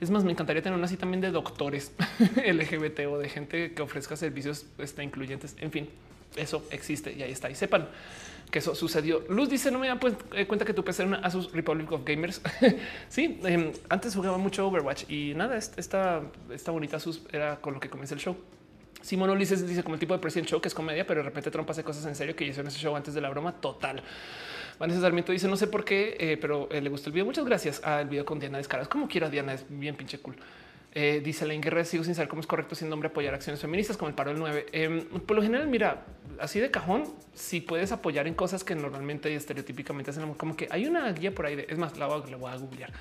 Es más, me encantaría tener una así también de doctores LGBT o de gente que ofrezca servicios este, incluyentes. En fin, eso existe y ahí está. Y sepan que eso sucedió. Luz dice: No me da pues, eh, cuenta que tu PC era una Asus Republic of Gamers. sí, em, antes jugaba mucho Overwatch y nada, esta, esta bonita Asus era con lo que comienza el show. Simón Ulises dice como el tipo de President Show que es comedia, pero de repente Trump hace cosas en serio que hizo en ese show antes de la broma total. Vanessa Sarmiento dice no sé por qué, eh, pero eh, le gustó el video. Muchas gracias al video con Diana Descaras. Como quiera, Diana es bien pinche cool. Eh, dice la sigo sin saber cómo es correcto sin nombre apoyar acciones feministas como el paro del 9. Em, por lo general, mira, así de cajón, si puedes apoyar en cosas que normalmente y estereotípicamente hacen como que hay una guía por ahí. De, es más, la voy, a googlear.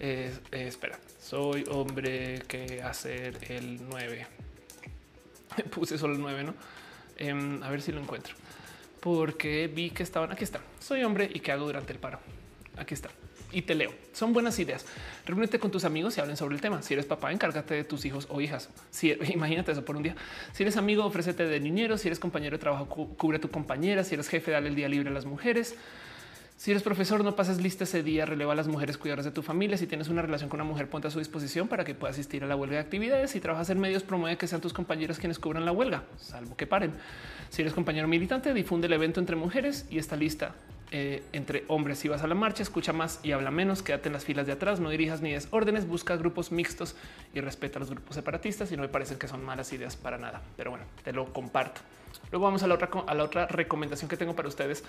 Eh, espera, soy hombre que hacer el 9. Puse solo el 9, no? Em, a ver si lo encuentro, porque vi que estaban aquí. Está. Soy hombre y qué hago durante el paro. Aquí está y te leo. Son buenas ideas. Reúnete con tus amigos y hablen sobre el tema. Si eres papá, encárgate de tus hijos o hijas. Si imagínate eso por un día. Si eres amigo, ofrécete de niñero. Si eres compañero de trabajo, cubre a tu compañera. Si eres jefe, dale el día libre a las mujeres. Si eres profesor, no pases lista ese día, releva a las mujeres cuidadoras de tu familia. Si tienes una relación con una mujer, ponte a su disposición para que pueda asistir a la huelga de actividades. Si trabajas en medios, promueve que sean tus compañeros quienes cubran la huelga, salvo que paren. Si eres compañero militante, difunde el evento entre mujeres y está lista eh, entre hombres. Si vas a la marcha, escucha más y habla menos, quédate en las filas de atrás, no dirijas ni des órdenes, busca grupos mixtos y respeta a los grupos separatistas y no me parecen que son malas ideas para nada. Pero bueno, te lo comparto. Luego vamos a la otra, recomendación que tengo para ustedes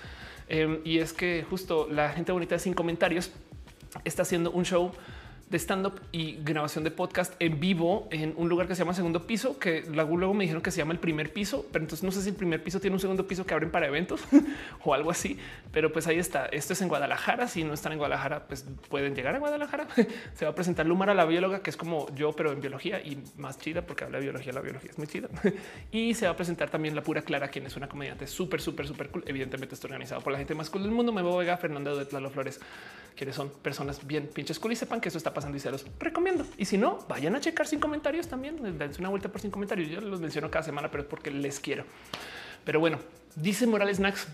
em, y es que justo la gente bonita sin comentarios está haciendo un show de stand-up y grabación de podcast en vivo en un lugar que se llama segundo piso, que luego me dijeron que se llama el primer piso, pero entonces no sé si el primer piso tiene un segundo piso que abren para eventos o algo así, pero pues ahí está. Esto es en Guadalajara. Si no están en Guadalajara, pues pueden llegar a Guadalajara. se va a presentar Lumara, la bióloga, que es como yo, pero en biología y más chida porque habla de biología. La biología es muy chida. y se va a presentar también la pura Clara, quien es una comediante súper, súper, súper cool. Evidentemente está organizado por la gente más cool del mundo. Me voy a Fernando de Tlalo Flores, quienes son personas bien pinches cool y sepan que eso está pasando y se los recomiendo. Y si no, vayan a checar sin comentarios también. Dense una vuelta por sin comentarios. Yo los menciono cada semana, pero es porque les quiero. Pero bueno, dice Morales Nax.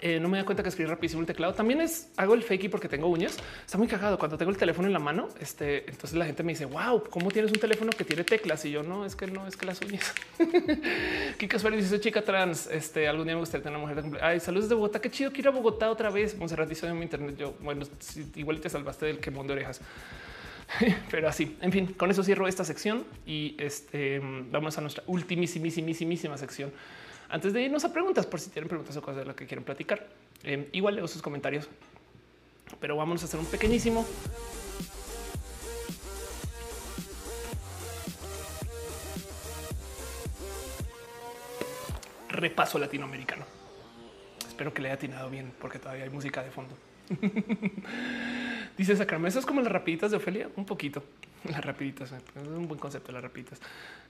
Eh, no me da cuenta que escribí rapidísimo el teclado. También es hago el fakey porque tengo uñas. Está muy cagado cuando tengo el teléfono en la mano. Este, entonces la gente me dice, wow, cómo tienes un teléfono que tiene teclas? Y yo no, es que no, es que las uñas. Kika Suárez dice chica trans. Este algún día me gustaría tener una mujer de. Ay, saludos de Bogotá. Qué chido que ir a Bogotá otra vez. Monserrat dice en mi internet. Yo, bueno, igual te salvaste del quemón de orejas. Pero así, en fin, con eso cierro esta sección y este vamos a nuestra ultimísimísimísima sección. Antes de irnos a preguntas, por si tienen preguntas o cosas de lo que quieren platicar, eh, igual leo sus comentarios, pero vamos a hacer un pequeñísimo repaso latinoamericano. Espero que le haya atinado bien porque todavía hay música de fondo. Dice Sacramento, eso es como las rapiditas de Ofelia, un poquito. Las rapiditas, es un buen concepto, las rapiditas.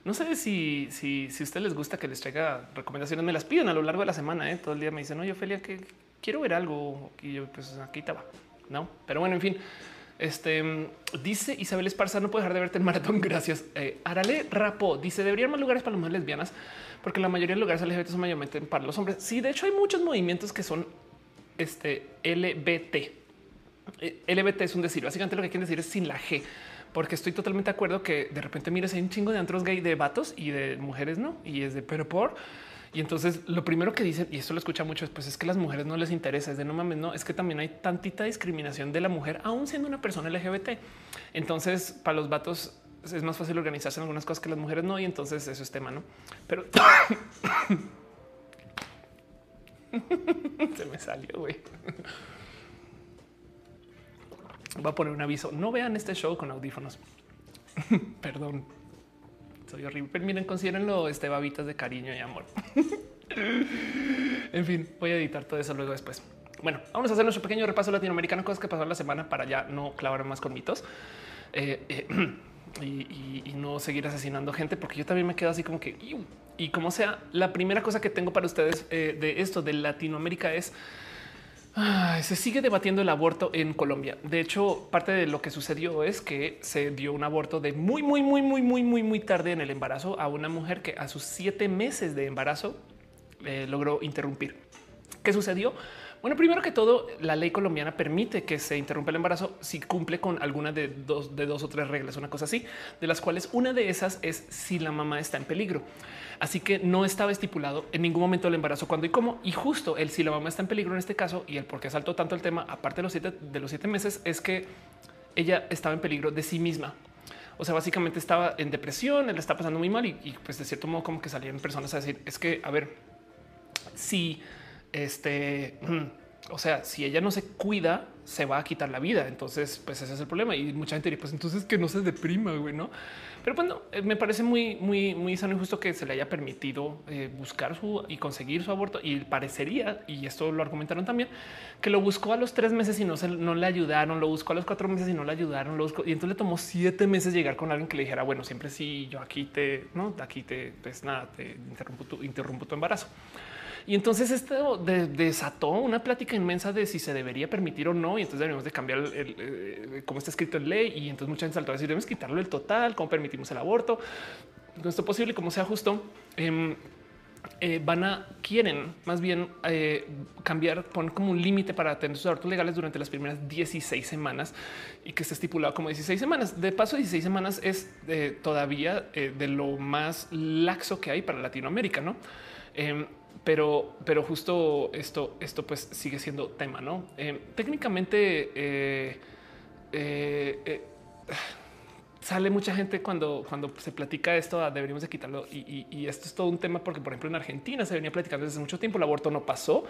No sé si, si, si a ustedes les gusta que les traiga recomendaciones, me las piden a lo largo de la semana. ¿eh? Todo el día me dicen, oye, Ofelia, que quiero ver algo. Y yo, pues aquí estaba, no? Pero bueno, en fin. Este dice Isabel Esparza, no puedo dejar de verte en maratón. Gracias. Eh, Arale Rapo dice: deberían más lugares para las mujeres lesbianas, porque la mayoría de lugares LGBT son mayormente para los hombres. Sí, de hecho, hay muchos movimientos que son este LBT eh, LBT es un decir. Básicamente lo que quieren decir es sin la G, porque estoy totalmente de acuerdo que de repente mires hay un chingo de antros gay de vatos y de mujeres, no? Y es de pero por. Y entonces lo primero que dicen, y esto lo escucha mucho, pues es que las mujeres no les interesa, es de no mames, no, es que también hay tantita discriminación de la mujer, aún siendo una persona LGBT. Entonces, para los vatos es más fácil organizarse en algunas cosas que las mujeres no, y entonces eso es tema, ¿no? Pero se me salió, güey. Va a poner un aviso. No vean este show con audífonos. Perdón. Soy horrible. Pero miren, considérenlo este babitas de cariño y amor. en fin, voy a editar todo eso luego después. Bueno, vamos a hacer nuestro pequeño repaso latinoamericano, cosas que pasaron la semana para ya no clavar más con mitos. Eh, eh, y, no seguir asesinando gente, porque yo también me quedo así como que y como sea, la primera cosa que tengo para ustedes eh, de esto de Latinoamérica es se sigue debatiendo el aborto en Colombia. De hecho, parte de lo que sucedió es que se dio un aborto de muy, muy, muy, muy, muy, muy, muy tarde en el embarazo a una mujer que a sus siete meses de embarazo eh, logró interrumpir. ¿Qué sucedió? Bueno, primero que todo, la ley colombiana permite que se interrumpa el embarazo si cumple con alguna de dos, o tres reglas, una cosa así, de las cuales una de esas es si la mamá está en peligro. Así que no estaba estipulado en ningún momento el embarazo, cuándo y cómo. Y justo el si la mamá está en peligro en este caso y el por qué saltó tanto el tema, aparte de los siete, de los siete meses, es que ella estaba en peligro de sí misma. O sea, básicamente estaba en depresión, él está pasando muy mal y, y, pues de cierto modo como que salían personas a decir es que, a ver, si este, o sea, si ella no se cuida, se va a quitar la vida. Entonces, pues ese es el problema. Y mucha gente dice, pues entonces que no se deprima, güey, ¿no? Pero bueno, eh, me parece muy, muy, muy sano y justo que se le haya permitido eh, buscar su y conseguir su aborto. Y parecería, y esto lo argumentaron también, que lo buscó a los tres meses y no, se, no le ayudaron, lo buscó a los cuatro meses y no le ayudaron, lo buscó, y entonces le tomó siete meses llegar con alguien que le dijera, bueno, siempre sí, yo aquí te, no, aquí te, pues nada, te interrumpo tu, interrumpo tu embarazo. Y entonces esto desató una plática inmensa de si se debería permitir o no. Y entonces debemos de cambiar el, eh, cómo está escrito en ley. Y entonces mucha gente saltó a decir debemos quitarlo el total, cómo permitimos el aborto. No es posible, como sea justo. Em, eh, van a quieren más bien eh, cambiar, poner como un límite para tener sus abortos legales durante las primeras 16 semanas y que está estipulado como 16 semanas. De paso, 16 semanas es todavía de lo más laxo que hay para Latinoamérica, no? Pero, pero justo esto, esto pues sigue siendo tema, ¿no? Eh, técnicamente, eh, eh, sale mucha gente cuando, cuando se platica esto, ah, deberíamos de quitarlo. Y, esto es todo un tema porque, por ejemplo, en Argentina se venía platicando desde mucho tiempo, el aborto no pasó.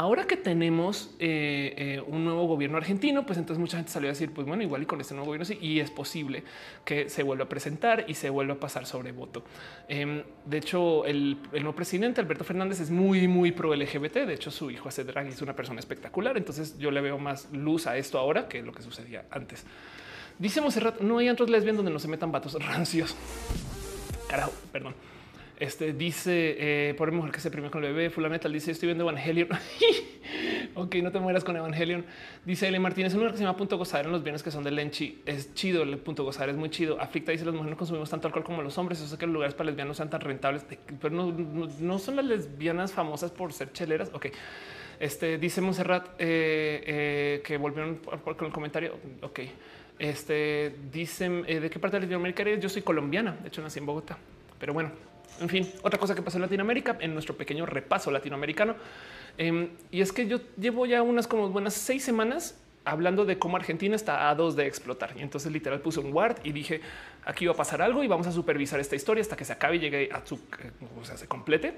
Ahora que tenemos eh, eh, un nuevo gobierno argentino, pues entonces mucha gente salió a decir, pues bueno, igual y con este nuevo gobierno sí, y es posible que se vuelva a presentar y se vuelva a pasar sobre voto. Em, de hecho, el, nuevo presidente Alberto Fernández es muy, muy pro LGBT. De hecho, su hijo hace drag es una persona espectacular. Entonces yo le veo más luz a esto ahora que lo que sucedía antes. Dice Monserrat, no hay antros lesbianos donde no se metan vatos rancios. Carajo, perdón. Este dice eh, por mujer que se premió con el bebé. Fulaneta dice: Estoy viendo Evangelion. ok, no te mueras con Evangelion. Dice Eli Martínez: Un lugar que se llama Punto Gozar en los bienes que son de Lenchi. Es chido. El punto Gozar es muy chido. Aflicta dice: Las mujeres no consumimos tanto alcohol como los hombres. Eso es que los lugares para lesbianos sean tan rentables, pero no, son las lesbianas famosas por ser cheleras. Ok. Este dice Monserrat eh, eh, que volvieron con el comentario. Ok. Este dicen de qué parte de Latinoamérica eres. Yo soy colombiana. De hecho, nací en Bogotá, pero bueno, en fin, otra cosa que pasó en Latinoamérica, en nuestro pequeño repaso latinoamericano, em, y es que yo llevo ya unas como buenas seis semanas hablando de cómo Argentina está a dos de explotar. Y entonces literal puse un guard y dije aquí va a pasar algo y vamos a supervisar esta historia hasta que se acabe y llegue a su, o sea, se complete.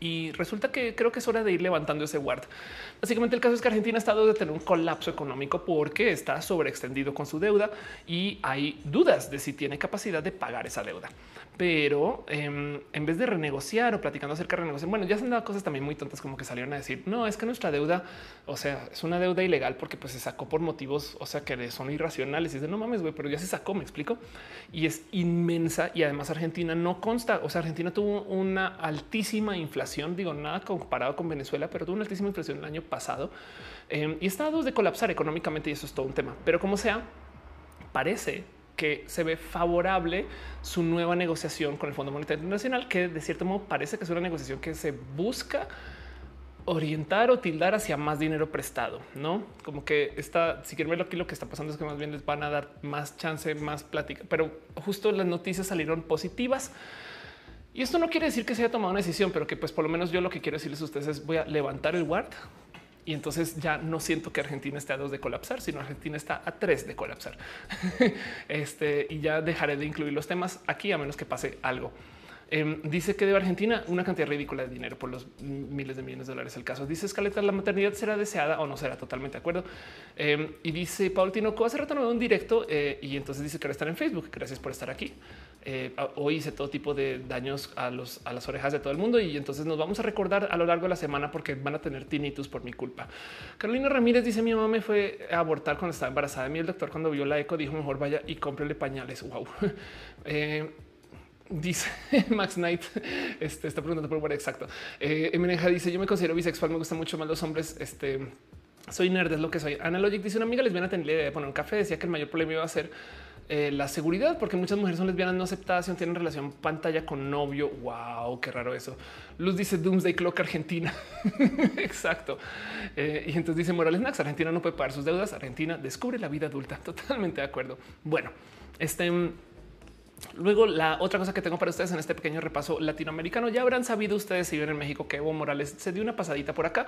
Y resulta que creo que es hora de ir levantando ese guard. Básicamente el caso es que Argentina ha estado de tener un colapso económico porque está sobreextendido con su deuda y hay dudas de si tiene capacidad de pagar esa deuda pero em, en vez de renegociar o platicando acerca de renegociar, bueno, ya se han dado cosas también muy tontas como que salieron a decir, no, es que nuestra deuda, o sea, es una deuda ilegal porque pues se sacó por motivos, o sea, que son irracionales y de no mames, güey, pero ya se sacó, me explico. Y es inmensa y además Argentina no consta, o sea, Argentina tuvo una altísima inflación, digo, nada comparado con Venezuela, pero tuvo una altísima inflación el año pasado em, y está a dos de colapsar económicamente y eso es todo un tema. Pero como sea, parece que se ve favorable su nueva negociación con el Fondo Monetario Internacional, que de cierto modo parece que es una negociación que se busca orientar o tildar hacia más dinero prestado, no como que está. Si quieren verlo aquí, lo que está pasando es que más bien les van a dar más chance, más plática, pero justo las noticias salieron positivas. Y esto no quiere decir que se haya tomado una decisión, pero que pues por lo menos yo lo que quiero decirles a ustedes es voy a levantar el guard y entonces ya no siento que Argentina esté a dos de colapsar, sino Argentina está a tres de colapsar. este y ya dejaré de incluir los temas aquí a menos que pase algo. Em, dice que de Argentina una cantidad ridícula de dinero por los miles de millones de dólares. El caso dice Escaleta, la maternidad será deseada o no será totalmente de acuerdo. Em, y dice Paul Tinoco hace rato no un directo eh, y entonces dice que ahora estar en Facebook. Gracias por estar aquí. Eh, hoy hice todo tipo de daños a, los, a las orejas de todo el mundo y entonces nos vamos a recordar a lo largo de la semana porque van a tener tinnitus por mi culpa. Carolina Ramírez dice mi mamá me fue a abortar cuando estaba embarazada de mí. El doctor cuando vio la eco dijo mejor vaya y cómprele pañales. Wow. Dice Max Knight, este está preguntando por exacto. Eh, dice: Yo me considero bisexual, me gustan mucho más los hombres. Este soy nerd, es lo que soy. Analogic dice: Una amiga lesbiana tenía la idea de poner un café. Decía que el mayor problema iba a ser eh, la seguridad, porque muchas mujeres son lesbianas no aceptadas y no tienen relación pantalla con novio. Wow, qué raro eso. Luz dice Doomsday Clock Argentina. Exacto. Eh, y entonces dice Morales Nax, Argentina no puede pagar sus deudas. Argentina descubre la vida adulta. Totalmente de acuerdo. Bueno, este Luego, la otra cosa que tengo para ustedes en este pequeño repaso latinoamericano, ya habrán sabido ustedes si viven en México que Evo Morales se dio una pasadita por acá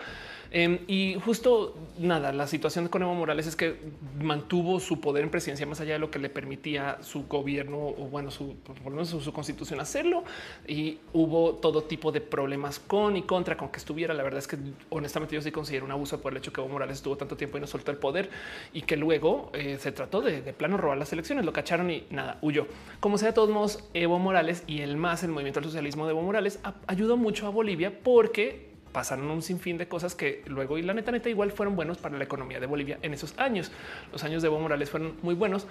em, y justo nada. La situación con Evo Morales es que mantuvo su poder en presidencia más allá de lo que le permitía su gobierno o bueno, su, por menos su, constitución hacerlo. Y hubo todo tipo de problemas con y contra con que estuviera. La verdad es que honestamente yo sí considero un abuso por el hecho que Evo Morales estuvo tanto tiempo y no soltó el poder y que luego eh, se trató de, de plano robar las elecciones. Lo cacharon y nada huyó. Como sea, de todos modos, Evo Morales y el más, el movimiento del socialismo de Evo Morales ayudó mucho a Bolivia porque pasaron un sinfín de cosas que luego y la neta neta igual fueron buenos para la economía de Bolivia en esos años. Los años de Evo Morales fueron muy buenos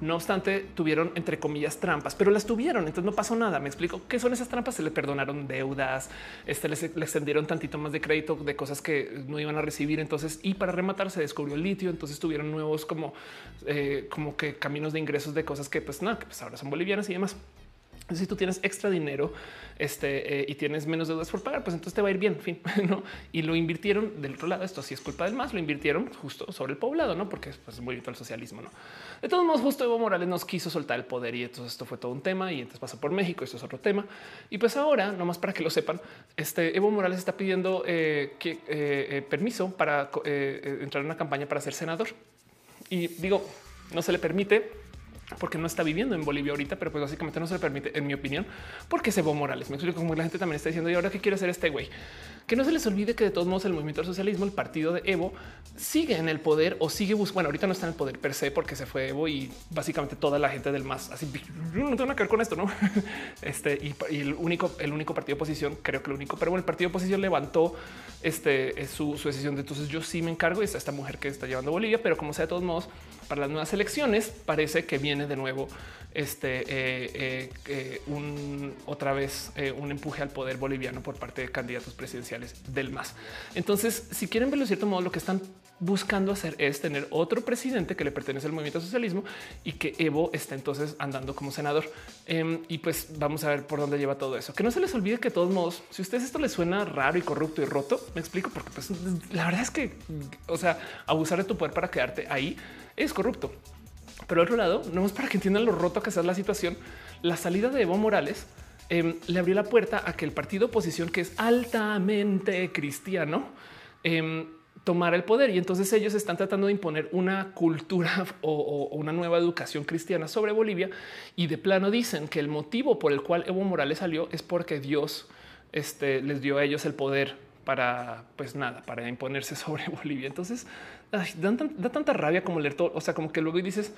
no obstante, tuvieron entre comillas trampas, pero las tuvieron. Entonces no pasó nada. Me explico qué son esas trampas. Se le perdonaron deudas, este, le extendieron tantito más de crédito de cosas que no iban a recibir. Entonces, y para rematar, se descubrió el litio. Entonces tuvieron nuevos como, eh, como que caminos de ingresos de cosas que pues que pues ahora son bolivianas y demás si tú tienes extra dinero este, eh, y tienes menos deudas por pagar, pues entonces te va a ir bien. Fin, ¿no? Y lo invirtieron del otro lado. Esto sí es culpa del más, lo invirtieron justo sobre el poblado, no? Porque pues, es muy el socialismo. No, de todos modos, justo Evo Morales nos quiso soltar el poder y entonces esto fue todo un tema y entonces pasó por México. Esto es otro tema. Y pues ahora, nomás para que lo sepan, este Evo Morales está pidiendo eh, que, eh, permiso para entrar en una campaña para ser senador. Y digo, no se le permite porque no está viviendo en Bolivia ahorita, pero pues básicamente no se le permite, en mi opinión, porque es Evo Morales. Me explico como la gente también está diciendo, y ahora qué quiere hacer este güey. Que no se les olvide que de todos modos el movimiento del socialismo, el partido de Evo, sigue en el poder o sigue buscando. Bueno, ahorita no está en el poder per se porque se fue Evo y básicamente toda la gente del más así no tengo nada que ver con esto, no? Este y, el único, el único partido de oposición, creo que el único, pero bueno, el partido de oposición levantó este su, su decisión. De, entonces yo sí me encargo y está esta mujer que está llevando Bolivia, pero como sea de todos modos, para las nuevas elecciones parece que viene de nuevo este eh, eh, eh, un otra vez un empuje al poder boliviano por parte de candidatos presidenciales del MAS. Entonces, si quieren verlo de cierto modo, lo que están buscando hacer es tener otro presidente que le pertenece al movimiento socialismo y que Evo está entonces andando como senador. Em, y pues vamos a ver por dónde lleva todo eso. Que no se les olvide que de todos modos, si a ustedes esto les suena raro y corrupto y roto, me explico, porque pues la verdad es que, o sea, abusar de tu poder para quedarte ahí es corrupto. Pero al otro lado, no es para que entiendan lo roto que sea la situación. La salida de Evo Morales em, le abrió la puerta a que el partido oposición, que es altamente cristiano, eh, tomara el poder. Y entonces ellos están tratando de imponer una cultura o, una nueva educación cristiana sobre Bolivia. Y de plano dicen que el motivo por el cual Evo Morales salió es porque Dios este, les dio a ellos el poder para, pues nada, para imponerse sobre Bolivia. Entonces da tanta rabia como leer todo. O sea, como que luego dices,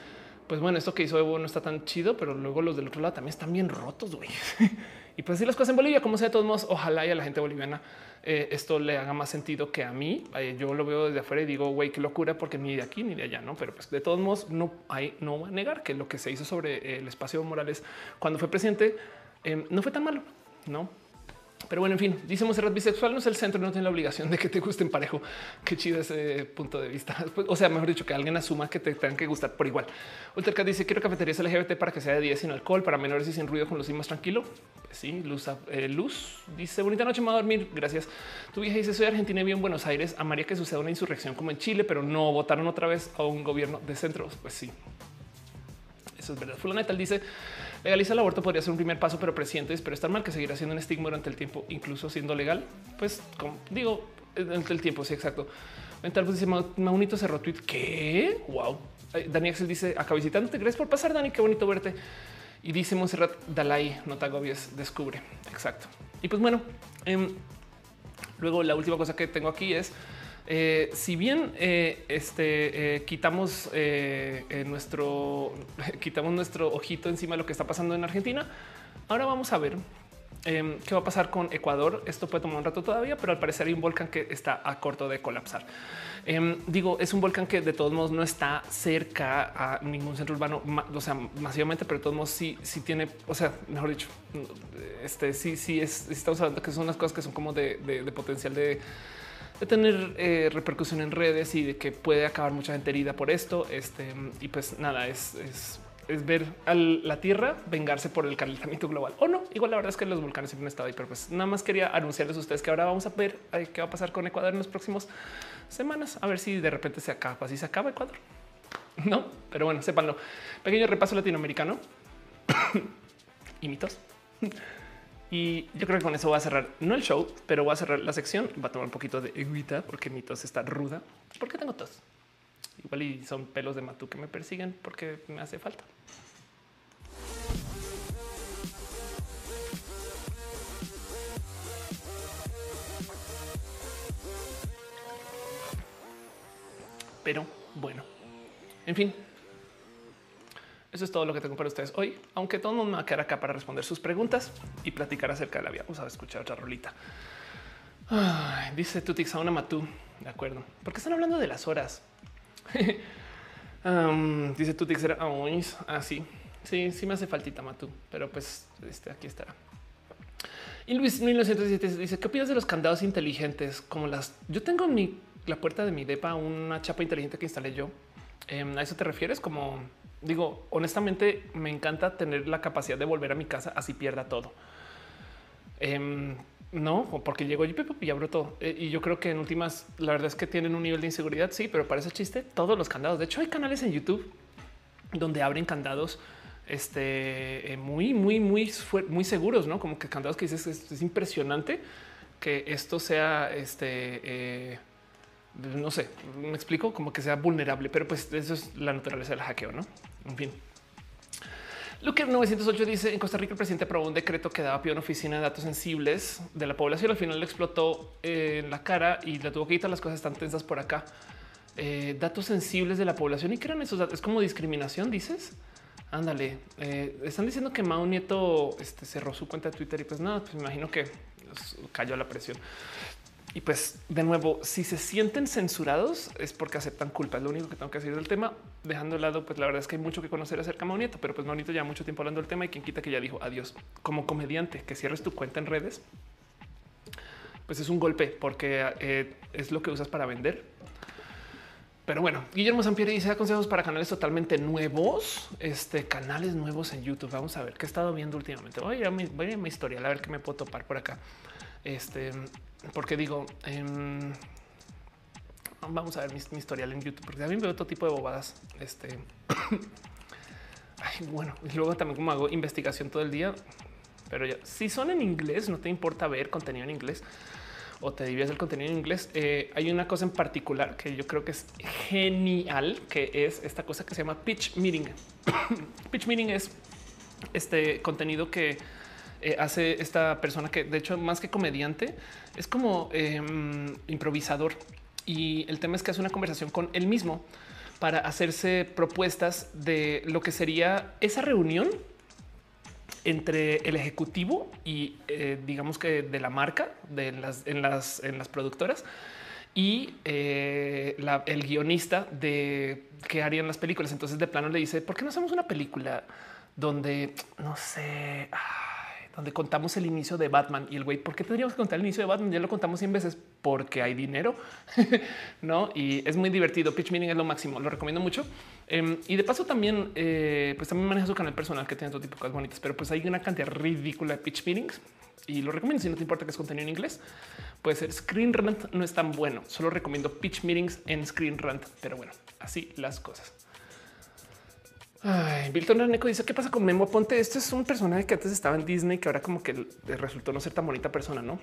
pues bueno, esto que hizo Evo no está tan chido, pero luego los del otro lado también están bien rotos, güey. y pues así las cosas en Bolivia, como sea de todos modos, ojalá y a la gente boliviana eh, esto le haga más sentido que a mí. Eh, yo lo veo desde afuera y digo, güey, qué locura, porque ni de aquí ni de allá, no? Pero pues de todos modos, no hay, no va a negar que lo que se hizo sobre eh, el espacio Morales cuando fue presidente no fue tan malo, no? Pero bueno, en fin, dice Monserrat bisexual no es el centro, no tiene la obligación de que te gusten parejo. Qué chido ese punto de vista. Pues, o sea, mejor dicho, que alguien asuma que te tengan que gustar por igual. Ulterca dice quiero cafeterías LGBT para que sea de día sin alcohol, para menores y sin ruido con los más tranquilo. Pues sí, luz, eh, luz dice bonita noche, me voy a dormir. Gracias. Tu vieja dice soy argentina y vivo en Buenos Aires. Amaría que suceda una insurrección como en Chile, pero no votaron otra vez a un gobierno de centros. Pues sí, eso es verdad. Fulana tal dice legalizar el aborto podría ser un primer paso, pero presidentes, pero estar mal que seguirá siendo un estigma durante el tiempo, incluso siendo legal. Pues como digo, durante el tiempo. Sí, exacto. Mental pues dice Maunito cerró tweet. ¿Qué? Wow. Dani Axel dice acá visitándote. Gracias por pasar, Dani. Qué bonito verte. Y dice Monserrat Dalai, no te agobies, descubre. Exacto. Y pues bueno, em, luego la última cosa que tengo aquí es eh, si bien eh, este, eh, quitamos nuestro quitamos nuestro ojito encima de lo que está pasando en Argentina, ahora vamos a ver em, qué va a pasar con Ecuador. Esto puede tomar un rato todavía, pero al parecer hay un volcán que está a corto de colapsar. Em, digo, es un volcán que de todos modos no está cerca a ningún centro urbano, o sea, masivamente, pero de todos modos sí, sí tiene, o sea, mejor dicho, este sí, sí es, estamos hablando que son unas cosas que son como de potencial de de tener eh, repercusión en redes y de que puede acabar mucha gente herida por esto. Este y pues nada, es, es, ver a la Tierra vengarse por el calentamiento global o no. Igual la verdad es que los volcanes siempre han estado ahí, pero pues nada más quería anunciarles a ustedes que ahora vamos a ver eh, qué va a pasar con Ecuador en las próximas semanas, a ver si de repente se acaba, así se acaba Ecuador. No, pero bueno, sépanlo. Pequeño repaso latinoamericano y mitos. Y yo creo que con eso voy a cerrar, no el show, pero voy a cerrar la sección. Va a tomar un poquito de eguita porque mi tos está ruda. ¿Por qué tengo tos? Igual y son pelos de matú que me persiguen porque me hace falta. Pero bueno, en fin, eso es todo lo que tengo para ustedes hoy, aunque todo el mundo me va a quedar acá para responder sus preguntas y platicar acerca de la vida. Vamos a escuchar otra rolita. dice Tutix a una matú. De acuerdo. ¿Por qué están hablando de las horas? dice Tutix era así. Ah, sí, sí me hace faltita matú, pero pues este, aquí estará. Y Luis 1917 dice qué opinas de los candados inteligentes como las yo tengo en la puerta de mi depa una chapa inteligente que instalé yo. Em, ¿A eso te refieres? Como digo, honestamente, me encanta tener la capacidad de volver a mi casa así pierda todo. Em, no, porque llego y abro todo. Eh, y yo creo que en últimas, la verdad es que tienen un nivel de inseguridad. Sí, pero para ese chiste, todos los candados. De hecho, hay canales en YouTube donde abren candados este, eh, muy, muy, muy, muy seguros, no como que candados que dices es, es impresionante que esto sea este. Eh, no sé, me explico como que sea vulnerable, pero pues eso es la naturaleza del hackeo, no? En fin. Luke 908 dice en Costa Rica el presidente aprobó un decreto que daba pie a una oficina de datos sensibles de la población. Al final le explotó en la cara y le tuvo que quitar las cosas tan tensas por acá. Eh, datos sensibles de la población y eran esos datos. Es como discriminación, dices. Ándale, eh, están diciendo que Mao Nieto este, cerró su cuenta de Twitter y pues nada, pues imagino que cayó la presión. Y pues de nuevo, si se sienten censurados es porque aceptan culpa. Es lo único que tengo que decir del tema. Dejando de lado, pues la verdad es que hay mucho que conocer acerca de Nieto, pero pues Nieto ya mucho tiempo hablando del tema y quien quita que ya dijo adiós. Como comediante, que cierres tu cuenta en redes, pues es un golpe porque eh, es lo que usas para vender. Pero bueno, Guillermo Sampieri dice consejos para canales totalmente nuevos, este canales nuevos en YouTube. Vamos a ver qué he estado viendo últimamente. Voy a ir a mi, voy a, mi historia, a ver qué me puedo topar por acá. Este, porque digo, em, vamos a ver mi, historial en YouTube, porque también veo otro tipo de bobadas. Este, bueno, y luego también como hago investigación todo el día, pero ya, si son en inglés, no te importa ver contenido en inglés o te divides el contenido en inglés. Eh, hay una cosa en particular que yo creo que es genial, que es esta cosa que se llama pitch meeting. pitch meeting es este contenido que eh, hace esta persona que de hecho más que comediante es como em, improvisador y el tema es que hace una conversación con él mismo para hacerse propuestas de lo que sería esa reunión entre el ejecutivo y eh, digamos que de la marca de las en las en las productoras y eh, el guionista de qué harían las películas. Entonces de plano le dice, ¿por qué no hacemos una película donde no sé? Donde contamos el inicio de Batman y el güey, ¿por qué tendríamos que contar el inicio de Batman? Ya lo contamos 100 veces porque hay dinero, no? Y es muy divertido. Pitch Meeting es lo máximo, lo recomiendo mucho. Em, y de paso también, eh, pues también maneja su canal personal que tiene todo tipo de cosas bonitas, pero pues hay una cantidad ridícula de pitch meetings y lo recomiendo si no te importa que es contenido en inglés. Puede ser Screen Rant, no es tan bueno. Solo recomiendo pitch meetings en Screen Rant, pero bueno, así las cosas. Ay, Milton Raneco dice qué pasa con Memo Ponte. Este es un personaje que antes estaba en Disney, que ahora como que resultó no ser tan bonita persona, no?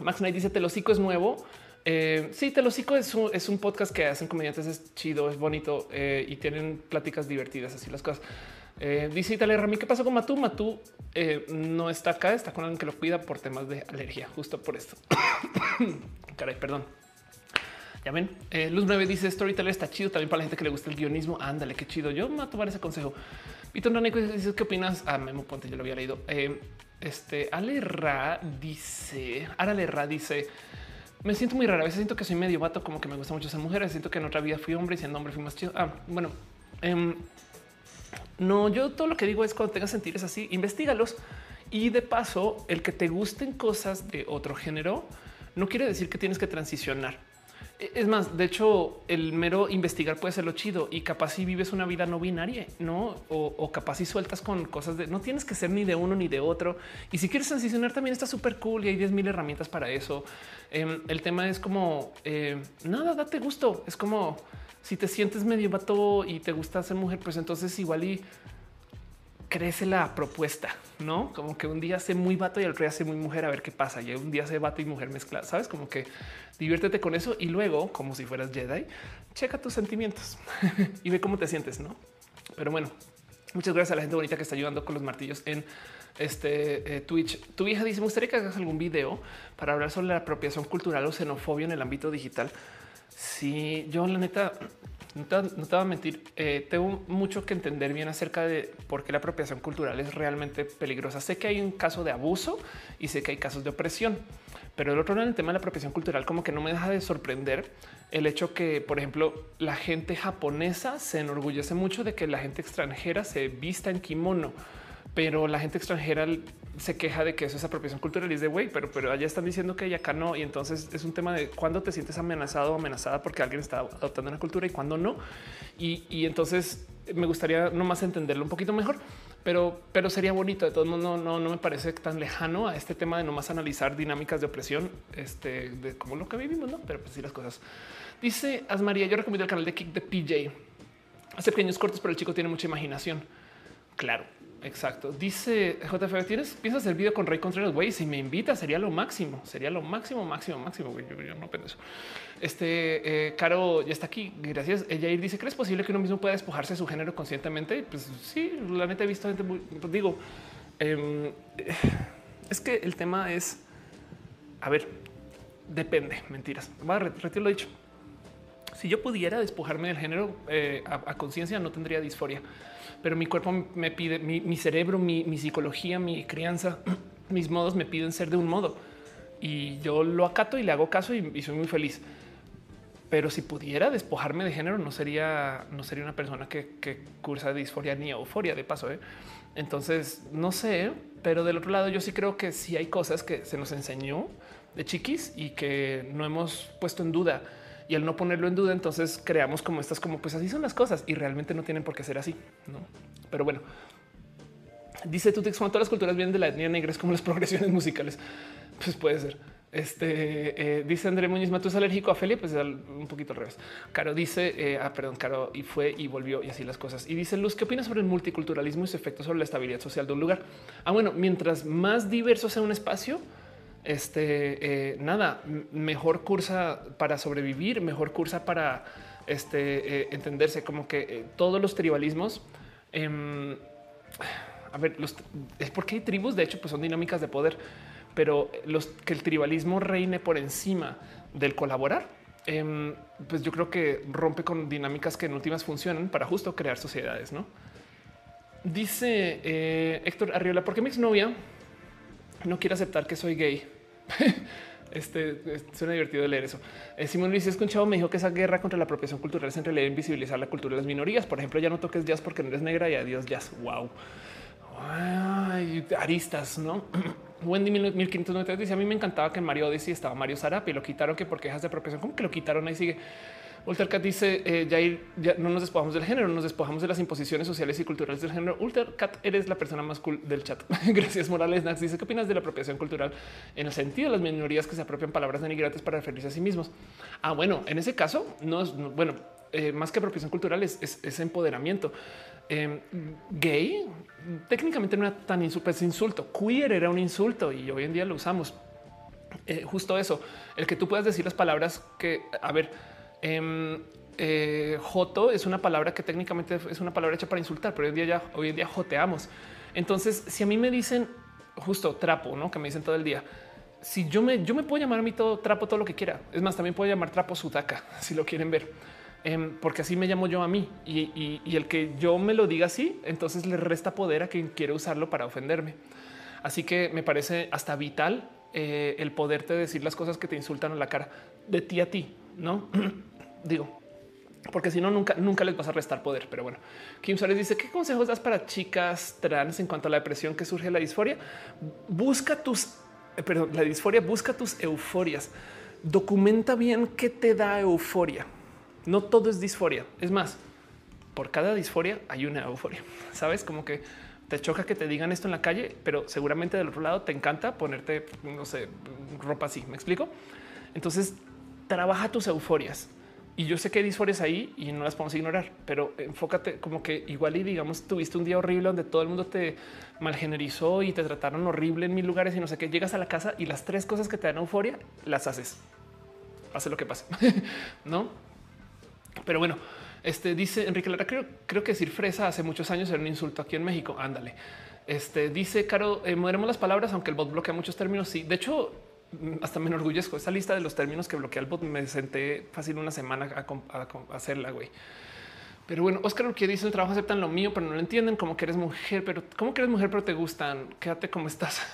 Max Knight dice Telocico es nuevo. Eh, sí, Telocico es un, es un podcast que hacen comediantes, es chido, es bonito eh, y tienen pláticas divertidas, así las cosas. Eh, dice Italia Rami, ¿qué pasa con Matú? Matú eh, no está acá, está con alguien que lo cuida por temas de alergia, justo por esto. Caray, perdón. Ya ven, eh, Luz 9 dice Storyteller está chido también para la gente que le gusta el guionismo. Ándale, qué chido. Yo me voy a tomar ese consejo. Víctor Naneco dice qué opinas. Ah, Memo Ponte, yo lo había leído. Eh, este Ale Ra dice, Arale Ra dice, me siento muy rara. A veces siento que soy medio vato, como que me gusta mucho ser mujer. Siento que en otra vida fui hombre y siendo hombre fui más chido. Ah, bueno, em, no, yo todo lo que digo es cuando tengas sentires así, investigalos y de paso, el que te gusten cosas de otro género no quiere decir que tienes que transicionar. E, es más, de hecho, el mero investigar puede ser lo chido y capaz si vives una vida no binaria, no? O, capaz si sueltas con cosas de no tienes que ser ni de uno ni de otro. Y si quieres transicionar, también está súper cool y hay 10 mil herramientas para eso. Em, el tema es como eh, nada, date gusto. Es como si te sientes medio vato y te gusta ser mujer, pues entonces igual y crece la propuesta, no como que un día sé muy vato y el otro día sé muy mujer a ver qué pasa. Y un día sé vato y mujer mezclada, sabes? Como que diviértete con eso y luego, como si fueras Jedi, checa tus sentimientos y ve cómo te sientes, no? Pero bueno, muchas gracias a la gente bonita que está ayudando con los martillos en este eh, Twitch. Tu hija dice: Me gustaría que hagas algún video para hablar sobre la apropiación cultural o xenofobia en el ámbito digital. Si yo, la neta, no te, voy a mentir, eh, tengo mucho que entender bien acerca de por qué la apropiación cultural es realmente peligrosa. Sé que hay un caso de abuso y sé que hay casos de opresión, pero el otro lado, el tema de la apropiación cultural, como que no me deja de sorprender el hecho que, por ejemplo, la gente japonesa se enorgullece mucho de que la gente extranjera se vista en kimono pero la gente extranjera se queja de que eso es apropiación cultural y es de güey, pero, pero allá están diciendo que acá no. Y entonces es un tema de cuándo te sientes amenazado o amenazada porque alguien está adoptando una cultura y cuándo no. Y, entonces me gustaría nomás entenderlo un poquito mejor, pero, pero sería bonito. De todos modos, no, no, no me parece tan lejano a este tema de nomás analizar dinámicas de opresión, este, de como lo que vivimos, no? Pero pues las cosas. Dice Asmaría, yo recomiendo el canal de Kick de PJ. Hace pequeños cortos, pero el chico tiene mucha imaginación. Claro, exacto. Dice JF, ¿tienes, piensas el video con Rey Contreras? Güey, si me invita sería lo máximo, sería lo máximo, máximo, máximo. Güey, yo, no pienso. Este eh, Caro ya está aquí. Gracias. Ella dice: ¿Crees posible que uno mismo pueda despojarse de su género conscientemente? Pues sí, la neta he visto gente muy, digo, em, es que el tema es, a ver, depende. Mentiras. Va a retiro lo dicho. Si yo pudiera despojarme del género eh, a conciencia, no tendría disforia pero mi cuerpo me pide, mi, cerebro, mi, psicología, mi crianza, mis modos me piden ser de un modo y yo lo acato y le hago caso y, soy muy feliz. Pero si pudiera despojarme de género, no sería, no sería una persona que, cursa disforia ni euforia de paso. ¿eh? Entonces, no sé, pero del otro lado, yo sí creo que sí hay cosas que se nos enseñó de chiquis y que no hemos puesto en duda y al no ponerlo en duda, entonces creamos como estas, como pues así son las cosas y realmente no tienen por qué ser así. No, pero bueno, dice tu texto, todas las culturas vienen de la etnia negra, es como las progresiones musicales. Pues puede ser. Este eh, dice André Muñiz Matos alérgico a Felia, pues es un poquito al revés. Caro dice, eh, ah, perdón, Caro y fue y volvió y así las cosas. Y dice Luz, ¿qué opinas sobre el multiculturalismo y su efecto sobre la estabilidad social de un lugar? Ah, bueno, mientras más diverso sea un espacio, este eh, nada mejor cursa para sobrevivir, mejor cursa para este, eh, entenderse como que eh, todos los tribalismos. Em, a ver, los, es porque hay tribus, de hecho, pues son dinámicas de poder, pero los que el tribalismo reine por encima del colaborar, em, pues yo creo que rompe con dinámicas que en últimas funcionan para justo crear sociedades. No dice Héctor Arriola, ¿por qué mi exnovia no quiere aceptar que soy gay? Este suena divertido leer eso. Eh, Simón Luis escuchado me dijo que esa guerra contra la apropiación cultural es en realidad invisibilizar la cultura de las minorías. Por ejemplo, ya no toques jazz porque no eres negra y adiós jazz. Wow. aristas, no? Wendy 1590 dice: A mí me encantaba que en Mario Odyssey estaba Mario Zarapi y lo quitaron que por quejas de apropiación. ¿Cómo que lo quitaron? Ahí sigue. Ultercat dice eh, ya no nos despojamos del género, nos despojamos de las imposiciones sociales y culturales del género. Ultercat, eres la persona más cool del chat. Gracias, Morales. Nax dice qué opinas de la apropiación cultural en el sentido de las minorías que se apropian palabras denigrantes para referirse a sí mismos. Ah, bueno, en ese caso no es bueno, eh, más que apropiación cultural es, empoderamiento. Em, gay técnicamente no era tan insulto, es insulto. Queer era un insulto y hoy en día lo usamos. Eh, justo eso, el que tú puedas decir las palabras que, a ver, Em, eh, joto es una palabra que técnicamente es una palabra hecha para insultar, pero hoy en día ya hoy en día joteamos. Entonces, si a mí me dicen justo trapo, no que me dicen todo el día, si yo me, yo me puedo llamar a mí todo trapo, todo lo que quiera. Es más, también puedo llamar trapo sudaca si lo quieren ver, em, porque así me llamo yo a mí y, el que yo me lo diga así, entonces le resta poder a quien quiere usarlo para ofenderme. Así que me parece hasta vital eh, el poderte decir las cosas que te insultan a la cara de ti a ti, no? Digo, porque si no, nunca, nunca les vas a restar poder. Pero bueno, Kim Suárez dice: ¿Qué consejos das para chicas trans en cuanto a la depresión que surge la disforia? Busca tus, eh, perdón, la disforia, busca tus euforias. Documenta bien qué te da euforia. No todo es disforia. Es más, por cada disforia hay una euforia. Sabes como que te choca que te digan esto en la calle, pero seguramente del otro lado te encanta ponerte, no sé, ropa así. Me explico. Entonces, trabaja tus euforias y yo sé que hay disfores ahí y no las podemos ignorar, pero enfócate como que igual y digamos tuviste un día horrible donde todo el mundo te malgenerizó y te trataron horrible en mil lugares y no sé qué. Llegas a la casa y las tres cosas que te dan euforia las haces. Hace lo que pase, no? Pero bueno, este dice Enrique Lara. Creo, creo que decir fresa hace muchos años era un insulto aquí en México. Ándale. Este dice Caro, eh, moderemos las palabras, aunque el bot bloquea muchos términos. Sí, de hecho, hasta me enorgullezco. Esa lista de los términos que bloquea el bot me senté fácil una semana a, hacerla, güey. Pero bueno, Oscar que dice el trabajo aceptan lo mío, pero no lo entienden como que eres mujer, pero como que eres mujer, pero te gustan. Quédate como estás.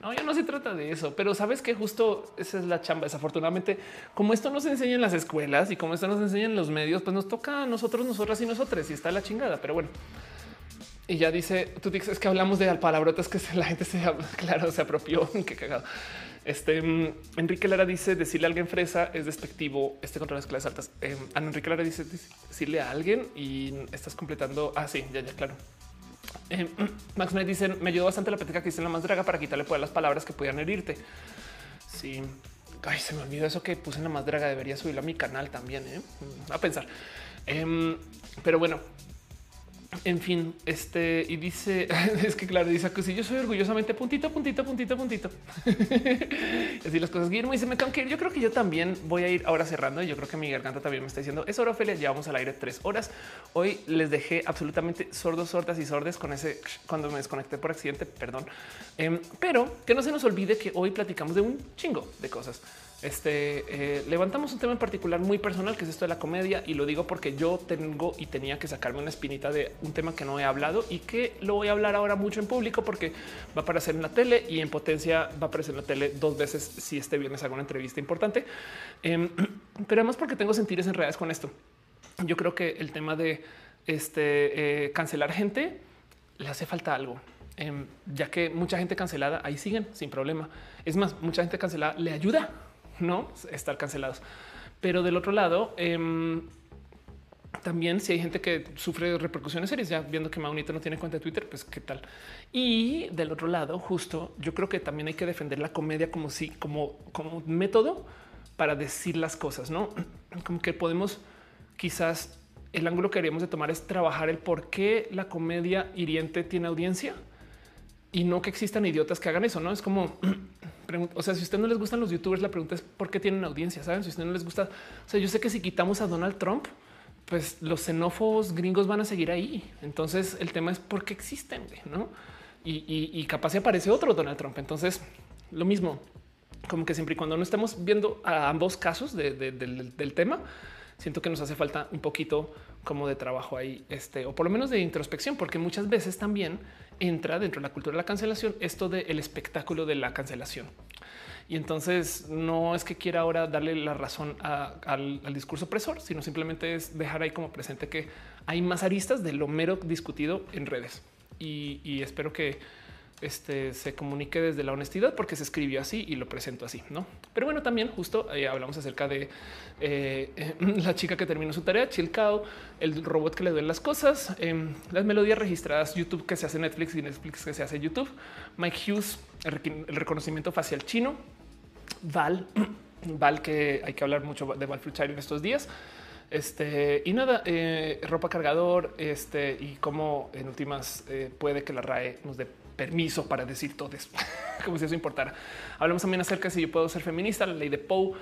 No, ya no se trata de eso, pero sabes que justo esa es la chamba. Desafortunadamente, como esto nos enseña en las escuelas y como esto nos enseña en los medios, pues nos toca a nosotros, nosotras y nosotros y está la chingada. Pero bueno, y ya dice, tú dices que hablamos de palabrotas que la gente se, claro, se apropió. Qué cagado. Este mm, Enrique Lara dice decirle a alguien fresa es despectivo. Este contra las clases altas. Eh, Enrique Lara dice decirle a alguien y estás completando. Ah, sí, ya, ya, claro. Eh, Max me dice me ayudó bastante la plática que hice en la más draga para quitarle poder las palabras que pudieran herirte. Sí, Ay, se me olvidó eso que puse en la más draga. Debería subirlo a mi canal también. ¿eh? A pensar. Em, pero bueno, en fin, este y dice es que claro, dice que si yo soy orgullosamente puntito, puntito, puntito, puntito. Así las cosas. Guillermo dice: Me tengo que ir. Yo creo que yo también voy a ir ahora cerrando. Yo creo que mi garganta también me está diciendo es hora, Ophelia. Llevamos al aire tres horas. Hoy les dejé absolutamente sordos, sordas y sordes con ese cuando me desconecté por accidente. Perdón, em, pero que no se nos olvide que hoy platicamos de un chingo de cosas. Este eh, levantamos un tema en particular muy personal, que es esto de la comedia, y lo digo porque yo tengo y tenía que sacarme una espinita de un tema que no he hablado y que lo voy a hablar ahora mucho en público porque va a aparecer en la tele y en potencia va a aparecer en la tele dos veces si este viernes hago una entrevista importante. Em, pero además porque tengo sentires en redes con esto. Yo creo que el tema de este eh, cancelar gente le hace falta algo. Em, ya que mucha gente cancelada ahí siguen sin problema. Es más, mucha gente cancelada le ayuda no estar cancelados. Pero del otro lado, em, también si hay gente que sufre repercusiones serias, ya viendo que Maunito no tiene cuenta de Twitter, pues qué tal. Y del otro lado, justo yo creo que también hay que defender la comedia como si, como, como método para decir las cosas, no como que podemos quizás el ángulo que queríamos de tomar es trabajar el por qué la comedia hiriente tiene audiencia y no que existan idiotas que hagan eso. No es como o sea, si a usted no les gustan los youtubers, la pregunta es por qué tienen audiencia. Saben, si a usted no les gusta, o sea, yo sé que si quitamos a Donald Trump, pues los xenófobos gringos van a seguir ahí. Entonces el tema es por qué existen, no? Y, capaz se aparece otro Donald Trump. Entonces lo mismo, como que siempre y cuando no estemos viendo a ambos casos del, tema, siento que nos hace falta un poquito como de trabajo ahí, este, o por lo menos de introspección, porque muchas veces también entra dentro de la cultura de la cancelación esto del espectáculo de la cancelación. Y entonces no es que quiera ahora darle la razón al, discurso opresor, sino simplemente es dejar ahí como presente que hay más aristas de lo mero discutido en redes. y espero que este, se comunique desde la honestidad porque se escribió así y lo presento así, ¿no? Pero bueno, también justo eh, hablamos acerca de eh, la chica que terminó su tarea, Chilcao, el robot que le duelen las cosas, em, las melodías registradas YouTube que se hace Netflix y Netflix que se hace YouTube, Mike Hughes, el, reconocimiento facial chino, Val, Val que hay que hablar mucho de Val Fruchard en estos días. Este y nada, eh, ropa cargador, este y cómo en últimas puede que la RAE nos dé permiso para decir todo eso, como si eso importara. Hablamos también acerca de si yo puedo ser feminista, la ley de Poe.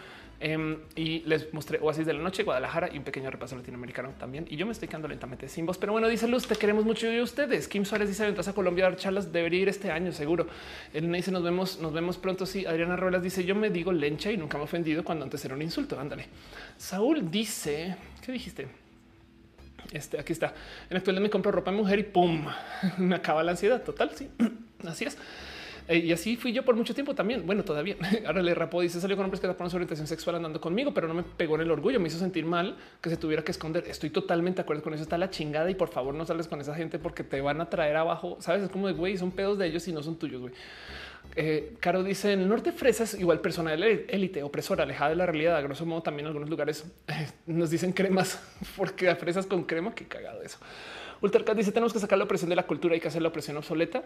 Em, y les mostré Oasis de la Noche, Guadalajara y un pequeño repaso latinoamericano también. Y yo me estoy quedando lentamente sin voz, pero bueno, dice Luz, te queremos mucho y ustedes. Kim Suárez dice: Entras a Colombia a dar charlas, debería ir este año, seguro. Me dice: Nos vemos, nos vemos pronto. Sí, Adriana Ruelas dice: Yo me digo lencha y nunca me he ofendido cuando antes era un insulto. Ándale. Saúl dice: ¿Qué dijiste? Este aquí está. En actualidad me compro ropa de mujer y pum, me acaba la ansiedad total. Sí, así es. Eh, y así fui yo por mucho tiempo también. Bueno, todavía. Ahora le rapó dice salió con hombres que taparon su orientación sexual andando conmigo, pero no me pegó en el orgullo. Me hizo sentir mal que se tuviera que esconder. Estoy totalmente de acuerdo con eso. Está la chingada y por favor no sales con esa gente porque te van a traer abajo. Sabes, es como de güey, son pedos de ellos y no son tuyos. Güey. Eh, Caro dice en el norte fresas igual persona de élite opresora alejada de la realidad. A grosso modo también en algunos lugares eh, nos dicen cremas porque a fresas con crema. Qué cagado eso. Ultracat dice tenemos que sacar la opresión de la cultura y que hacer la opresión obsoleta.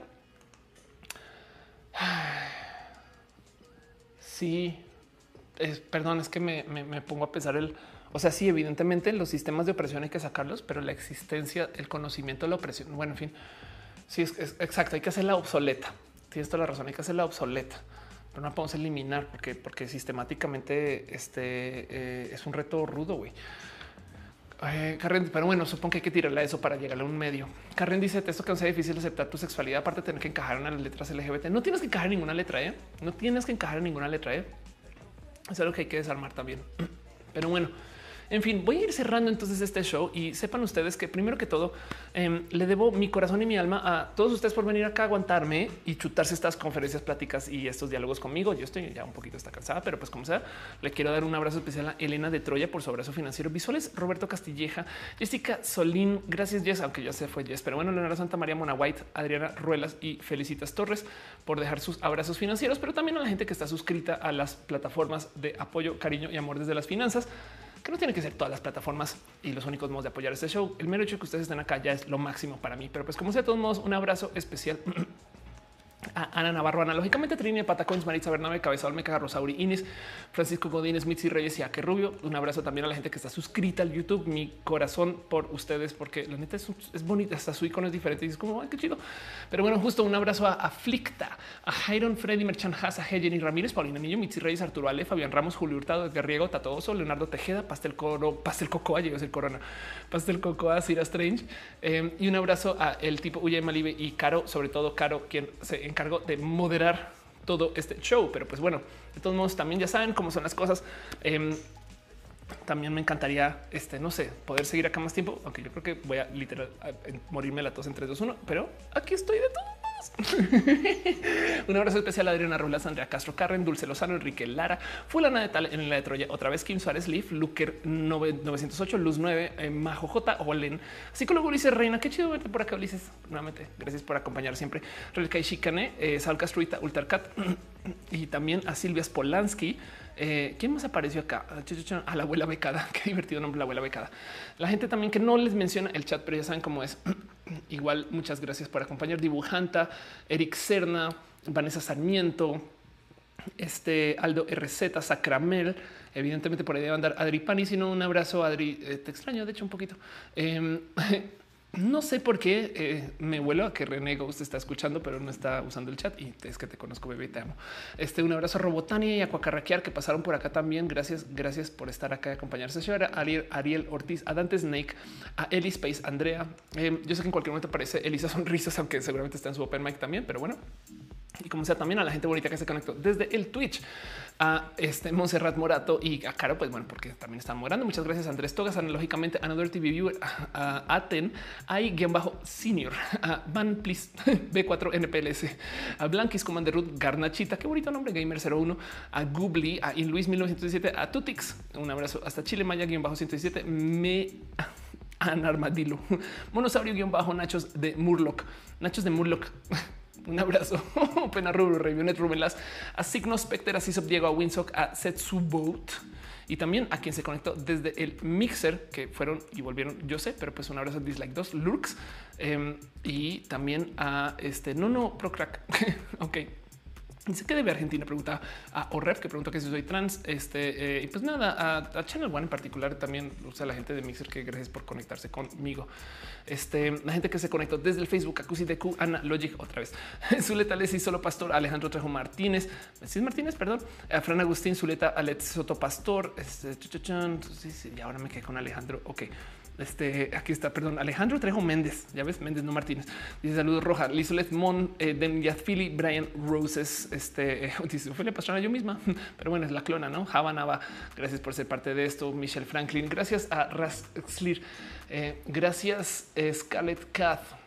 Sí, perdón, es que me, pongo a pensar el, o sea, sí, evidentemente los sistemas de opresión hay que sacarlos, pero la existencia, el conocimiento de la opresión, bueno, en fin, sí, es, es exacto, hay que hacerla obsoleta tienes toda la razón, hay que hacerla obsoleta, pero no la podemos eliminar porque, porque sistemáticamente este eh, es un reto rudo. güey. Pero bueno, supongo que hay que tirarle a eso para llegar a un medio. Karen dice: Esto que sea difícil aceptar tu sexualidad, aparte de tener que encajar en las letras LGBT. No tienes que encajar en ninguna letra, ¿eh? no tienes que encajar en ninguna letra. ¿eh? Eso es algo que hay que desarmar también. Pero bueno, en fin, voy a ir cerrando entonces este show y sepan ustedes que primero que todo em, le debo mi corazón y mi alma a todos ustedes por venir acá a aguantarme y chutarse estas conferencias, pláticas y estos diálogos conmigo. Yo estoy ya un poquito está cansada, pero pues como sea, le quiero dar un abrazo especial a Elena de Troya por su abrazo financiero. Visuales Roberto Castilleja, Jessica Solín, gracias Jess, aunque ya se fue Jess, pero bueno, Leonardo Santa María Mona White, Adriana Ruelas y Felicitas Torres por dejar sus abrazos financieros, pero también a la gente que está suscrita a las plataformas de apoyo, cariño y amor desde las finanzas que no tiene que ser todas las plataformas y los únicos modos de apoyar este show. El mero hecho de que ustedes estén acá ya es lo máximo para mí. Pero pues como sea, de todos modos, un abrazo especial a Ana Navarro, analógicamente Trini de Patacones, Maritza Bernabe, Cabeza Olmeca, Rosauri Inis, Francisco Godínez, Mitzi Reyes y Aque Rubio. Un abrazo también a la gente que está suscrita al YouTube. Mi corazón por ustedes, porque la neta es, bonita. Hasta su icono es diferente y es como qué chido. Pero bueno, justo un abrazo a Aflicta, a Jairon, Freddy Merchan, Haza, Jenny Ramírez, Paulina Niño, Mitzi Reyes, Arturo Ale, Fabián Ramos, Julio Hurtado, Edgar Riego, Tatoso, Leonardo Tejeda, Pastel Coro, Pastel Cocoa, llegó el corona, Pastel Cocoa, Cira Strange. Eh, y un abrazo a el tipo Uya Malibe y Caro, sobre todo Caro, quien se encargó de moderar todo este show. Pero pues bueno, de todos modos, también ya saben cómo son las cosas. Eh, también me encantaría, este, no sé, poder seguir acá más tiempo, aunque yo creo que voy a literal morirme la tos en 3, 2, 1, pero aquí estoy de todo. Un abrazo especial a Adriana Rulas, Andrea Castro, Carren, Dulce Lozano, Enrique Lara, Fulana de Tal en la de Troya, otra vez Kim Suárez, Leaf, Luker 908, Luz 9, eh, Majo J, Olen, psicólogo Ulises Reina, qué chido verte por acá, Ulises. Nuevamente, gracias por acompañar siempre. Relka Shikane, eh, Sal Castruita, Ultarcat y también a Silvia Spolansky. Eh, ¿Quién más apareció acá? A la abuela becada. Qué divertido nombre, la abuela becada. La gente también que no les menciona el chat, pero ya saben cómo es. Igual, muchas gracias por acompañar. Dibujanta, Eric Serna, Vanessa Sarmiento, este Aldo RZ, Sacramel. Evidentemente por ahí debe andar Adri Pani, sino un abrazo, Adri. Eh, te extraño, de hecho, un poquito. Eh, No sé por qué eh, me vuelo a que René Ghost está escuchando, pero no está usando el chat y es que te conozco, bebé, te amo. Este un abrazo a Robotania y a Cuacarraquear que pasaron por acá también. Gracias, gracias por estar acá y acompañarse. Señora Ariel, Ariel Ortiz, a Dante Snake, a Eli Space, Andrea. Eh, yo sé que en cualquier momento aparece Elisa Sonrisas, aunque seguramente está en su open mic también, pero bueno, y como sea también a la gente bonita que se conectó desde el Twitch a este Monserrat Morato y a Caro, pues bueno, porque también están morando. Muchas gracias, Andrés Togas, analógicamente, Another TV Viewer, a, Aten, hay guion bajo senior, a Van Please B4 NPLS, a Blanquis Commander Root, Garnachita, qué bonito nombre, Gamer 01, a Goobly, a Luis 1917, a Tutix, un abrazo hasta Chile Maya guion bajo 117, me an armadillo, monosaurio guion bajo Nachos de Murloc, Nachos de Murloc. Un abrazo. Pena Rubro, Revionet Rubelas, a Signo Specter, a Cisop Diego, a Winsock, a Setsuboat y también a quien se conectó desde el mixer que fueron y volvieron. Yo sé, pero pues un abrazo Dislike 2 Lurks em, y también a este no, no, Procrack. ok. Dice que debe Argentina pregunta a Orref que pregunta que si soy trans. Este eh, y pues nada, a, Channel One en particular también usa la gente de Mixer que gracias por conectarse conmigo. Este la gente que se conectó desde el Facebook, Acusi de Q, Ana Logic otra vez. Zuleta y Solo Pastor, Alejandro Trejo Martínez, Messi Martínez, perdón, a Fran Agustín, Zuleta, Alex Soto Pastor. Este, sí, y ahora me quedé con Alejandro. Ok. Este aquí está, perdón, Alejandro Trejo Méndez. Ya ves, Méndez, no Martínez. Dice saludos roja. Lizolet Mon, eh, Dem Philly, Brian Roses. Este dice fue la yo misma, pero bueno, es la clona, no? Java Gracias por ser parte de esto. Michelle Franklin. Gracias a Raslir. Eh, gracias, Scarlett Kath.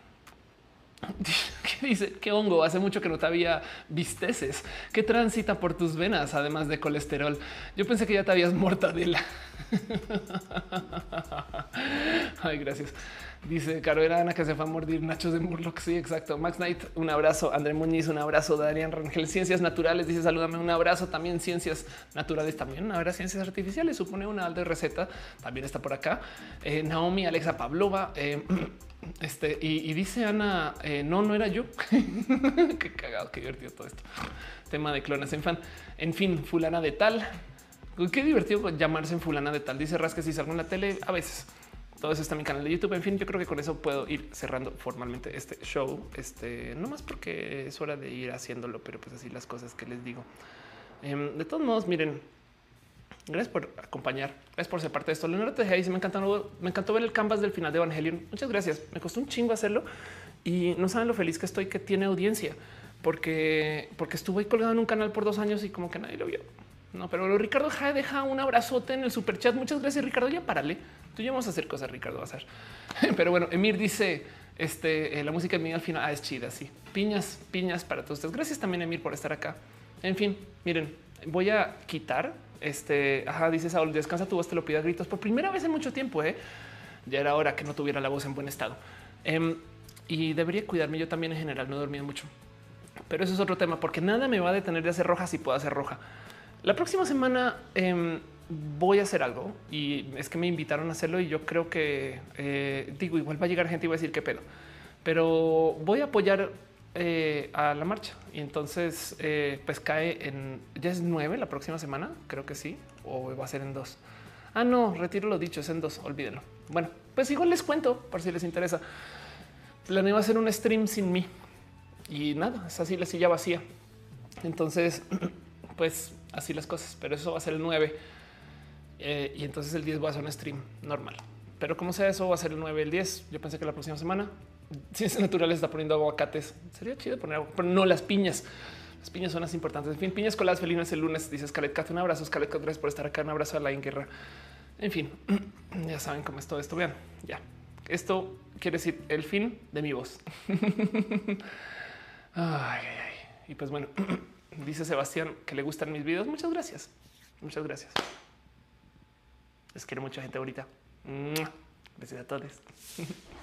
¿Qué dice? ¿Qué hongo? Hace mucho que no te había visteces. ¿Qué transita por tus venas, además de colesterol? Yo pensé que ya te habías mortadela. Ay, gracias. Dice Caro era Ana que se fue a mordir nachos de Murloc. Sí, exacto. Max Knight, un abrazo. André Muñiz, un abrazo. Darian Rangel, Ciencias Naturales, dice salúdame, un abrazo. También Ciencias Naturales, también ahora Ciencias Artificiales. Supone una de receta. También está por acá. Eh, Naomi, Alexa Pavlova. Eh, este y, dice Ana, eh, no, no era yo. qué cagado, qué divertido todo esto. Tema de clones en fan. En fin, fulana de tal. Qué divertido llamarse en fulana de tal. Dice Rasque si salgo en la tele a veces. Todo eso está en mi canal de YouTube. En fin, yo creo que con eso puedo ir cerrando formalmente este show. Este no más porque es hora de ir haciéndolo, pero pues así las cosas que les digo. Em, de todos modos, miren, gracias por acompañar. Gracias por ser parte de esto. Leonardo te dice me encantó, me encantó ver el canvas del final de Evangelion. Muchas gracias. Me costó un chingo hacerlo y no saben lo feliz que estoy que tiene audiencia porque, porque estuve colgado en un canal por dos años y como que nadie lo vio. No, pero Ricardo deja un abrazote en el super chat. Muchas gracias, Ricardo. Ya párale. Tú ya vamos a hacer cosas, Ricardo. Va a ser. Pero bueno, Emir dice este, eh, la música mía al final ah, es chida. Sí, piñas, piñas para todos ustedes. Gracias también, Emir, por estar acá. En fin, miren, voy a quitar este. Ajá, dice Saúl, descansa tu voz, te lo pido a gritos por primera vez en mucho tiempo. ¿eh? Ya era hora que no tuviera la voz en buen estado. Em, y debería cuidarme yo también en general. No he dormido mucho, pero eso es otro tema porque nada me va a detener de hacer roja si puedo hacer roja. La próxima semana em, voy a hacer algo y es que me invitaron a hacerlo y yo creo que eh, digo igual va a llegar gente y va a decir qué pedo, pero voy a apoyar eh, a la marcha y entonces eh, pues cae en ya es nueve la próxima semana, creo que sí, o va a ser en dos. Ah, no, retiro lo dicho, es en dos, olvídenlo. Bueno, pues igual les cuento por si les interesa. Planeo hacer un stream sin mí y nada, es así la silla vacía. Entonces, pues así las cosas, pero eso va a ser el 9 eh, y entonces el 10 va a ser un stream normal. Pero como sea eso, va a ser el 9, el 10. Yo pensé que la próxima semana Ciencias Naturales está poniendo aguacates. Sería chido poner agua, pero no las piñas. Las piñas son las importantes. En fin, piñas coladas felinas el lunes. Dice Scarlett Cat. Un abrazo, Scarlett Cat. Gracias por estar acá. Un abrazo a la guerra. En fin, ya saben cómo es todo esto. Vean, ya. Esto quiere decir el fin de mi voz. ay, ay. Y pues bueno, dice Sebastián que le gustan mis videos. Muchas gracias. Muchas gracias. Les quiero mucha gente ahorita. Gracias a todos.